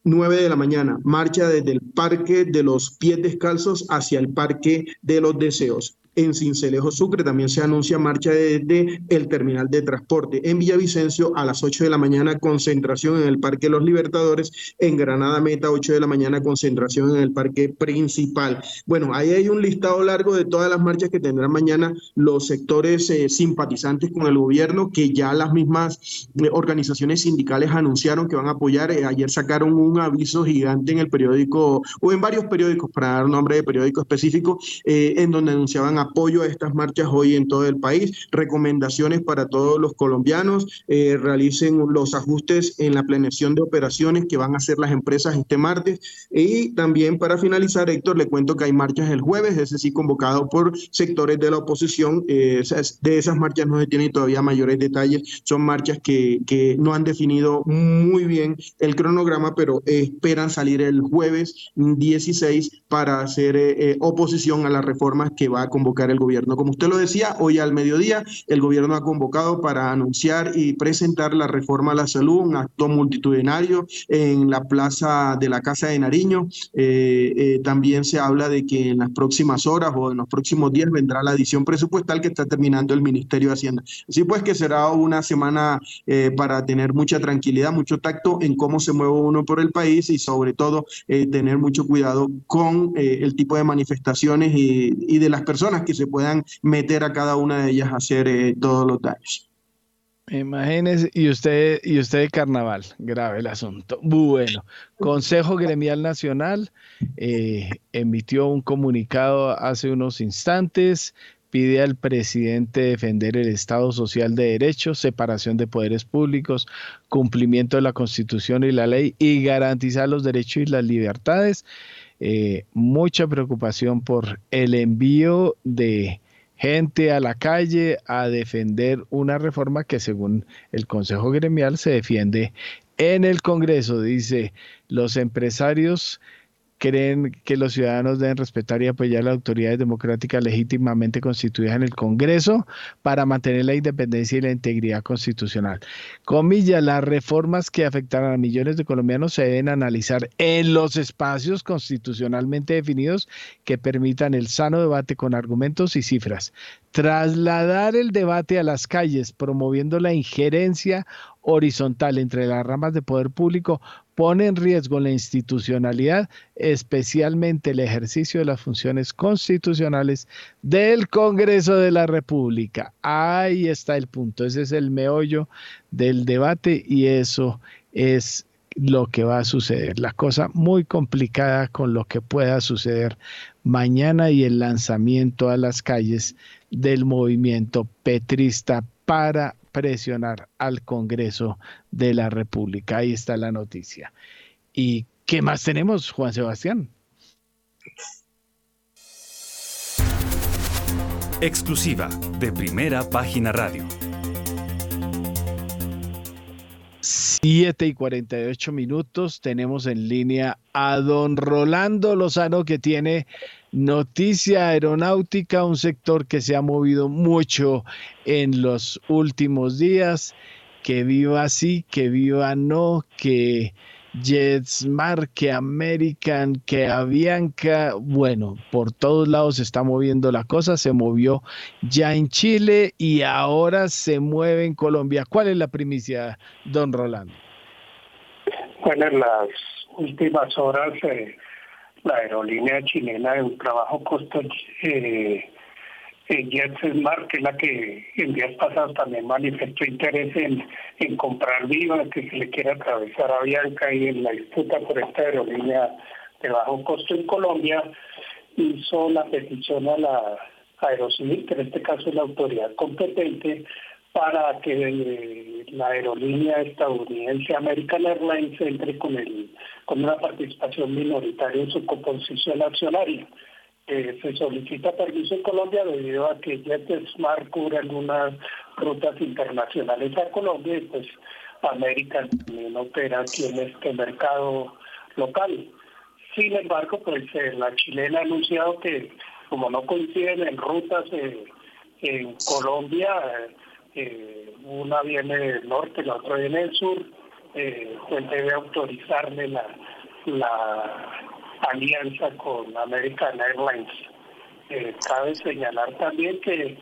9 de la mañana, marcha desde el Parque de los Pies Descalzos hacia el Parque de los Deseos. En Cincelejo Sucre también se anuncia marcha desde el terminal de transporte. En Villavicencio a las 8 de la mañana concentración en el Parque Los Libertadores. En Granada Meta 8 de la mañana concentración en el Parque Principal. Bueno, ahí hay un listado largo de todas las marchas que tendrán mañana los sectores eh, simpatizantes con el gobierno que ya las mismas eh, organizaciones sindicales anunciaron que van a apoyar. Eh, ayer sacaron un aviso gigante en el periódico o en varios periódicos para dar nombre de periódico específico en donde anunciaban apoyo a estas marchas hoy en todo el país, recomendaciones para todos los colombianos, eh, realicen los ajustes en la planeación de operaciones que van a hacer las empresas este martes. Y también para finalizar, Héctor, le cuento que hay marchas el jueves, ese sí convocado por sectores de la oposición, eh, de esas marchas no se tienen todavía mayores detalles, son marchas que, que no han definido muy bien el cronograma, pero esperan salir el jueves 16 para hacer eh, oposición a las reformas que va a convocar el gobierno. Como usted lo decía, hoy al mediodía el gobierno ha convocado para anunciar y presentar la reforma a la salud, un acto multitudinario en la plaza de la Casa de Nariño. Eh, eh, también se habla de que en las próximas horas o en los próximos días vendrá la adición presupuestal que está terminando el Ministerio de Hacienda. Así pues que será una semana eh, para tener mucha tranquilidad, mucho tacto en cómo se mueve uno por el país y sobre todo tener mucho cuidado con el tipo de manifestaciones y, y, de las personas se puedan meter a cada una de ellas a hacer todos los daños. Imagínese, y usted, y usted carnaval, grave el asunto. Bueno, Consejo Gremial Nacional eh, emitió un comunicado hace unos instantes, pide al presidente defender el Estado Social de Derecho, separación de poderes públicos, cumplimiento de la Constitución y la ley y garantizar los derechos y las libertades. Eh, mucha preocupación por el envío de gente a la calle a defender una reforma que según el Consejo Gremial se defiende en el Congreso. Dice, los empresarios creen que los ciudadanos deben respetar y apoyar las autoridades democráticas legítimamente constituidas en el Congreso para mantener la independencia y la integridad constitucional. Comilla, las reformas que afectarán a millones de colombianos se deben analizar en los espacios constitucionalmente definidos que permitan el sano debate con argumentos y cifras. Trasladar el debate a las calles, promoviendo la injerencia horizontal entre las ramas de poder público, pone en riesgo la institucionalidad, especialmente el ejercicio de las funciones constitucionales del Congreso de la República. Ahí está el punto, ese es el meollo del debate y eso es lo que va a suceder. La cosa muy complicada con lo que pueda suceder mañana y el lanzamiento a las calles del movimiento petrista para presionar al Congreso de la República. Ahí está la noticia. ¿Y qué más tenemos, Juan Sebastián? Exclusiva de Primera Página Radio. 7 y 48 minutos tenemos en línea a don Rolando Lozano que tiene noticia aeronáutica, un sector que se ha movido mucho en los últimos días, que viva así, que viva no, que JetSmart, que American, que Avianca, bueno, por todos lados se está moviendo la cosa, se movió ya en Chile y ahora se mueve en Colombia. ¿Cuál es la primicia, don Rolando? Bueno, en las últimas horas eh, la aerolínea chilena en un trabajo costo eh, JetSmart, que es la que en días pasados también manifestó interés en, en comprar Viva, que se le quiere atravesar a Bianca y en la disputa por esta aerolínea de bajo costo en Colombia, hizo la petición a la Aerocivil, que en este caso es la autoridad competente, para que eh, la aerolínea estadounidense American Airlines entre con, el, con una participación minoritaria en su composición accionaria se solicita permiso en Colombia debido a que JetSmart cubre algunas rutas internacionales a Colombia y pues América también opera aquí en este mercado local. Sin embargo, pues eh, la chilena ha anunciado que como no coinciden en rutas eh, en Colombia, eh, una viene del norte, la otra viene del sur, pues debe autorizarle la, la alianza con American Airlines. Eh, cabe señalar también que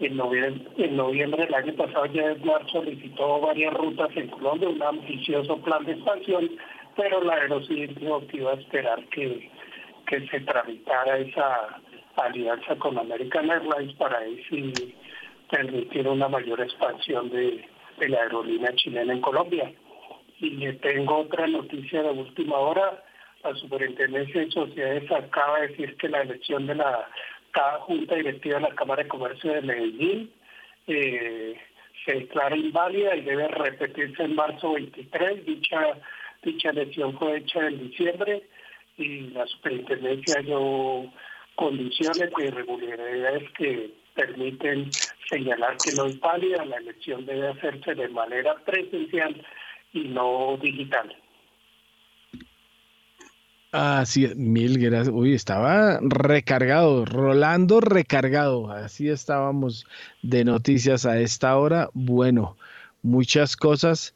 en noviembre, en noviembre del año pasado ya solicitó varias rutas en Colombia, un ambicioso plan de expansión, pero la Aerocivil dijo que iba a esperar que, que se tramitara esa alianza con American Airlines para así permitir una mayor expansión de, de la aerolínea chilena en Colombia. Y tengo otra noticia de última hora la Superintendencia de Sociedades acaba de decir que la elección de la Junta Directiva de la Cámara de Comercio de Medellín eh, se declara inválida y debe repetirse en marzo 23. Dicha, dicha elección fue hecha en diciembre y la superintendencia dio condiciones de irregularidades que permiten señalar que no es válida. La elección debe hacerse de manera presencial y no digital. Así es, mil gracias. Uy, estaba recargado, Rolando recargado. Así estábamos de noticias a esta hora. Bueno, muchas cosas.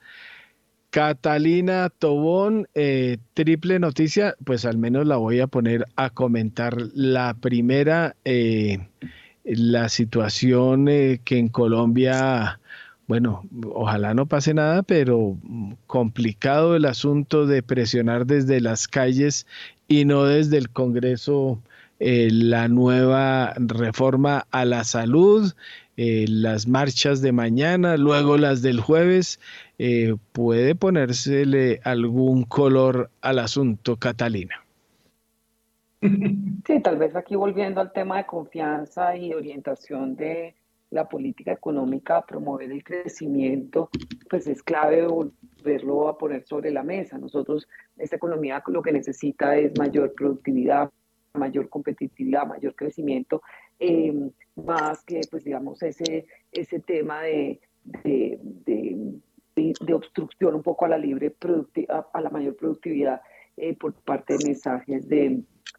Catalina Tobón, eh, triple noticia, pues al menos la voy a poner a comentar. La primera, eh, la situación eh, que en Colombia, bueno, ojalá no pase nada, pero complicado el asunto de presionar desde las calles y no desde el Congreso la nueva reforma a la salud, las marchas de mañana, luego las del jueves eh, puede ponérsele algún color al asunto, Catalina. [laughs] Sí, tal vez aquí volviendo al tema de confianza y orientación de la política económica a promover el crecimiento, pues es clave volverlo a poner sobre la mesa. Nosotros, esta economía lo que necesita es mayor productividad, mayor competitividad, mayor crecimiento, eh, más que, pues digamos, ese, ese tema de de, obstrucción un poco a la libre a, la mayor productividad eh, por parte de mensajes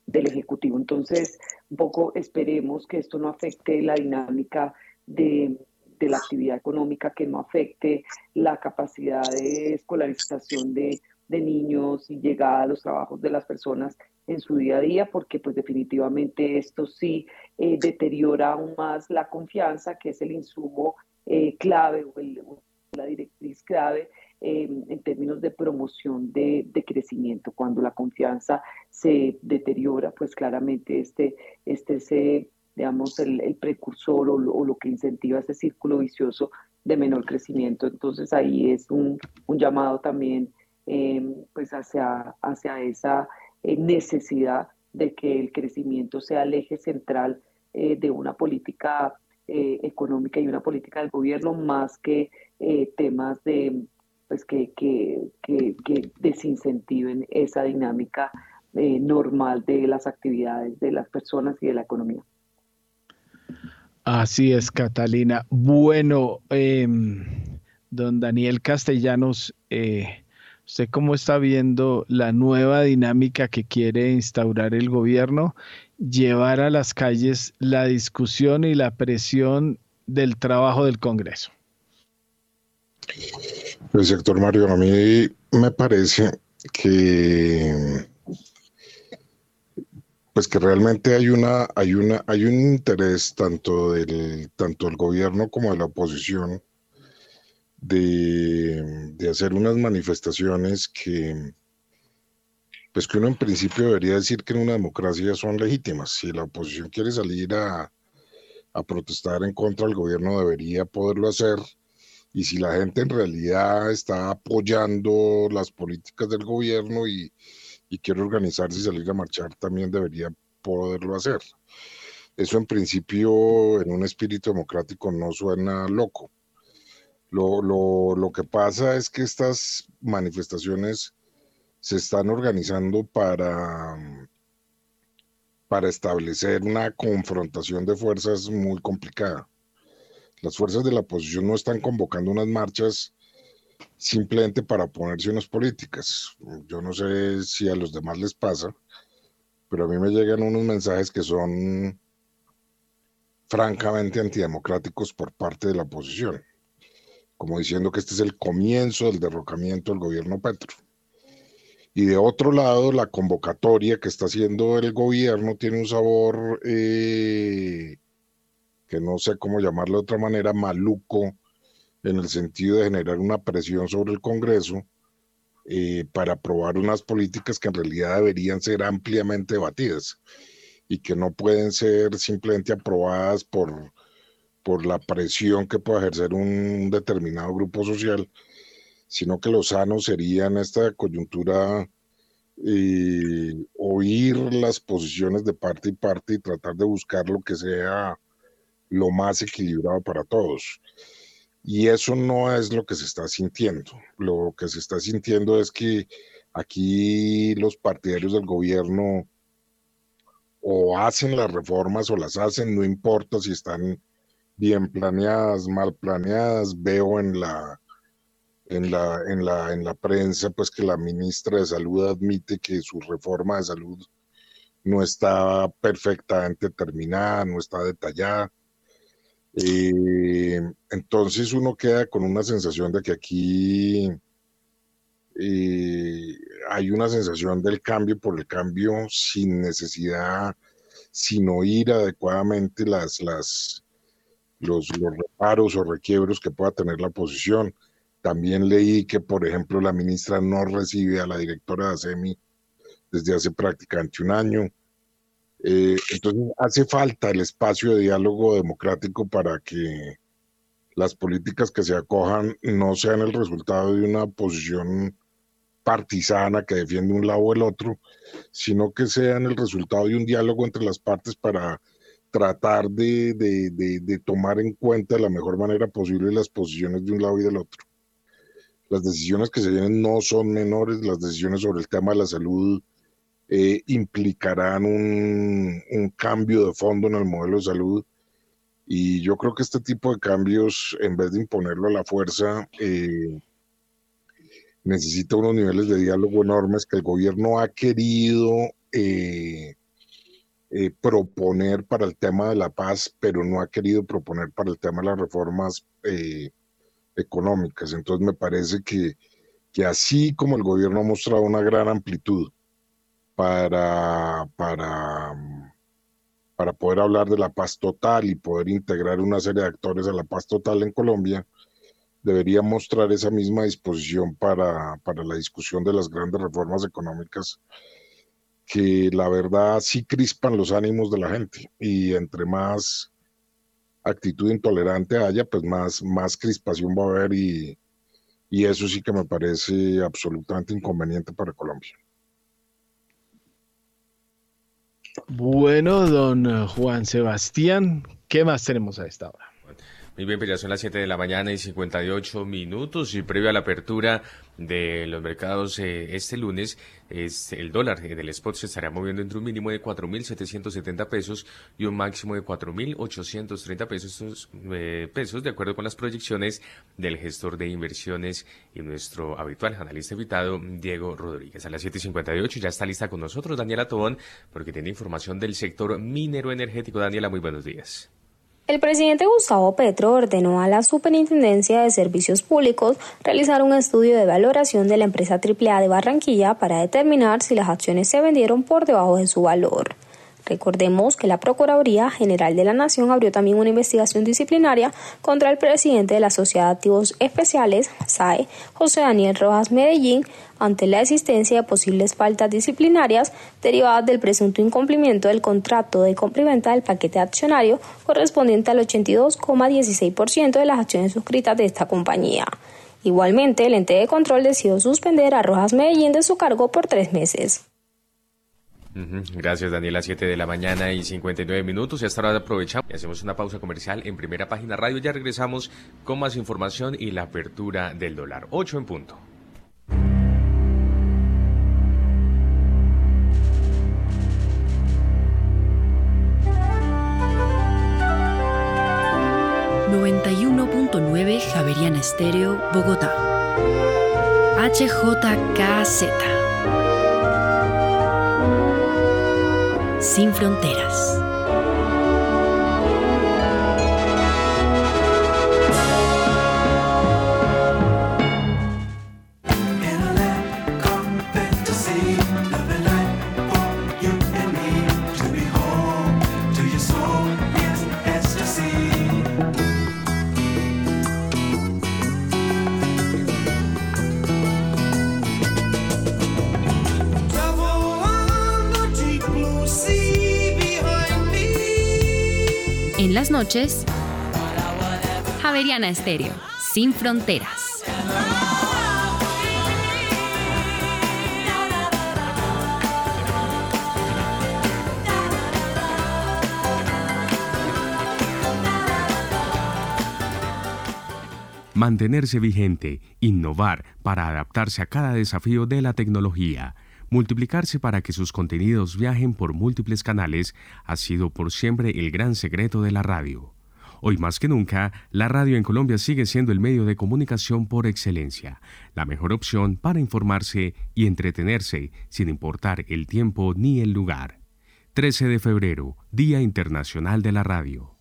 del Ejecutivo. Entonces, un poco esperemos que esto no afecte la dinámica de, la actividad económica, que no afecte la capacidad de escolarización de, niños y llegada a los trabajos de las personas en su día a día, porque pues definitivamente esto sí eh, deteriora aún más la confianza, que es el insumo eh, clave o la directriz clave eh, en términos de promoción de, crecimiento. Cuando la confianza se deteriora, pues claramente este, este es, eh, digamos, el, precursor o lo, que incentiva ese círculo vicioso de menor crecimiento. Entonces ahí es un, llamado también em, pues hacia, hacia esa eh, necesidad de que el crecimiento sea el eje central de una política económica y una política del gobierno más que eh, temas de pues que, que, que, desincentiven esa dinámica eh, normal de las actividades de las personas y de la economía. Así es, Catalina. Bueno, em, don Daniel Castellanos, eh, ¿usted cómo está viendo la nueva dinámica que quiere instaurar el gobierno? Llevar a las calles la discusión y la presión del trabajo del Congreso. Pues sector Mario, a mí me parece que pues que realmente hay una hay una hay un interés tanto del tanto del gobierno como de la oposición de, de hacer unas manifestaciones que pues que uno en principio debería decir que en una democracia son legítimas. Si la oposición quiere salir a, a protestar en contra del gobierno, debería poderlo hacer y si la gente en realidad está apoyando las políticas del gobierno y, quiere organizarse y salir a marchar, también debería poderlo hacer. Eso en principio en un espíritu democrático no suena loco. Lo, lo, que pasa es que estas manifestaciones se están organizando para, para establecer una confrontación de fuerzas muy complicada las fuerzas de la oposición no están convocando unas marchas simplemente para oponerse unas políticas. Yo no sé si a los demás les pasa, pero a mí me llegan unos mensajes que son francamente antidemocráticos por parte de la oposición, como diciendo que este es el comienzo del derrocamiento del gobierno Petro. Y de otro lado, la convocatoria que está haciendo el gobierno tiene un sabor eh, que no sé cómo llamarlo de otra manera, maluco, en el sentido de generar una presión sobre el Congreso eh, para aprobar unas políticas que en realidad deberían ser ampliamente debatidas y que no pueden ser simplemente aprobadas por, por la presión que pueda ejercer un determinado grupo social, sino que lo sano sería en esta coyuntura eh, oír las posiciones de parte y parte y tratar de buscar lo que sea lo más equilibrado para todos. Y eso no es lo que se está sintiendo. Lo que se está sintiendo es que aquí los partidarios del gobierno o hacen las reformas o las hacen, no importa si están bien planeadas, mal planeadas. Veo en la en la, en la, en la prensa, pues que la ministra de Salud admite que su reforma de salud no está perfectamente terminada, no está detallada. Entonces uno queda con una sensación de que aquí eh, hay una sensación del cambio por el cambio sin necesidad, sin oír adecuadamente las, los, reparos o requiebros que pueda tener la oposición. También leí que, por ejemplo, la ministra no recibe a la directora de ASEMI desde hace prácticamente un año. Eh, entonces, hace falta el espacio de diálogo democrático para que las políticas que se acojan no sean el resultado de una posición partisana que defiende un lado o el otro, sino que sean el resultado de un diálogo entre las partes para tratar de, de, de tomar en cuenta de la mejor manera posible las posiciones de un lado y del otro. Las decisiones que se vienen no son menores, las decisiones sobre el tema de la salud eh, implicarán un, cambio de fondo en el modelo de salud y yo creo que este tipo de cambios, en vez de imponerlo a la fuerza, eh, necesita unos niveles de diálogo enormes que el gobierno ha querido eh, proponer para el tema de la paz, pero no ha querido proponer para el tema de las reformas económicas. Entonces me parece que, que así como el gobierno ha mostrado una gran amplitud para, para, para poder hablar de la paz total y poder integrar una serie de actores a la paz total en Colombia, debería mostrar esa misma disposición para, para la discusión de las grandes reformas económicas que la verdad sí crispan los ánimos de la gente y entre más actitud intolerante haya, pues más, más crispación va a haber y, y eso sí que me parece absolutamente inconveniente para Colombia. Bueno, don Juan Sebastián, ¿qué más tenemos a esta hora? Muy bien, pues ya son las 7 de la mañana y 58 minutos y previo a la apertura de los mercados eh, este lunes, es el dólar del spot se estará moviendo entre un mínimo de 4.770 pesos y un máximo de 4.830 pesos, eh, pesos, de acuerdo con las proyecciones del gestor de inversiones y nuestro habitual analista invitado, Diego Rodríguez. A las 7.58 ya está lista con nosotros Daniela Tobón, porque tiene información del sector minero energético. Daniela, muy buenos días. El presidente Gustavo Petro ordenó a la Superintendencia de Servicios Públicos realizar un estudio de valoración de la empresa AAA de Barranquilla para determinar si las acciones se vendieron por debajo de su valor. Recordemos que la Procuraduría General de la Nación abrió también una investigación disciplinaria contra el presidente de la Sociedad de Activos Especiales, SAE, José Daniel Rojas Medellín, ante la existencia de posibles faltas disciplinarias derivadas del presunto incumplimiento del contrato de venta del paquete accionario correspondiente al 82,16% de las acciones suscritas de esta compañía. Igualmente, el ente de control decidió suspender a Rojas Medellín de su cargo por tres meses. Gracias, Daniela. 7 de la mañana y 59 minutos. Y hasta ahora aprovechamos y hacemos una pausa comercial en primera página radio. Ya regresamos con más información y la apertura del dólar. 8 en punto. ...91.9 Javeriana Estéreo, Bogotá. HJKZ. Sin fronteras. Las noches, Javeriana Estéreo, sin fronteras. Mantenerse vigente, innovar para adaptarse a cada desafío de la tecnología Multiplicarse para que sus contenidos viajen por múltiples canales ha sido por siempre el gran secreto de la radio. Hoy más que nunca, la radio en Colombia sigue siendo el medio de comunicación por excelencia, la mejor opción para informarse y entretenerse sin importar el tiempo ni el lugar. 13 de febrero, Día Internacional de la Radio.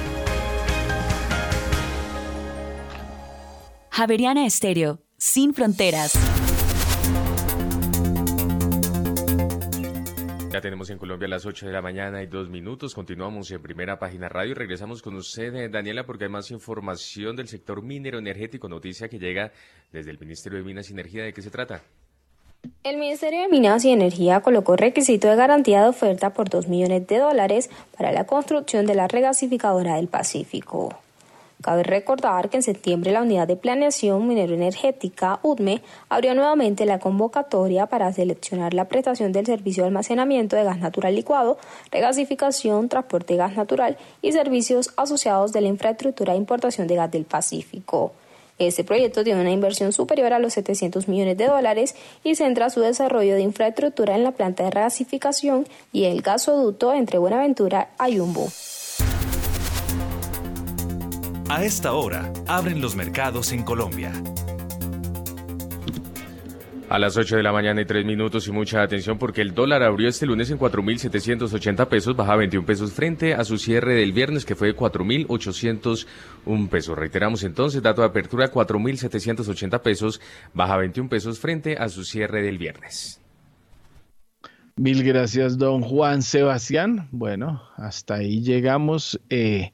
Javeriana Estéreo, sin fronteras. Ya tenemos en Colombia las 8 de la mañana y dos minutos. Continuamos en primera página radio y regresamos con usted, eh, Daniela, porque hay más información del sector minero energético. Noticia que llega desde el Ministerio de Minas y Energía. ¿De qué se trata? El Ministerio de Minas y Energía colocó requisito de garantía de oferta por 2 millones de dólares para la construcción de la regasificadora del Pacífico. Cabe recordar que en septiembre la Unidad de Planeación Minero Energética, UDME, abrió nuevamente la convocatoria para seleccionar la prestación del servicio de almacenamiento de gas natural licuado, regasificación, transporte de gas natural y servicios asociados de la infraestructura de importación de gas del Pacífico. Este proyecto tiene una inversión superior a los 700 millones de dólares y centra su desarrollo de infraestructura en la planta de regasificación y el gasoducto entre Buenaventura y Yumbo. A esta hora, abren los mercados en Colombia. A las 8 de la mañana y 3 minutos y mucha atención porque el dólar abrió este lunes en 4.780 pesos, baja 21 pesos frente a su cierre del viernes que fue 4.801 pesos. Reiteramos entonces, dato de apertura 4.780 pesos, baja 21 pesos frente a su cierre del viernes. Mil gracias, don Juan Sebastián. Bueno, hasta ahí llegamos. Eh,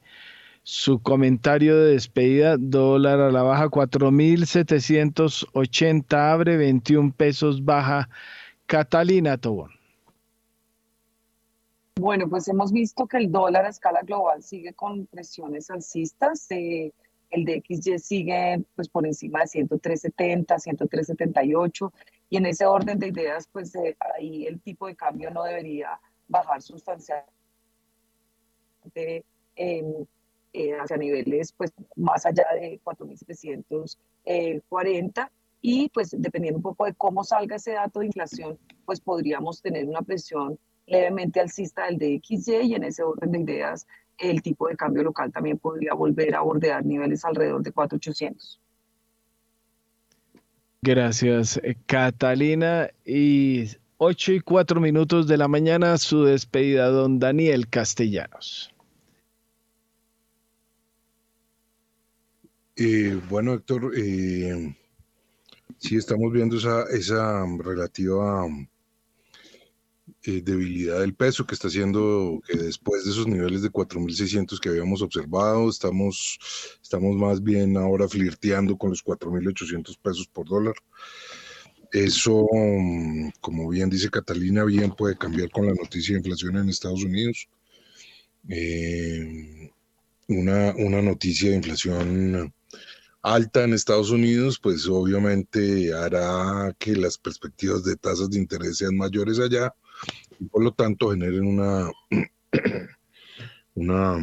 su comentario de despedida, dólar a la baja, 4.780, abre 21 pesos, baja. Catalina Tobón. Bueno, pues hemos visto que el dólar a escala global sigue con presiones alcistas. Eh, el DXY sigue pues por encima de 103.70, 103.78 y en ese orden de ideas pues eh, ahí el tipo de cambio no debería bajar sustancialmente. Eh, eh, hacia niveles pues más allá de 4.740 y pues dependiendo un poco de cómo salga ese dato de inflación, pues podríamos tener una presión levemente alcista del DXY y en ese orden de ideas el tipo de cambio local también podría volver a bordear niveles alrededor de 4.800. Gracias, eh, Catalina. Y 8 y 4 minutos de la mañana, su despedida, don Daniel Castellanos. Eh, bueno, Héctor, eh, sí estamos viendo esa, relativa eh, debilidad del peso que está haciendo que después de esos niveles de 4.600 que habíamos observado, estamos, más bien ahora flirteando con los 4.800 pesos por dólar. Eso, como bien dice Catalina, bien puede cambiar con la noticia de inflación en Estados Unidos. una noticia de inflación alta en Estados Unidos, pues obviamente hará que las perspectivas de tasas de interés sean mayores allá y por lo tanto generen una, [clears throat] una,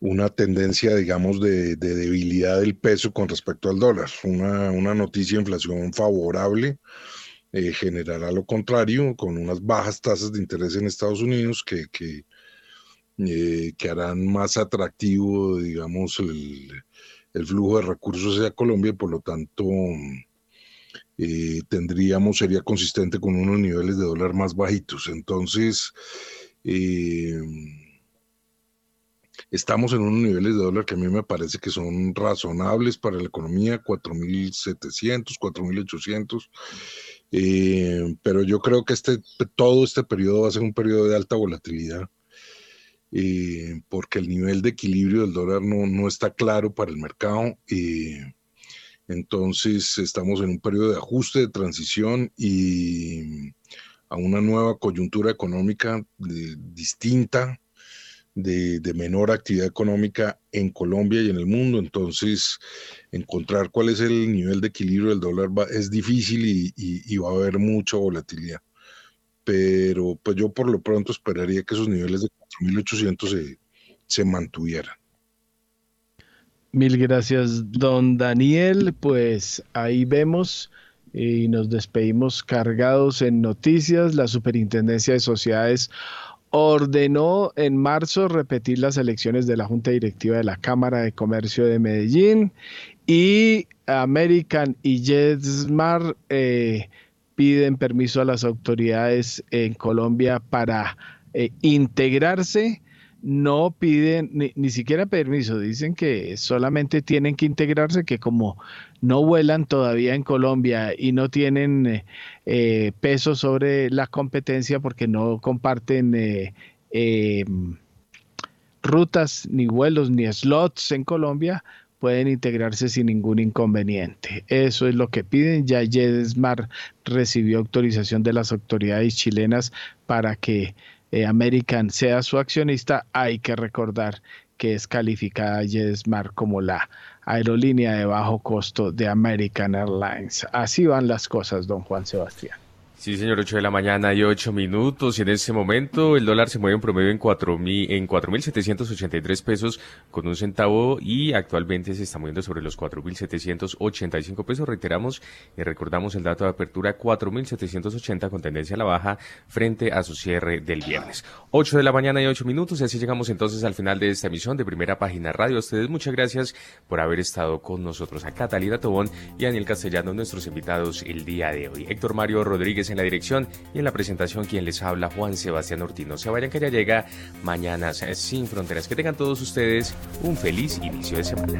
una tendencia, digamos, de, debilidad del peso con respecto al dólar. Una, una noticia de inflación favorable eh, generará lo contrario, con unas bajas tasas de interés en Estados Unidos que, que, eh, que harán más atractivo, digamos, el, el flujo de recursos hacia Colombia y por lo tanto eh, tendríamos, sería consistente con unos niveles de dólar más bajitos. Entonces, eh, Estamos en unos niveles de dólar que a mí me parece que son razonables para la economía, 4.700, 4.800. Eh, pero yo creo que este, todo este periodo va a ser un periodo de alta volatilidad, eh, porque el nivel de equilibrio del dólar no, no está claro para el mercado. Eh, entonces estamos en un periodo de ajuste, de transición y a una nueva coyuntura económica distinta, de, menor actividad económica en Colombia y en el mundo. Entonces, encontrar cuál es el nivel de equilibrio del dólar es difícil y, va a haber mucha volatilidad. Pero pues yo por lo pronto esperaría que esos niveles de 4.800 se, se mantuvieran. Mil gracias, don Daniel. Pues ahí vemos y nos despedimos cargados en noticias. La Superintendencia de Sociedades ordenó en marzo repetir las elecciones de la Junta Directiva de la Cámara de Comercio de Medellín y American y JetSmart eh, piden permiso a las autoridades en Colombia para eh, integrarse no piden ni, siquiera permiso, dicen que solamente tienen que integrarse, que como no vuelan todavía en Colombia y no tienen eh, eh, peso sobre la competencia porque no comparten rutas, ni vuelos, ni slots en Colombia, pueden integrarse sin ningún inconveniente. Eso es lo que piden. Ya Yedesmar recibió autorización de las autoridades chilenas para que eh, American sea su accionista, hay que recordar que es calificada JetSmart como la aerolínea de bajo costo de American Airlines. Así van las cosas, don Juan Sebastián. Sí, señor, 8 de la mañana y 8 minutos. Y en este momento el dólar se mueve en promedio en 4.000, en 4.783 pesos con un centavo y actualmente se está moviendo sobre los 4.785 pesos. Reiteramos y recordamos el dato de apertura 4.780 con tendencia a la baja frente a su cierre del viernes. 8 de la mañana y 8 minutos. Y así llegamos entonces al final de esta emisión de Primera Página Radio. A ustedes muchas gracias por haber estado con nosotros. A Catalina Tobón y Daniel Castellano, nuestros invitados el día de hoy. Héctor Mario Rodríguez en la dirección y en la presentación quien les habla Juan Sebastián Ortino. Se vayan que ya llega Mañanas sin Fronteras. Que tengan todos ustedes un feliz inicio de semana.